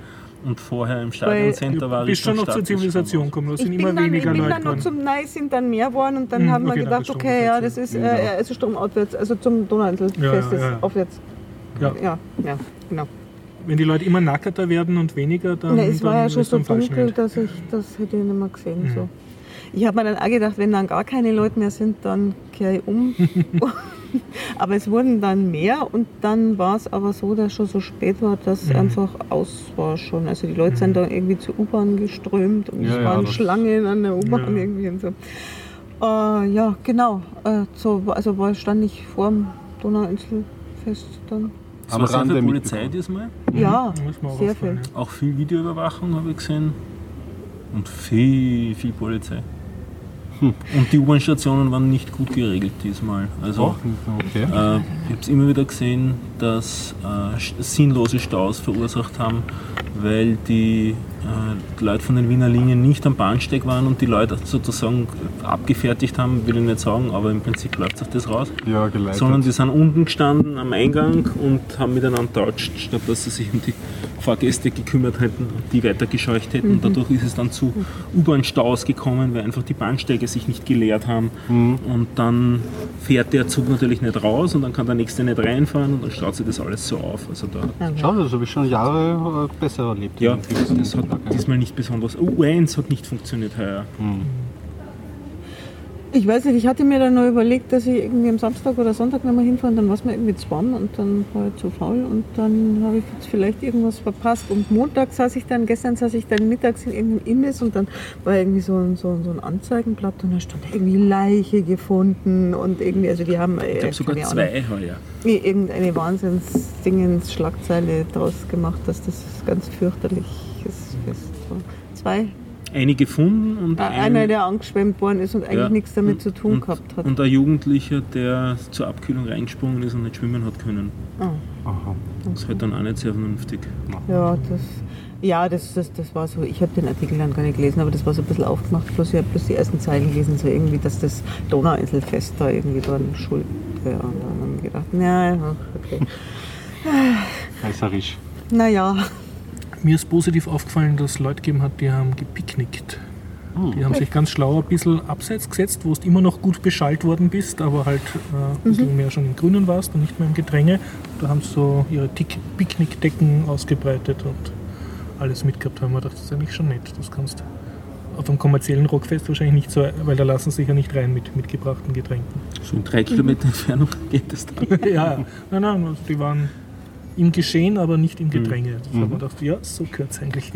S1: Und vorher im
S3: Du
S1: Stadioncenter war
S3: bist schon noch zur Zivilisation gekommen, da
S4: Ich
S3: sind
S4: bin,
S3: immer
S4: dann, ich
S3: weniger
S4: bin
S3: Leute
S4: dann noch zum Nein sind dann mehr geworden und dann
S3: Mhm,
S4: haben wir
S3: okay, dann
S4: gedacht,
S3: du
S4: okay, ja, das ist
S3: ja.
S4: äh, also stromaufwärts, also zum Donauinselfest
S3: Ja, ja,
S4: ist
S3: ja.
S4: aufwärts.
S3: Ja.
S4: ja, ja, genau.
S3: Wenn die Leute immer nackerter werden und weniger, dann,
S4: Na, es war
S3: dann
S4: ja schon so dunkel,
S3: Ende.
S4: dass ich das hätte ich nicht mehr gesehen.
S3: Mhm.
S4: So. Ich habe mir dann auch gedacht, wenn dann gar keine Leute mehr sind, dann kehre ich um. <laughs> aber es wurden dann mehr und dann war es aber so, dass schon so spät war, dass
S3: Mhm.
S4: einfach aus war schon. Also die Leute sind da irgendwie zur U-Bahn geströmt und
S2: Ja,
S4: es
S2: ja,
S4: waren
S2: das-
S4: Schlangen an der U-Bahn
S3: Ja.
S4: irgendwie und so. Äh, ja, genau. Äh, so, also war, stand ich vor dem Donauinselfest dann.
S1: Es
S2: Am
S1: war sehr viel Polizei diesmal.
S4: Ja,
S3: Da muss man auch
S4: sehr viel.
S1: Auch viel Videoüberwachung habe ich gesehen. Und viel, viel Polizei.
S2: Hm.
S1: Und die U-Bahn-Stationen waren nicht gut geregelt diesmal. Also
S2: okay.
S1: äh, ich habe es immer wieder gesehen, dass äh, sinnlose Staus verursacht haben, weil die äh, Leute von den Wiener Linien nicht am Bahnsteig waren und die Leute sozusagen abgefertigt haben, will ich nicht sagen, aber im Prinzip läuft auf das raus.
S2: Ja, geleitet.
S1: Sondern die sind unten gestanden am Eingang und haben miteinander tauscht, statt dass sie sich um die Fahrgäste gekümmert hätten und die weitergescheucht hätten. Und dadurch ist es dann zu U-Bahn-Staus gekommen, weil einfach die Bahnsteige sich nicht geleert haben. Und dann fährt der Zug natürlich nicht raus und dann kann der nächste nicht reinfahren und dann staut sich das alles so auf. Also da,
S2: Schau, das habe ich schon Jahre äh, besser erlebt.
S1: ja, das hat
S2: Lagen.
S1: diesmal nicht besonders. U1 hat nicht funktioniert heuer.
S4: Ich weiß nicht, ich hatte mir dann nur überlegt, dass ich irgendwie am Samstag oder Sonntag nochmal hinfahre und dann war es mir irgendwie zu warm und dann war ich zu faul und dann habe ich jetzt vielleicht irgendwas verpasst. Und Montag saß ich dann, gestern saß ich dann mittags in irgendeinem Imbiss und dann war irgendwie so ein, so, ein- so ein Anzeigenblatt und da stand irgendwie Leiche gefunden und irgendwie, also die haben äh,
S1: Ich glaube sogar
S4: keine
S1: zwei heuer.
S4: Irgendeine Wahnsinns-Dingens-Schlagzeile draus gemacht, dass das ganz war. Zwei.
S1: Eine gefunden und ein-
S4: Einer, der angeschwemmt worden ist und eigentlich
S1: Ja.
S4: nichts damit
S1: Und-
S4: zu tun
S1: und,
S4: gehabt hat.
S1: Und ein Jugendlicher, der zur Abkühlung reingesprungen ist und nicht schwimmen hat können.
S4: Ah.
S2: Aha.
S1: Das ist halt dann auch nicht sehr vernünftig.
S4: Ja, das, ja das, das, das war so. Ich habe den Artikel dann gar nicht gelesen, aber das war so ein bisschen aufgemacht. Bloß ich habe bloß die ersten Zeilen gelesen, so irgendwie, dass das Donauinselfest da irgendwie dran schuld wäre. Und dann haben wir gedacht, na, ja, okay.
S2: Reißerisch.
S4: Naja,
S3: Mir ist positiv aufgefallen, dass es Leute gegeben hat, die haben gepicknickt.
S2: Hm.
S3: Die haben sich ganz schlau ein bisschen abseits gesetzt, wo du immer noch gut beschallt worden bist, aber halt äh, ein bisschen mehr schon im Grünen warst und nicht mehr im Gedränge. Da haben sie so ihre Picknickdecken ausgebreitet und alles mitgehabt. Da haben wir gedacht, das ist eigentlich schon nett. Das kannst auf einem kommerziellen Rockfest wahrscheinlich nicht so, weil da lassen sie sich ja nicht rein mit mitgebrachten Getränken.
S1: So in drei Kilometer Entfernung geht es dann.
S3: ja, <laughs> ja. Nein, nein, also die waren im Geschehen, aber nicht im Gedränge. Das haben wir gedacht, ja, so gehört es eigentlich.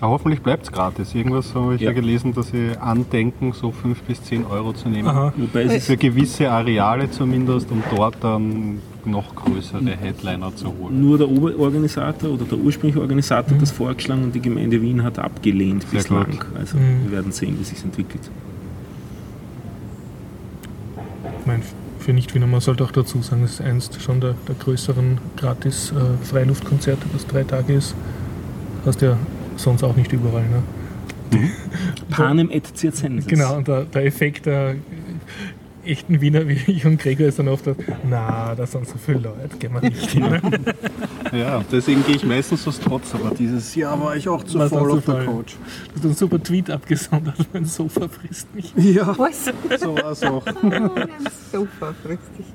S2: Aber hoffentlich bleibt es gratis. Irgendwas habe ich ja.
S1: Ja.
S2: gelesen, dass sie andenken, so 5 bis 10 Euro zu nehmen.
S3: Aha.
S1: Wobei es ist
S2: Für gewisse Areale zumindest, um dort dann noch größere Headliner zu holen.
S1: nur der Oberorganisator oder der ursprüngliche Organisator hat das vorgeschlagen und die Gemeinde Wien hat abgelehnt
S2: Sehr
S1: bislang.
S2: gut.
S1: Also
S3: Mhm.
S1: wir werden sehen, wie sich entwickelt.
S3: Ich meine, für Nicht-Wiener, man sollte auch dazu sagen, es ist eins schon der, der größeren Gratis-Freiluftkonzerte, das drei Tage ist. Hast ja sonst auch nicht überall. Ne?
S1: Panem et circenses.
S3: Genau, und der, der Effekt der echten Wiener wie ich und Gregor ist dann oft, das, na, da sind so viele Leute, gehen wir nicht hin.
S2: Ja, deswegen gehe ich meistens aus Trotz, aber dieses Jahr war ich auch zu
S3: Warst
S2: voll auf der. Couch.
S3: Du hast einen super Tweet abgesondert, <laughs> mein Sofa frisst mich.
S2: Ja,
S4: was?
S2: so war es auch.
S4: Sofa frisst dich.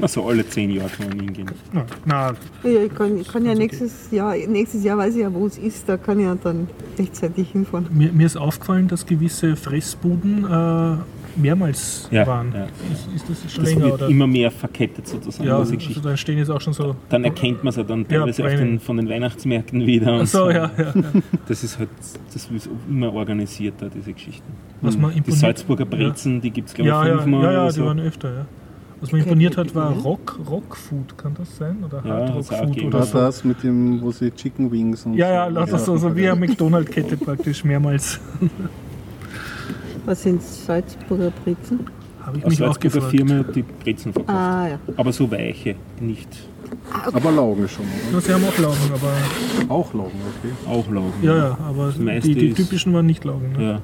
S1: Also alle zehn Jahre kann man hingehen.
S3: Na, na,
S4: Ja, ich kann, ich kann ja
S3: okay.
S4: nächstes Jahr, nächstes Jahr weiß ich ja, wo es ist, da kann ich ja dann rechtzeitig hinfahren.
S3: mir, mir ist aufgefallen, dass gewisse Fressbuden äh, mehrmals
S1: Ja,
S3: waren.
S1: ja.
S3: Ist, ist das schon
S1: Das
S3: länger?
S1: wird
S3: Oder?
S1: immer mehr verkettet sozusagen.
S3: ja,
S1: diese
S3: also
S1: Geschichte.
S3: da stehen jetzt auch schon so.
S1: Dann erkennt man es ja dann
S3: Ja,
S1: teilweise auf
S3: Bremen.
S1: den, von den Weihnachtsmärkten wieder. Und
S3: Ach so, ja, ja. ja.
S1: Das ist halt das ist immer organisierter, diese Geschichten.
S3: Was man
S1: Die Salzburger Brezen, die gibt es glaube ich
S3: Ja, ja,
S1: fünfmal
S3: ja, ja,
S1: oder
S3: die
S1: so.
S3: waren öfter, ja. Was mich imponiert hat, war Rock, Rockfood, kann das sein? Oder
S1: Ja,
S3: Hard Rock Food oder
S2: War
S3: so.
S2: das mit dem, wo sie Chicken Wings und
S3: Ja, ja,
S2: so.
S3: lauter so, so wie eine McDonald-Kette praktisch mehrmals.
S4: Was sind Salzburger Brezen?
S3: Habe ich mich auch
S1: Salzburger
S3: gefragt.
S1: Firma, die Brezen verkauft.
S4: Ah ja.
S1: Aber so weiche, nicht
S2: Aber Laugen schon, oder?
S3: Na, sie haben auch Laugen, aber
S2: Auch Laugen, okay.
S1: auch Laugen.
S3: ja, ja, aber die, die typischen waren nicht Laugen. Ne?
S1: Ja.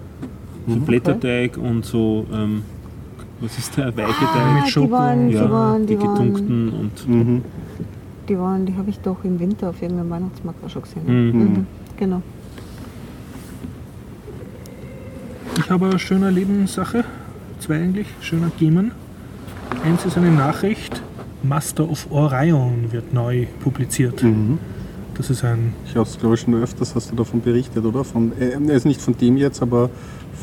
S1: So Blätterteig und so, ähm, Was ist der weiche
S4: Ah,
S1: Teil?
S3: mit
S4: die
S3: Schoko
S4: waren,
S3: und-
S4: die
S1: Ja,
S4: waren,
S1: die
S4: die waren,
S1: und
S6: Mhm.
S4: die waren, die habe ich doch im Winter auf irgendeinem Weihnachtsmarkt auch schon gesehen.
S1: Mhm.
S4: Mhm. Genau.
S3: Ich habe eine schöne Lebenssache, zwei eigentlich, schöner Themen. Eins ist eine Nachricht, Master of Orion wird neu publiziert.
S6: Mhm.
S3: Das ist ein,
S6: Ich habe es, glaube ich, schon öfters hast du davon berichtet, oder? Von, äh, also nicht von dem jetzt, aber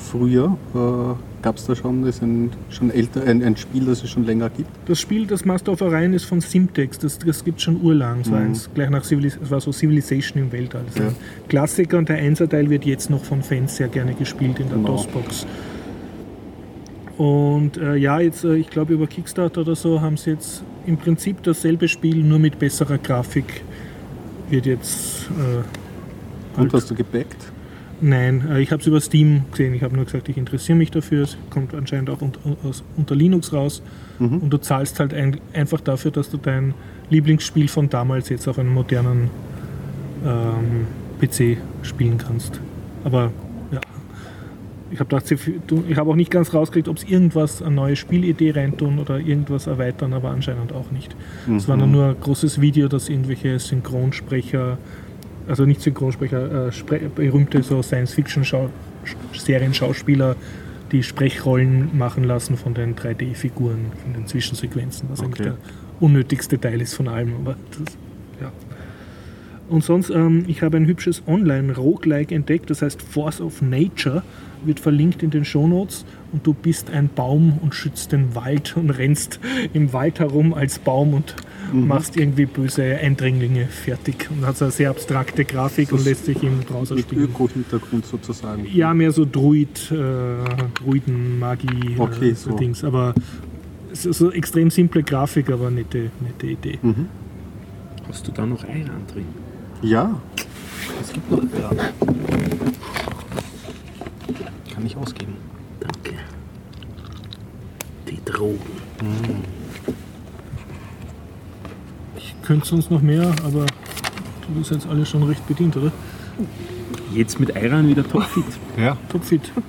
S6: früher äh, gab es da schon, das ist ein, schon älter, ein, ein Spiel, das es schon länger gibt.
S3: das Spiel, das Master of Orion ist von Simtex, das, das gibt es schon urlang. War,
S6: Mhm.
S3: eins, gleich nach Civilis das war so Civilization im Weltall. Ist
S6: Ja.
S3: Klassiker und der Einserteil wird jetzt noch von Fans sehr gerne gespielt in der
S6: Genau.
S3: DOS-Box. Und äh, ja, jetzt, äh, ich glaube über Kickstarter oder so haben sie jetzt im Prinzip dasselbe Spiel, nur mit besserer Grafik. Wird jetzt. Äh,
S6: Und hast du gebackt?
S3: Nein, äh, ich habe es über Steam gesehen. Ich habe nur gesagt, ich interessiere mich dafür. Es kommt anscheinend auch unter, unter Linux raus.
S6: Mhm.
S3: Und du zahlst halt ein, einfach dafür, dass du dein Lieblingsspiel von damals jetzt auf einem modernen ähm, PC spielen kannst. Aber ja, ich habe habe auch nicht ganz rausgekriegt, ob es irgendwas, eine neue Spielidee reintun oder irgendwas erweitern, aber anscheinend auch nicht. Es war dann nur ein großes Video, dass irgendwelche Synchronsprecher, also nicht Synchronsprecher, äh, berühmte so Science-Fiction-Serien-Schauspieler die Sprechrollen machen lassen von den 3D-Figuren, von den Zwischensequenzen, was eigentlich
S6: Okay.
S3: der unnötigste Teil ist von allem. Aber das, ja. Und sonst, ähm, ich habe ein hübsches Online-Roguelike entdeckt, das heißt Force of Nature, wird verlinkt in den Shownotes und du bist ein Baum und schützt den Wald und rennst im Wald herum als Baum und machst irgendwie böse Eindringlinge fertig und hat so eine sehr abstrakte Grafik und lässt sich im Browser
S6: Mit
S3: spielen.
S6: Öko-Hintergrund sozusagen.
S3: Ja, mehr so Druid, äh, Druiden-Magie,
S6: Okay,
S3: äh, so
S6: so.
S3: Dings. Aber es ist so extrem simple Grafik, aber nette, nette Idee.
S6: Mhm.
S1: hast du da noch Eiran drin?
S6: Ja,
S1: Es gibt noch Eiran. Kann ich ausgeben. Danke. Die Drogen.
S3: Ich könnte sonst noch mehr, aber du bist jetzt alle schon recht bedient, oder?
S1: Jetzt mit Eiran wieder topfit.
S2: Ja.
S3: Topfit. <laughs>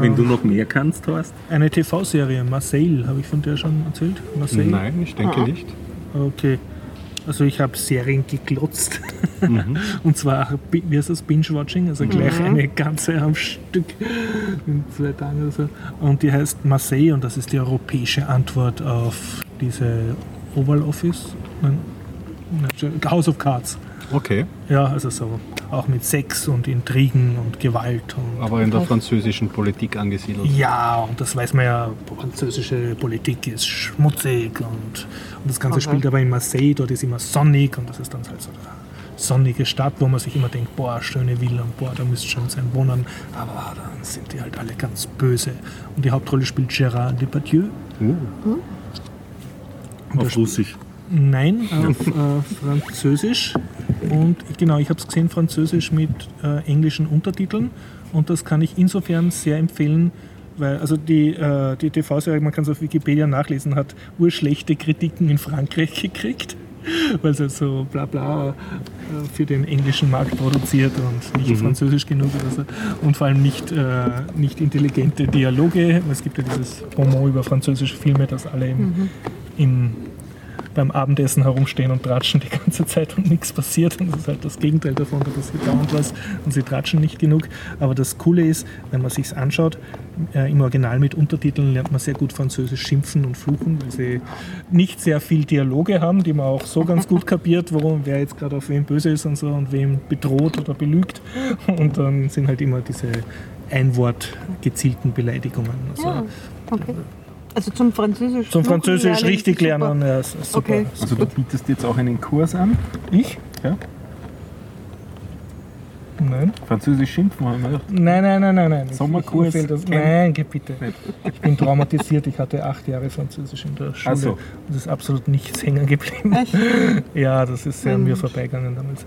S1: Wenn du noch mehr kannst, Horst.
S3: Eine TV-Serie, Marseille, habe ich von der schon erzählt? Marseille?
S2: Nein, ich denke nicht.
S3: Okay. Also ich habe Serien geklotzt.
S2: Mhm.
S3: Und zwar, wie heißt das, Binge-Watching, also gleich eine ganze am Stück in zwei Tagen oder so. Und die heißt Marseille und das ist die europäische Antwort auf diese Oval Office, House of Cards.
S2: Okay,
S3: Ja, also so auch mit Sex und Intrigen und Gewalt. Und
S2: aber in der französischen Politik angesiedelt.
S3: ja, und das weiß man ja, französische Politik ist schmutzig und, und das Ganze
S4: Okay.
S3: spielt aber in Marseille, dort ist immer sonnig und das ist dann halt so eine sonnige Stadt, wo man sich immer denkt, boah, schöne Villen, boah, da müsste schön sein wohnen, aber dann sind die halt alle ganz böse. Und die Hauptrolle spielt Gérard Depardieu.
S1: Auf Russisch.
S3: Nein, auf äh, Französisch. Und genau, ich habe es gesehen, Französisch mit äh, englischen Untertiteln. Und das kann ich insofern sehr empfehlen, weil also die, äh, die TV-Serie, man kann es auf Wikipedia nachlesen, hat urschlechte Kritiken in Frankreich <laughs> gekriegt. Weil sie so bla bla äh, für den englischen Markt produziert und nicht französisch genug oder so. Und vor allem nicht, äh, nicht intelligente Dialoge. Es gibt ja dieses Bonmot über französische Filme, dass alle im, im beim Abendessen herumstehen und tratschen die ganze Zeit und nichts passiert. Und das ist halt das Gegenteil davon, da passiert dauernd was und sie tratschen nicht genug. Aber das Coole ist, wenn man sich anschaut, äh, im Original mit Untertiteln lernt man sehr gut Französisch schimpfen und fluchen, weil sie nicht sehr viel Dialoge haben, die man auch so ganz gut kapiert, warum wer jetzt gerade auf wen böse ist und so und wem bedroht oder belügt. Und dann sind halt immer diese Einwort gezielten Beleidigungen. Also
S4: Ja, okay. Also zum Französisch.
S3: Zum Französisch
S4: lernen,
S3: richtig
S4: super.
S3: lernen, ja, ist ist super.
S4: Okay.
S1: Also du bietest jetzt auch einen Kurs an.
S3: Ich?
S1: Ja.
S3: Nein.
S1: Französisch schimpfen haben wir gedacht.
S3: Nein, nein, nein, nein, nein. Ich-
S1: Sommerkurs
S3: ich
S1: kennen?
S3: Nein, geh bitte. Ich bin traumatisiert. Ich hatte acht Jahre Französisch in der Schule.
S1: So.
S3: Und es ist absolut nichts hängen geblieben.
S4: Echt? <laughs>
S3: Ja, das ist sehr an mir vorbeigegangen damals.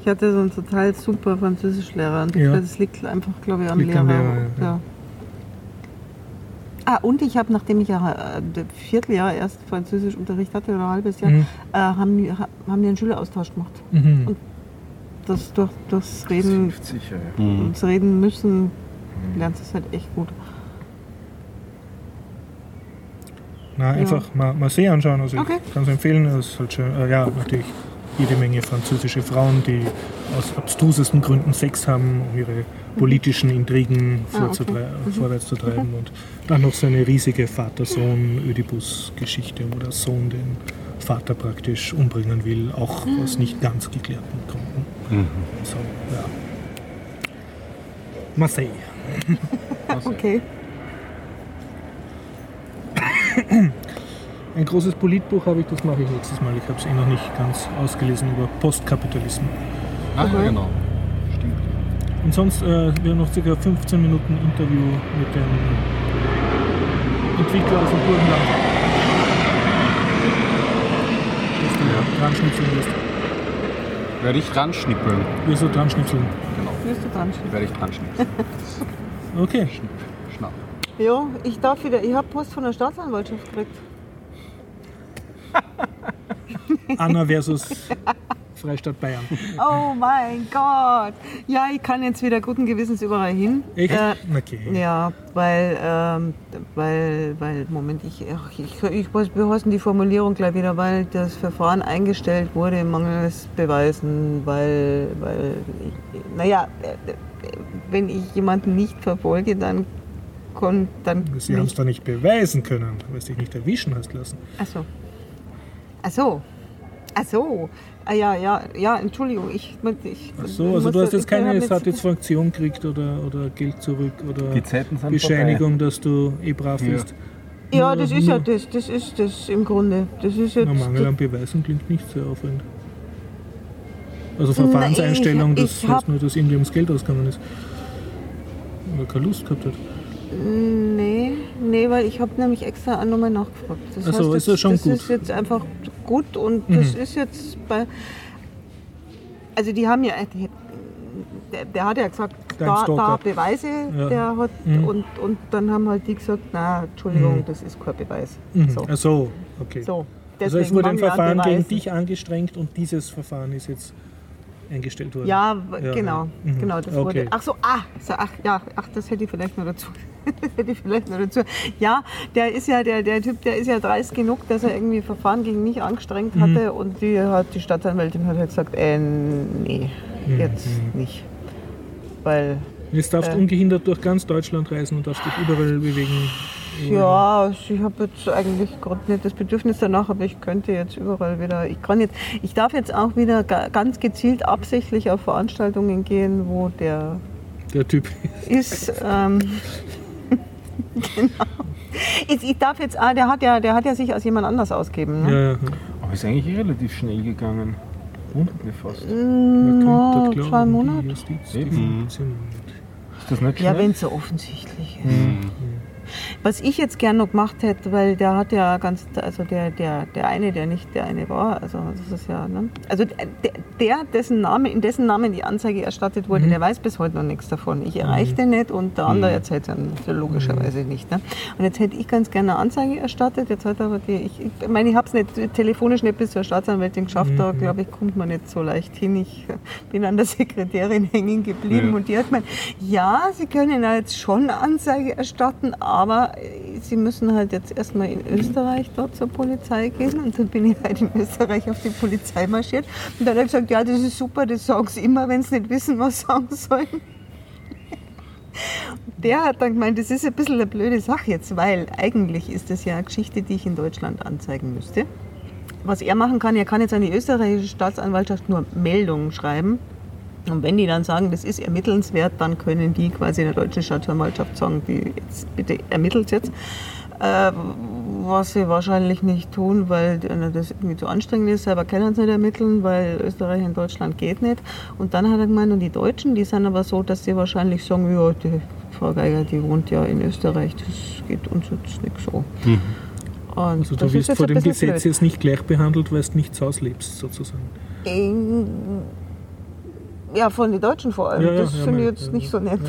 S4: Ich hatte so einen total super Französischlehrer und
S3: Ja.
S4: das liegt einfach, glaube ich, am
S3: Liegt
S4: Lehrer.
S3: am Lehrer, ja.
S4: ja. Ah, und ich habe, nachdem ich ja äh, Vierteljahr erst Französischunterricht hatte oder ein halbes Jahr,
S3: Mhm.
S4: äh, haben, haben wir einen Schüleraustausch gemacht.
S3: Mhm.
S4: Und Das durch, durchs Reden,
S1: sicher, ja.
S6: Mhm.
S4: durchs Reden müssen lernst du es halt echt gut.
S3: Na, einfach mal, mal See anschauen. Also
S4: Okay.
S3: ich kann es empfehlen. Es ist halt schön. Äh, ja, natürlich jede Menge französische Frauen, die aus abstrusesten Gründen Sex haben, um ihre politischen Intrigen
S4: Ah,
S3: vorzutrei- vorwärts zu treiben. Und dann noch so eine riesige Vater-Sohn-Ödipus-Geschichte, wo der Sohn den Vater praktisch umbringen will, auch aus nicht ganz geklärten Gründen. So, ja. Marseille. <laughs>
S4: Okay. <laughs>
S3: Ein großes Politbuch habe ich, das mache ich nächstes Mal. Ich habe es eh noch nicht ganz ausgelesen über Postkapitalismus.
S2: Ach, ja, genau.
S3: Und sonst äh, wir haben noch ca. 15 Minuten Interview mit dem Entwickler aus dem Burgenland. Das du dran schnipseln wirst.
S2: Werde ich dran schnippeln.
S3: Wirst du dran schnipseln.
S4: Wirst du dran stehen?
S2: Werde ich dran schnippeln.
S3: Okay.
S2: Schnapp.
S4: Ja, ich darf wieder. Ich habe Post von der Staatsanwaltschaft gekriegt.
S3: Anna versus Freistaat Bayern.
S4: Oh mein Gott. Ja, ich kann jetzt wieder guten Gewissens überall hin.
S3: Echt?
S4: Äh,
S3: okay.
S4: Ja, weil, ähm, weil, weil, Moment, ich, ich, ich heißt denn die Formulierung gleich wieder, weil das Verfahren eingestellt wurde mangels Beweisen, weil, weil, ich, naja, äh, wenn ich jemanden nicht verfolge, dann kon, dann
S3: Sie haben es da nicht beweisen können, weil es dich nicht erwischen hast lassen.
S4: Ach so. Ach so. Ach so. Ah, ja, ja, ja, Entschuldigung, ich, ich
S3: Ach so, also du hast
S4: das-
S3: jetzt keine Satisfaktion gekriegt oder, oder Geld zurück oder Bescheinigung, dass du eh brav
S1: Ja.
S3: bist.
S4: Ja, das ist ja das, das ist das im Grunde. Das ist jetzt.
S3: Na, Mangel an Beweisen klingt nicht sehr aufregend. Also Verfahrenseinstellung,
S4: ich-
S3: das nur, dass ihm ums Geld ausgegangen ist. Oder keine Lust gehabt hat.
S4: Nee, nee, weil ich habe nämlich extra auch nochmal nachgefragt. Das
S3: Ach so, ist das schon
S4: das
S3: gut?
S4: ist jetzt einfach gut und das
S3: Mhm.
S4: ist jetzt bei. Also die haben ja. Die, der, der hat ja gesagt, da, da. Beweise,
S3: Ja.
S4: der hat
S3: Mhm.
S4: und, und dann haben halt die gesagt, na, Entschuldigung,
S3: Mhm.
S4: das ist kein Beweis.
S3: Mhm.
S4: So.
S3: Ach so, okay.
S4: so.
S3: also es wurde ein
S4: an
S3: Verfahren gegen dich angestrengt und dieses Verfahren ist jetzt eingestellt worden.
S4: Ja,
S3: Ja,
S4: genau.
S3: Mhm.
S4: genau, das
S3: Okay.
S4: wurde. Ach so, ah, so, ach ja, ach, das hätte ich vielleicht noch dazu. <laughs> hätte ich vielleicht noch dazu. Ja, der ist ja, der, der Typ, der ist ja dreist genug, dass er irgendwie Verfahren gegen mich angestrengt
S3: Mhm.
S4: hatte und die hat die Staatsanwältin hat halt gesagt, äh, nee,
S3: Mhm.
S4: jetzt nicht. Weil,
S3: Jetzt darfst du
S4: Äh.
S3: ungehindert durch ganz Deutschland reisen und darfst dich überall bewegen.
S4: ja, also ich habe jetzt eigentlich gerade nicht das Bedürfnis danach, aber ich könnte jetzt überall wieder, ich kann jetzt, ich darf jetzt auch wieder ga- ganz gezielt absichtlich auf Veranstaltungen gehen, wo der
S3: Der Typ.
S4: ist. Ähm, <laughs> <laughs> genau. Ich, ich darf jetzt, ah, der hat ja, der hat ja sich als jemand anders ausgeben. Ne?
S3: Ja, ja.
S1: Aber ist eigentlich relativ schnell gegangen. Wundert mich fast. Ist
S4: No, zwei Monate.
S3: Justiz, die
S1: Eben.
S3: Funktion.
S1: das nicht
S4: Ja,
S1: schnell?
S4: wenn es so offensichtlich ist.
S3: Mhm.
S4: Was ich jetzt gern noch gemacht hätte, weil der hat ja ganz, also der, der, der eine, der nicht der eine war, also das ist ja, ne? Also der, der, dessen Name, in dessen Namen die Anzeige erstattet wurde, der weiß bis heute noch nichts davon. Ich erreiche den nicht und der andere erzählt dann logischerweise nicht. Ne? Und jetzt hätte ich ganz gerne eine Anzeige erstattet, jetzt hat aber die, ich, ich meine, ich habe es nicht telefonisch nicht bis zur Staatsanwältin geschafft, da glaube ich, kommt man nicht so leicht hin. Ich <laughs> bin an der Sekretärin <laughs> hängen geblieben
S1: Ja.
S4: und die hat gemeint, ja, Sie können ja jetzt schon eine Anzeige erstatten, aber Sie müssen halt jetzt erstmal in Österreich dort zur Polizei gehen. Und dann bin ich halt in Österreich auf die Polizei marschiert. Und dann hat er gesagt, ja, das ist super, das sagen Sie immer, wenn Sie nicht wissen, was sagen sollen. Der hat dann gemeint, das ist ein bisschen eine blöde Sache jetzt, weil eigentlich ist das ja eine Geschichte, die ich in Deutschland anzeigen müsste. Was er machen kann, er kann jetzt an die österreichische Staatsanwaltschaft nur Meldungen schreiben. Und wenn die dann sagen, das ist ermittelnswert, dann können die quasi der deutschen Staatsanwaltschaft sagen, die jetzt bitte ermittelt jetzt. Äh, was sie wahrscheinlich nicht tun, weil das irgendwie zu anstrengend ist. Selber können sie nicht ermitteln, weil Österreich in Deutschland geht nicht. Und dann hat er gemeint, und die Deutschen, die sind aber so, dass sie wahrscheinlich sagen, ja, die Frau Geiger, die wohnt ja in Österreich, das geht uns jetzt nicht so. Und
S3: Also du wirst vor dem Gesetz
S4: blöd.
S3: jetzt nicht gleich behandelt, weil du nicht zu Hause lebst, sozusagen.
S4: Ähm, Ja, von den Deutschen vor allem.
S3: Ja, ja,
S4: das
S3: ja,
S4: finde ich jetzt nicht so nett.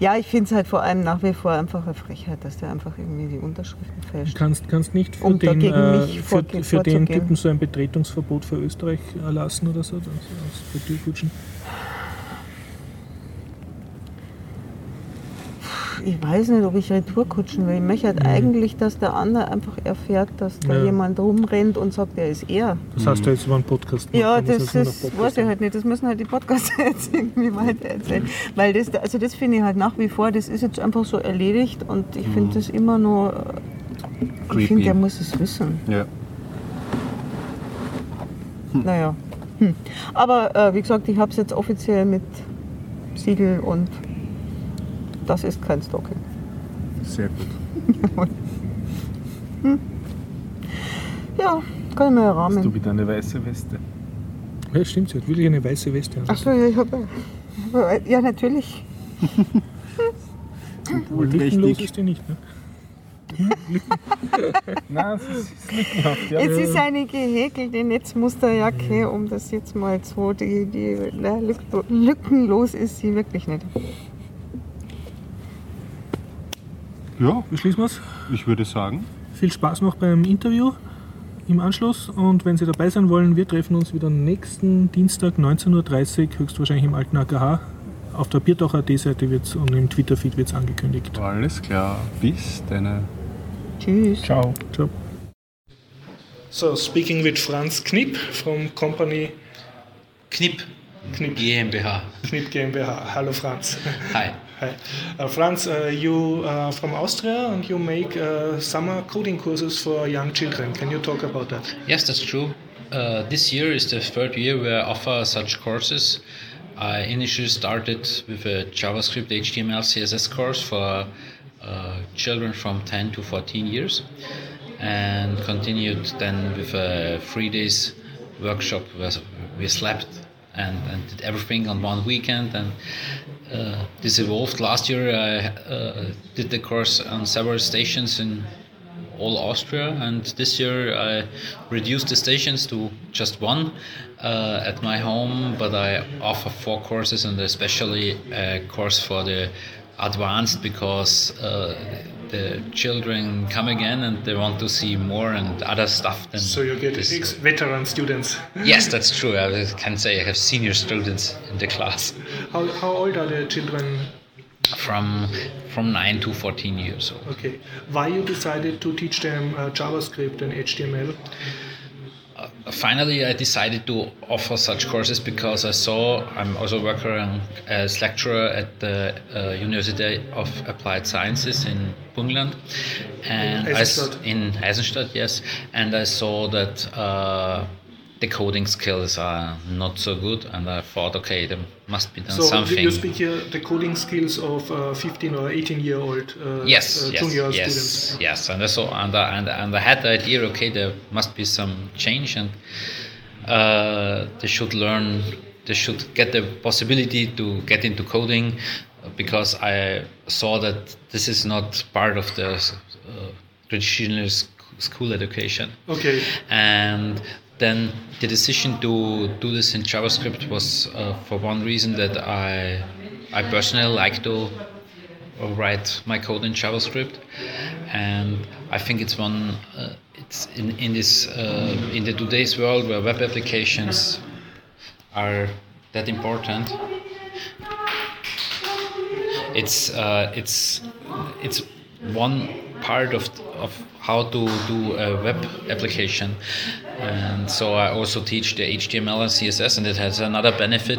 S4: Ja, ich finde es halt vor allem nach wie vor einfach eine Frechheit, dass der einfach irgendwie die Unterschriften
S3: Du
S4: fälscht.
S3: kannst, kannst nicht für
S4: Um
S3: den, äh, für, für den. Typen so ein Betretungsverbot für Österreich erlassen oder so, also aus
S4: ich weiß nicht, ob ich Retourkutschen will. Ich möchte halt eigentlich, dass der andere einfach erfährt, dass da
S3: Ja.
S4: jemand rumrennt und sagt, er ist er.
S3: Das heißt, du jetzt über einen Podcast gemacht,
S4: Ja, das, das
S3: noch Podcast
S4: weiß ich halt nicht. Das müssen halt die Podcaster <laughs> jetzt irgendwie weiter erzählen. Weil das, also das finde ich halt nach wie vor, das ist jetzt einfach so erledigt und ich finde das immer nur. äh, Ich
S2: Creepy.
S4: finde, der muss es wissen.
S6: Ja.
S4: Naja. Hm. Aber äh, wie gesagt, ich habe es jetzt offiziell mit Siegel und das ist kein Stalking.
S6: Sehr gut. <laughs>
S4: Ja, kann ich mir
S1: Hast du wieder eine weiße Weste?
S3: Ja, stimmt, sie hat wirklich eine weiße Weste. an.
S4: Achso, ja, ich habe. Ja, natürlich. <laughs>
S3: Lückenlos ist die nicht, ne? <laughs>
S1: Nein, es ist, es ist lückenhaft, ja.
S4: Es ist eine gehäkelte Netzmusterjacke, um das jetzt mal so, die, die na, lück- lückenlos ist sie wirklich nicht.
S6: Ja,
S3: Beschließen wir es.
S6: ich würde sagen.
S3: Viel Spaß noch beim Interview im Anschluss und wenn Sie dabei sein wollen, wir treffen uns wieder nächsten Dienstag 19.30 Uhr, höchstwahrscheinlich im alten AKH. Auf der Biertaucher AD-Seite wird's und im Twitter-Feed wird es angekündigt.
S6: Alles klar. Bis dann.
S4: Tschüss.
S1: Ciao.
S3: Ciao. So, speaking with Franz Knipp from company
S7: Knipp
S3: Knipp,
S7: GmbH.
S3: Knipp GmbH. Hallo Franz.
S7: Hi.
S3: Hi. Uh, Franz, uh, you are from Austria and you make uh, summer coding courses for young children. Can you talk about that?
S7: Yes, that's true. This year is the third year where I offer such courses. I initially started with a JavaScript, HTML, CSS course for children from 10 to 14 years and continued then with a three days workshop where we slept and, and did everything on one weekend and uh, this evolved. Last year i uh, did the course on several stations in all austria and this year i reduced the stations to just one uh, at my home but i offer four courses and especially a course for the advanced because uh, the children come again and they want to see more and other stuff than
S3: So you get
S7: this.
S3: ex- veteran students. <laughs>
S7: Yes, that's true. I can say I have senior students in the class
S3: How, how old are the children?
S7: from from 9 to 14 years old.
S3: Okay. Why you decided to teach them uh, JavaScript and HTML?
S7: Finally, I decided to offer such courses because I saw I'm also working as lecturer at the uh, University of Applied Sciences in Burgenland, and I s-
S3: Eisenstadt.
S7: in Eisenstadt, yes, and I saw that uh, the coding skills are not so good, and I thought, okay, there must be done
S3: So
S7: something.
S3: you speak here the coding skills of uh, 15 or 18 year old uh,
S7: yes,
S3: uh,
S7: yes,
S3: junior
S7: yes,
S3: students.
S7: yes. And I saw, and I, and, and I had the idea, okay, there must be some change, and uh, they should learn, they should get the possibility to get into coding, because I saw that this is not part of the uh, traditional school education
S3: Okay.
S7: and then the decision to do this in JavaScript was uh, for one reason that I I personally like to write my code in JavaScript, and I think it's one uh, it's in in this uh, in the today's world where web applications are that important. It's uh, it's it's one part of of how to do a web application, and so I also teach the HTML and CSS, and it has another benefit.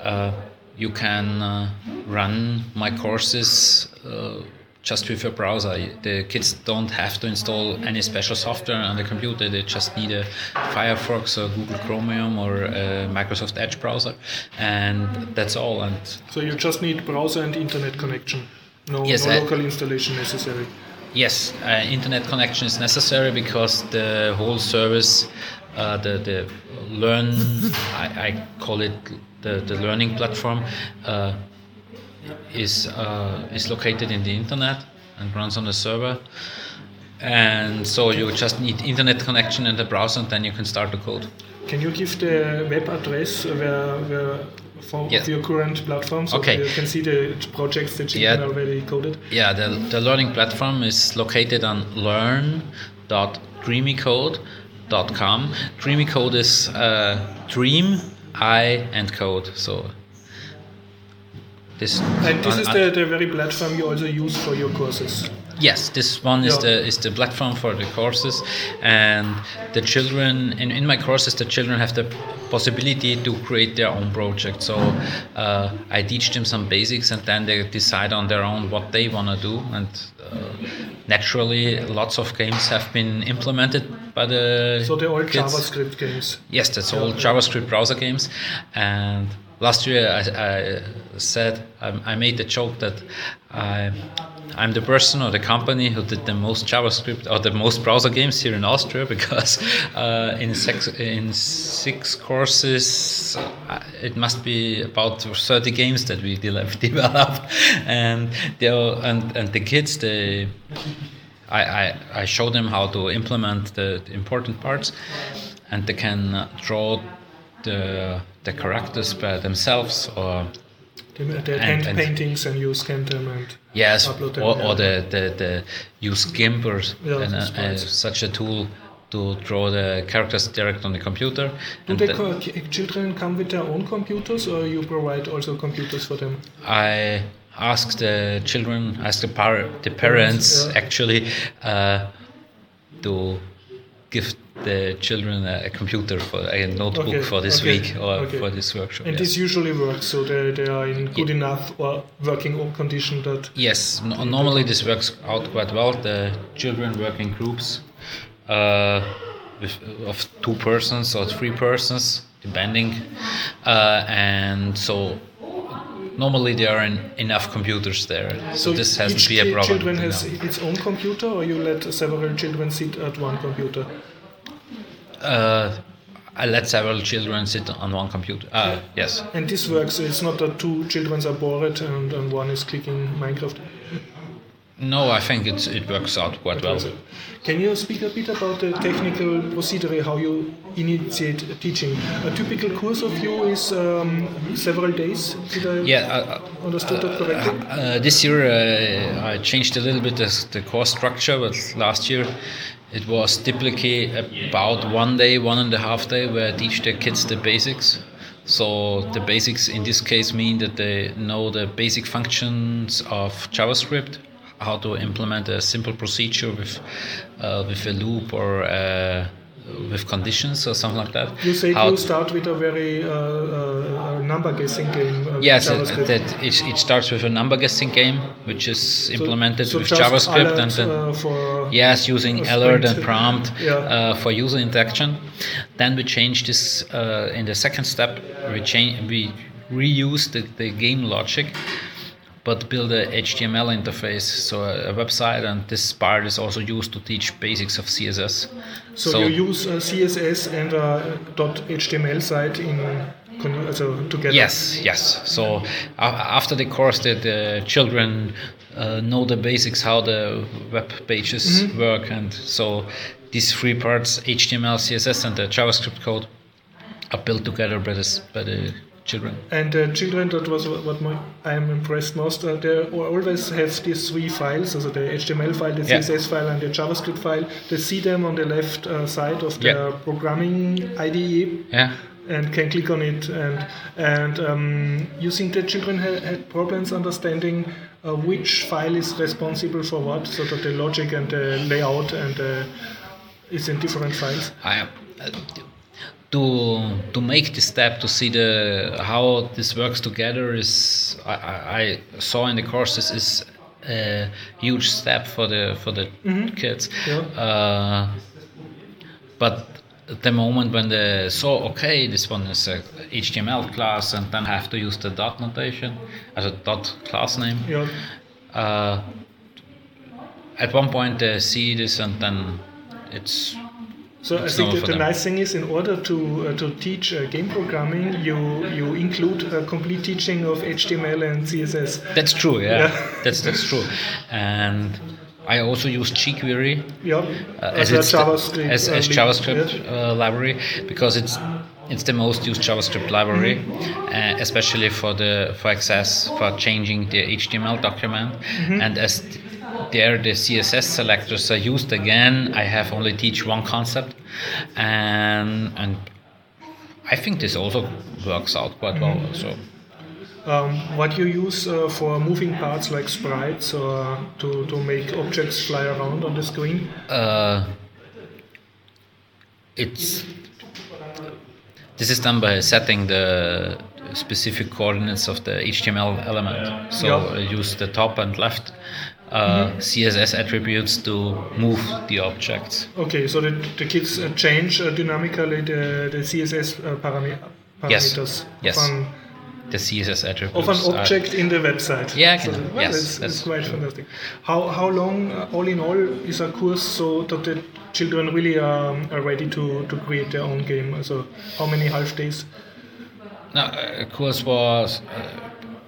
S7: Uh, you can uh, run my courses uh, just with your browser. The kids don't have to install any special software on the computer. They just need a Firefox or Google Chromium or a Microsoft Edge browser, and that's all. And
S3: So you just need browser and internet connection. No,
S7: Yes,
S3: no
S7: I-
S3: local installation necessary.
S7: Yes, uh, internet connection is necessary because the whole service, uh, the the learn, I, I call it the, the learning platform, uh, is uh, is located in the internet and runs on the server. And so you just need internet connection and the browser, and then you can start the code.
S3: Can you give the web address where, where for,
S7: Yeah.
S3: of your current platform so
S7: Okay.
S3: you can see the projects that you
S7: Yeah.
S3: already coded?
S7: Yeah, the, the learning platform is located on learn.dreamycode.com. Dreamycode is uh, dream, I, and code. So This
S3: And this
S7: on-
S3: is the, the very platform you also use for your courses.
S7: Yes, this one is the is the platform for the courses, and the children in, in my courses the children have the possibility to create their own project. So uh, I teach them some basics, and then they decide on their own what they want to do. And uh, naturally, lots of games have been implemented by the
S3: So they're all
S7: kids.
S3: JavaScript games.
S7: Yes, that's all JavaScript browser games. And last year I, I said, I, I made the joke that I, I'm the person or the company who did the most JavaScript or the most browser games here in Austria <laughs> because uh, in, six, in six courses uh, it must be about 30 games that we de- <laughs> developed. And, they are, and, and the kids, they. I, I, I show them how to implement the, the important parts and they can draw the, the characters by themselves or
S3: The, the
S7: And-
S3: hand
S7: and-
S3: paintings and you scan them and
S7: yes or,
S3: yeah.
S7: or the, the, the use GIMP or
S3: Yeah,
S7: and, uh, uh, such a tool to draw the characters direct on the computer
S3: Do the
S7: the-
S3: children come with their own computers or you provide also computers for them?
S7: I ask the children, ask the, par- the parents
S3: yeah.
S7: actually uh, to give the children a, a computer for a notebook
S3: Okay,
S7: for this
S3: okay,
S7: week or
S3: okay.
S7: for this workshop.
S3: And
S7: yes.
S3: this usually works, so they, they are in good enough or working condition that
S7: Yes, no, normally this works out quite well. The children work in groups uh, with, of two persons or three persons, depending, uh, and so normally there are en- enough computers there. So, this hasn't
S3: each
S7: been a problem.
S3: children has its own computer or you let several children sit at one computer?
S7: Uh, I let several children sit on one computer. Uh, yes.
S3: And this works, it's not that two children are bored and, and one is clicking Minecraft.
S7: No, I think it's, it works out quite well.
S3: Can you speak a bit about the technical procedure, how you initiate teaching? A typical course of you is um, several days. Did I
S7: Yeah, uh,
S3: understood that correctly?
S7: Uh, this year uh, I changed a little bit the, the course structure, but last year it was typically about one day, one and a half day, where I teach the kids the basics. So the basics in this case mean that they know the basic functions of JavaScript, how to implement a simple procedure with uh, with a loop or with conditions or something like that.
S3: You say
S7: How
S3: you start with a very uh, uh, number guessing game. Uh,
S7: Yes, it, that it, it starts with a number guessing game, which is implemented
S3: so
S7: with JavaScript and then
S3: uh,
S7: yes, using alert and prompt <laughs>
S3: Yeah.
S7: uh, for user interaction. Then we change this uh, in the second step. We change we reuse the, the game logic, but build a HTML interface, so a, a website, and this part is also used to teach basics of CSS.
S3: So, you use uh, CSS and a .html site in con- also together.
S7: Yes, yes. So after the course, the, the children uh, know the basics, how the web pages work, and so these three parts, HTML, CSS, and the JavaScript code, are built together by, this, by the children.
S3: And the children, that was what my, I am impressed most. Uh, they always have these three files, so the HTML file, the
S7: Yeah.
S3: CSS file, and the JavaScript file. They see them on the left uh, side of the
S7: Yeah.
S3: programming IDE.
S7: Yeah.
S3: and can click on it and and um, you think the children ha- had problems understanding uh, which file is responsible for what so that the logic and the layout and uh, is in different files
S7: I, uh, to to make this step to see the how this works together is I, I saw in the courses is a huge step for the for the kids.
S3: Yeah.
S7: Uh, but at the moment when they saw okay this one is a HTML class and then have to use the dot notation as a dot class name.
S3: yeah
S7: Uh, at one point they see this and then it's
S3: so I think that the
S7: them.
S3: nice thing is in order to uh, to teach uh, game programming you you include a complete teaching of HTML and CSS
S7: That's true, yeah.
S3: Yeah.
S7: That's that's true. And I also use jQuery
S3: yeah
S7: uh,
S3: as,
S7: as
S3: a
S7: it's the-
S3: JavaScript
S7: as,
S3: uh,
S7: as JavaScript
S3: yeah.
S7: uh, library because it's it's the most used JavaScript library, uh, especially for the for access for changing the HTML document. And as th- there the CSS selectors are used again, I have only teach one concept, and and I think this also works out quite well. So
S3: Um, what you use uh, for moving parts like sprites or to, to make objects fly around on the screen?
S7: Uh, it's this is done by setting the specific coordinates of the HTML element. So
S3: Yeah.
S7: uh, use the top and left uh, CSS attributes to move the objects.
S3: Okay, so the, the kids uh, change uh, dynamically the, the CSS uh,
S7: Yes.
S3: parameters
S7: Yes.
S3: of, an,
S7: The CSS attributes.
S3: of an
S7: are-
S3: object in the website.
S7: Yeah,
S3: so, well,
S7: Yes,
S3: that's, that's
S7: that's
S3: quite fantastic. How, how long, uh, all in all, is a course so that the children really um, are ready to, to create their own game? So, how many half days?
S7: no, uh, course was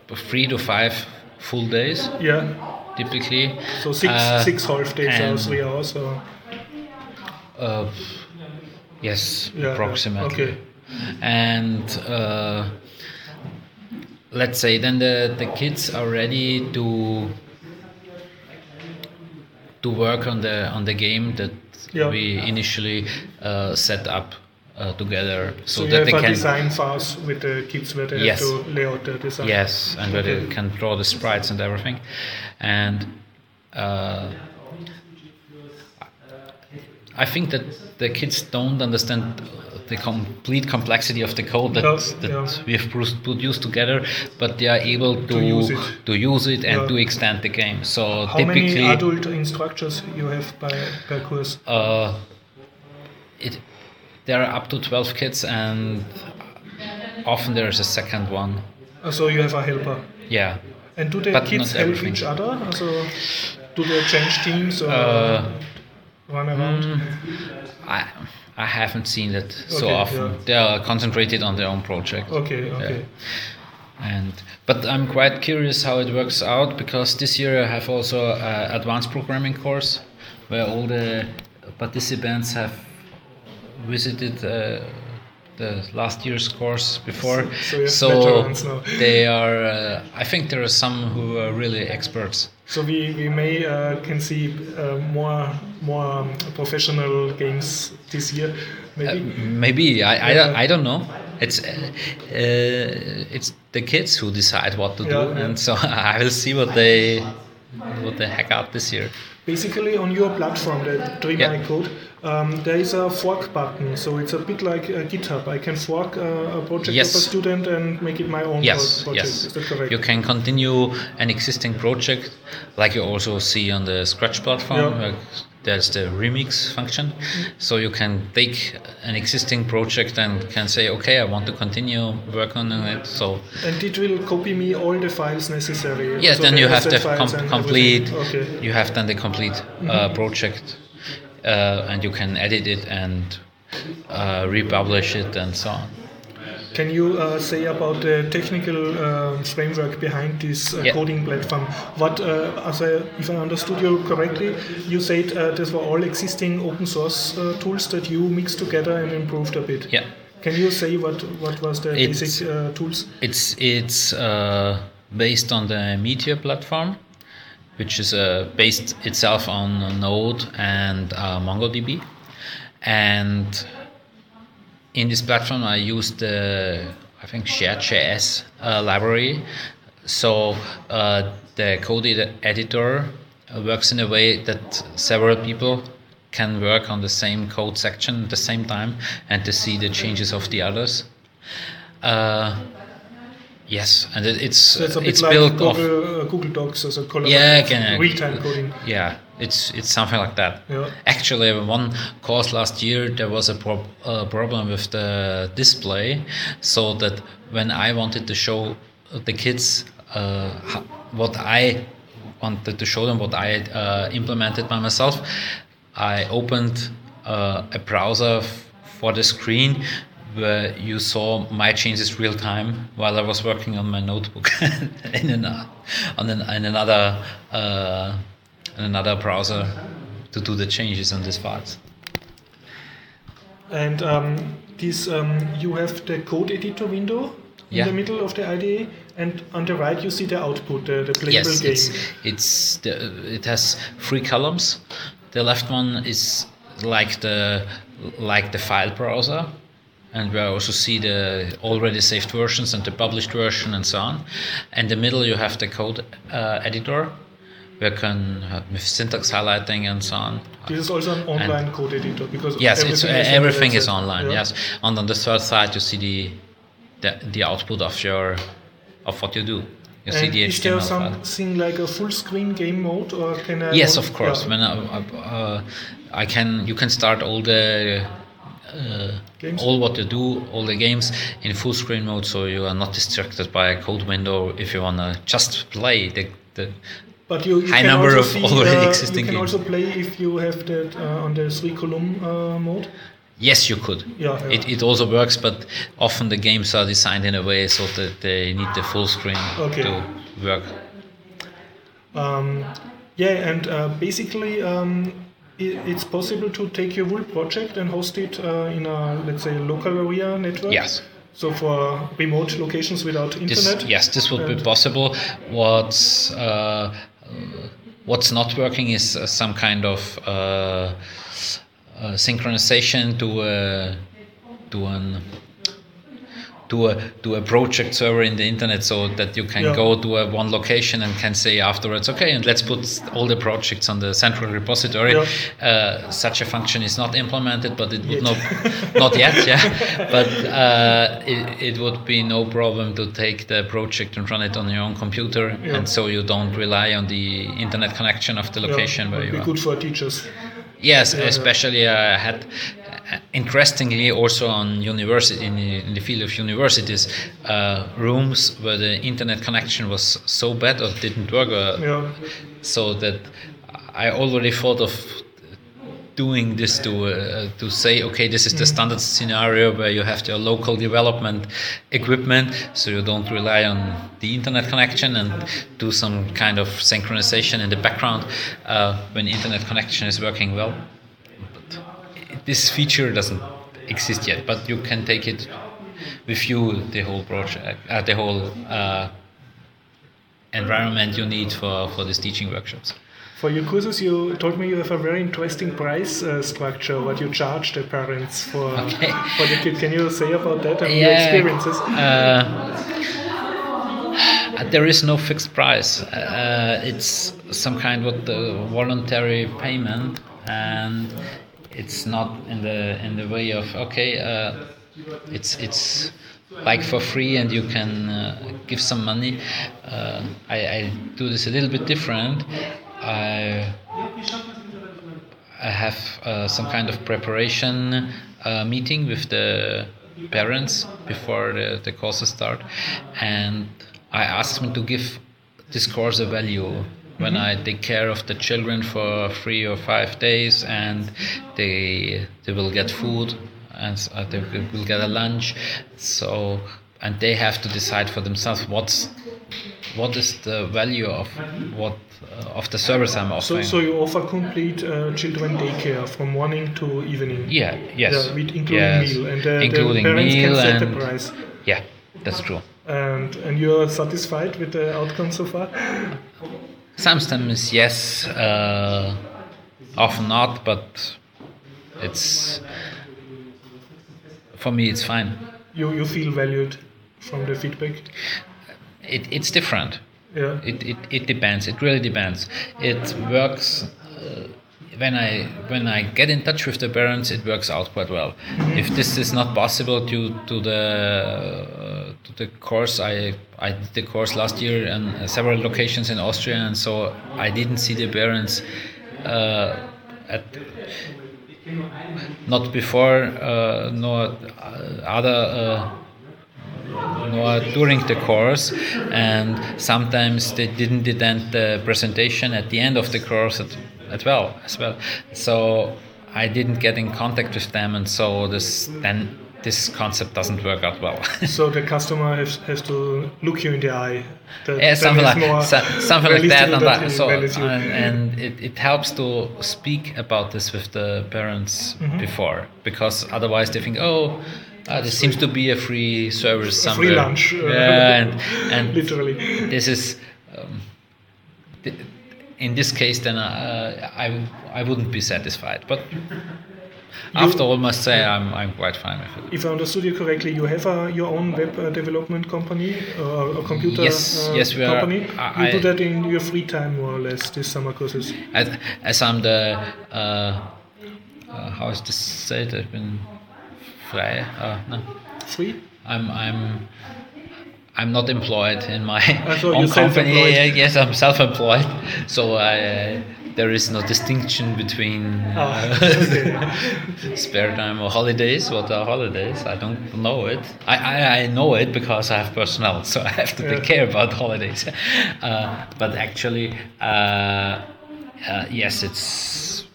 S7: uh, three to five full days
S3: Yeah,
S7: typically.
S3: so six,
S7: Uh,
S3: six half days or three hours. Or,
S7: Uh, yes,
S3: yeah,
S7: approximately.
S3: Okay.
S7: And uh, let's say then the, the kids are ready to to work on the on the game that
S3: Yeah.
S7: we initially uh, set up uh, together, so,
S3: So,
S7: that
S3: have
S7: they
S3: a
S7: can
S3: design phase with the kids where they
S7: Yes.
S3: have to lay out the design.
S7: Yes, and where they can draw the sprites and everything. And uh, I think that the kids don't understand the complete complexity of the code that, that
S3: yeah.
S7: we have produced together, but they are able to,
S3: To use it.
S7: to use it and
S3: Yeah.
S7: to extend the game. So
S3: How many adult instructors you have by per course?
S7: uh, it, there are up to 12 kids, and often there is a second one.
S3: Uh, So you have a helper.
S7: Yeah.
S3: And do the
S7: But
S3: kids help
S7: everything.
S3: each other? Also, do they change teams or
S7: Uh,
S3: run around?
S7: I I haven't seen that so
S3: Okay,
S7: often.
S3: yeah.
S7: They are concentrated on their own project.
S3: Okay, okay.
S7: And but I'm quite curious how it works out because this year I have also an advanced programming course where all the participants have visited uh, the last year's course before.
S3: So- so now.
S7: they <laughs> are. Uh, I think there are some who are really experts.
S3: So we, we may uh, can see uh, more more um, professional games this year, maybe.
S7: Maybe I, I,
S3: Yeah.
S7: don't, I don't know. It's uh, uh, it's the kids who decide what to do,
S3: Yeah, yeah.
S7: and so <laughs> I will see what they what they hack out this year.
S3: Basically, on your platform, the Dream
S7: Yeah.
S3: Code, um, there is a fork button. So it's a bit like uh, GitHub. I can fork uh, a project
S7: Yes.
S3: of a student and make it my own
S7: Yes,
S3: project.
S7: yes.
S3: Is that correct?
S7: You can continue an existing project, like you also see on the Scratch platform.
S3: Yeah.
S7: there's the remix function, so you can take an existing project and can say, okay, I want to continue working on it. So
S3: And it will copy me all the files necessary.
S7: yes,
S3: so
S7: then
S3: the
S7: you have the com- complete.
S3: Okay.
S7: You have then the complete uh, project, uh, and you can edit it and uh, republish it and so on.
S3: Can you uh, say about the technical uh, framework behind this uh,
S7: Yeah.
S3: coding platform? What, uh, as I, if I understood you correctly, you said uh, these were all existing open source uh, tools that you mixed together and improved a bit.
S7: Yeah.
S3: Can you say what what was the
S7: It's-
S3: basic uh, tools?
S7: It's it's uh, based on the Meteor platform, which is uh, based itself on Node and uh, MongoDB, and in this platform I used the I think Shared.js uh, library. So uh, the code editor works in a way that several people can work on the same code section at the same time and to see the changes of the others. Uh, yes, and it, it's
S3: So it's a bit
S7: it's
S3: like
S7: built off.
S3: Google, uh, Google Docs as a collaborative
S7: Yeah, can
S3: real-time coding.
S7: Yeah, it's it's something like that.
S3: Yeah.
S7: Actually, one course last year there was a uh, problem with the display, so that when I wanted to show the kids uh, what I wanted to show them what I uh, implemented by myself, I opened uh, a browser for the screen where you saw my changes real time while I was working on my notebook <laughs> in, an, on an, in another uh, in another browser to do the changes on these files.
S3: And um, this, um, you have the code editor window in
S7: Yeah.
S3: the middle of the IDE, and on the right you see the output, the, the playable
S7: yes,
S3: game.
S7: it's it's the, it has three columns. The left one is like the like the file browser, and where I also see the already saved versions and the published version and so on. In the middle, you have the code uh, editor, where you can have with syntax highlighting and so on.
S3: This is also an online code editor because
S7: Yes, it's, uh,
S3: everything is on the
S7: everything is online.
S3: Yeah.
S7: Yes, and on the third side, you see the the, the output of your of what you do. You see
S3: And
S7: the
S3: is there
S7: HTML file.
S3: something like a full screen game mode, or can I?
S7: Yes, of course.
S3: yeah.
S7: When I, uh, I can, you can start all the uh, all what you do, all the games in full screen mode, so you are not distracted by a code window. If you wanna just play the, the
S3: But you, you
S7: high
S3: can
S7: number
S3: also
S7: of
S3: see,
S7: already
S3: uh,
S7: existing
S3: You can
S7: games.
S3: also play if you have that uh, on the three column uh, mode.
S7: yes, you could.
S3: Yeah, yeah.
S7: It, it also works, but often the games are designed in a way so that they need the full screen
S3: Okay.
S7: to work.
S3: Um, yeah, and uh, basically, um, it's possible to take your whole project and host it uh, in a let's say local area network.
S7: Yes.
S3: So for remote locations without
S7: This,
S3: internet.
S7: yes, this would be possible. What's uh, what's not working is uh, some kind of uh, uh, synchronization to a to an to a to a project server in the internet so that you can
S3: Yeah.
S7: go to a one location and can say afterwards okay and let's put all the projects on the central repository
S3: Yeah.
S7: uh, such a function is not implemented but it would not not yet yeah <laughs> but uh, it, it would be no problem to take the project and run it on your own computer
S3: Yeah.
S7: and so you don't rely on the internet connection of the location where
S3: would
S7: you
S3: be
S7: are
S3: good for teachers.
S7: Yes, especially I had uh, interestingly also on university in the, in the field of universities uh, rooms where the internet connection was so bad or didn't work, uh,
S3: Yeah.
S7: so that I already thought of doing this to uh, to say okay this is the standard scenario where you have your local development equipment so you don't rely on the internet connection and do some kind of synchronization in the background uh, when internet connection is working well this feature doesn't exist yet but you can take it with you the whole project uh, the whole uh, environment you need for for these teaching workshops
S3: For your courses, you told me you have a very interesting price uh, structure. What you charge the parents for
S7: Okay.
S3: for the kid? Can you say about that and your experiences?
S7: Uh, there is no fixed price. Uh, it's some kind of voluntary payment, and it's not in the in the way of okay. Uh, it's it's like for free, and you can uh, give some money. Uh, I, I do this a little bit different. I I have uh, some kind of preparation uh, meeting with the parents before the, the courses start, and I ask them to give this course a value. When I take care of the children for three or five days, and they they will get food, and uh, they will get a lunch, so and they have to decide for themselves what's what is the value of what uh, of the service I'm
S3: So,
S7: offering.
S3: so you offer complete uh, children daycare from morning to evening.
S7: Yeah, yes.
S3: Yeah, with including
S7: yes.
S3: meal, and uh,
S7: including
S3: the parents
S7: meal
S3: can set
S7: and
S3: the price.
S7: yeah, that's true.
S3: And and you're satisfied with the outcome so far?
S7: Sometimes yes, uh, often not, but it's for me it's fine.
S3: You you feel valued from the feedback?
S7: It, it's different.
S3: Yeah.
S7: It, it, it depends. It really depends. It works uh, when I when I get in touch with the parents. It works out quite well. If this is not possible due to the uh, to the course, I I did the course last year in uh, several locations in Austria, and so I didn't see the parents uh, at not before uh, nor uh, other. Uh, nor during the course and sometimes they didn't attend the presentation at the end of the course at well as well so i didn't get in contact with them and so this then this concept doesn't work out well <laughs>
S3: So the customer has, has to look you in the eye.
S7: Yeah, something like so, something like that, and
S3: that.
S7: So, and, and it, it helps to speak about this with the parents
S3: Mm-hmm.
S7: before because otherwise they think oh uh, this seems to be a free service
S3: A free lunch, uh,
S7: yeah, and, <laughs> and
S3: literally.
S7: this is um, th- in this case then uh, I, I wouldn't be satisfied but <laughs> after all, must say I'm, I'm quite fine with it.
S3: If I understood you correctly, you have a, your own web uh, development company, uh, a computer
S7: Yes,
S3: uh,
S7: yes, we are-
S3: company.
S7: I-
S3: you do that in your free time, more or less, these summer courses.
S7: As, as I'm the, uh, uh, how is this said? I've been frei. Uh, no.
S3: Free?
S7: I'm I'm I'm not employed in my own company. <laughs> Yes, I'm self-employed. So I, uh, there is no distinction between
S3: Ah,
S7: uh, <laughs>
S3: okay. <laughs>
S7: spare time or holidays. What are holidays? I don't know it. I, I, I know it because I have personnel, so I have to
S3: Yeah.
S7: take care about holidays. Uh, but actually, uh, uh, yes, it's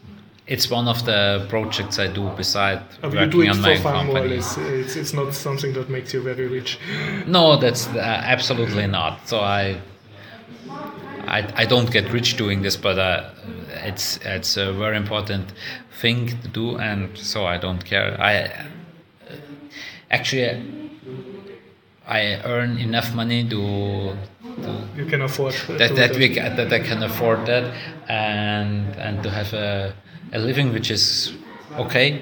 S7: it's one of the projects I do beside working on my
S3: fun,
S7: company.
S3: less. It's, it's not something that makes you very rich.
S7: No, that's uh, absolutely not. So I, I, I don't get rich doing this, but uh, it's it's a very important thing to do, and so I don't care. I actually I earn enough money to, to
S3: You can afford
S7: that
S3: to
S7: that we that I can afford that, and and to have a, a living which is okay.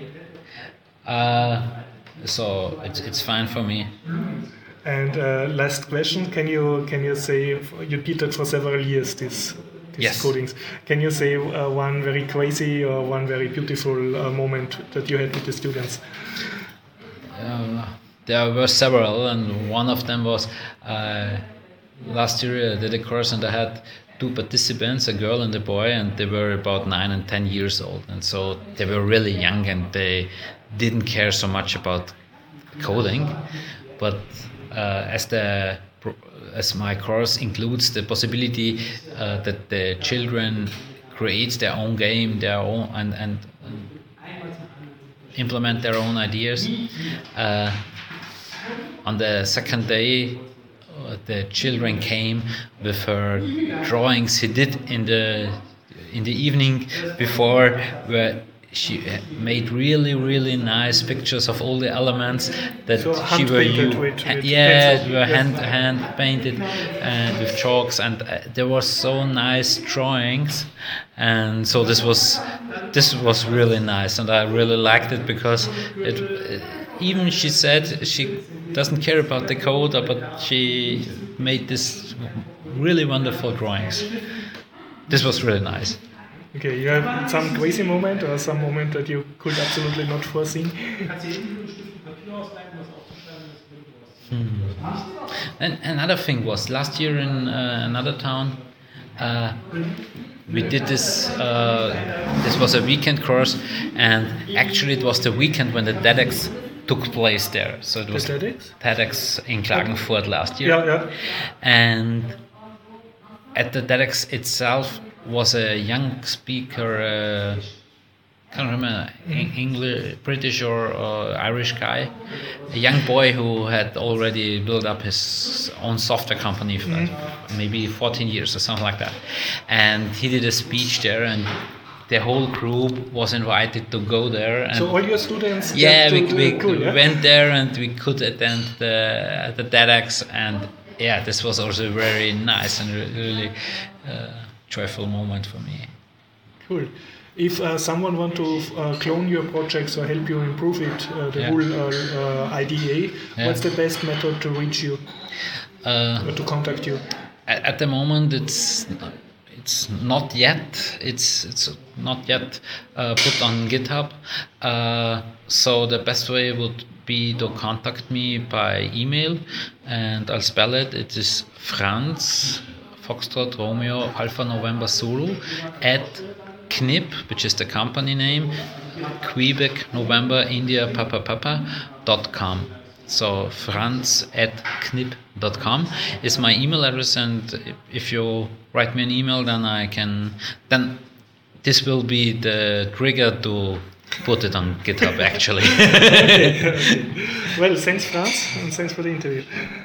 S7: Uh, so it's it's fine for me.
S3: And uh, last question: Can you can you say you did that for several years? This these
S7: Yes.
S3: codings. Can you say uh, one very crazy or one very beautiful uh, moment that you had with the students?
S7: Uh, there were several, and one of them was uh, last year I did a course and I had two participants, a girl and a boy, and they were about nine and ten years old, and so they were really young and they didn't care so much about coding, but uh, as the as my course includes the possibility uh, that the children create their own game, their own and and implement their own ideas. Uh, on the second day, the children came with her drawings. He did in the in the evening before, where she made really really nice pictures of all the elements that
S3: So
S7: she were
S3: with-
S7: yeah,
S3: pencil,
S7: were
S3: yes.
S7: hand hand painted and with chalks. And uh, there were so nice drawings. And so this was this was really nice. And I really liked it because it uh, even she said she doesn't care about the code but she made this really wonderful drawings this was really nice
S3: Okay, you have some crazy moment or some moment that you could absolutely not foresee.
S7: And another thing was last year in uh, another town, uh, we did this. Uh, this was a weekend course, and actually it was the weekend when the TEDx took place there. So it was
S3: TEDx?
S7: TEDx in Klagenfurt last year.
S3: Yeah, yeah.
S7: And at the TEDx itself was a young speaker. Uh, can't remember Eng- English, British or uh, Irish guy, a young boy who had already built up his own software company for maybe 14 years or something like that, and he did a speech there, and the whole group was invited to go there. And
S3: So all your students.
S7: yeah, we, we
S3: cool, yeah?
S7: went there and we could attend the the TEDx, and yeah, this was also very nice and really uh, joyful moment for me.
S3: Cool. If uh, someone want to uh, clone your projects or help you improve it, uh, the
S7: Yeah.
S3: whole uh, uh, IDA,
S7: Yeah.
S3: what's the best method to reach you
S7: Uh,
S3: or to contact you?
S7: at, at the moment, it's it's not yet it's it's not yet uh, put on GitHub. Uh, so the best way would be to contact me by email, and I'll spell it. It is Franz Foxtrot Romeo Alpha November Zulu at KNIP, which is the company name, Quebec November India Papa Papa dot com. So franz at knip.com is my email address, and if you write me an email, then I can then this will be the trigger to put it on GitHub actually. <laughs>
S3: Well, thanks, Franz, and thanks for the interview.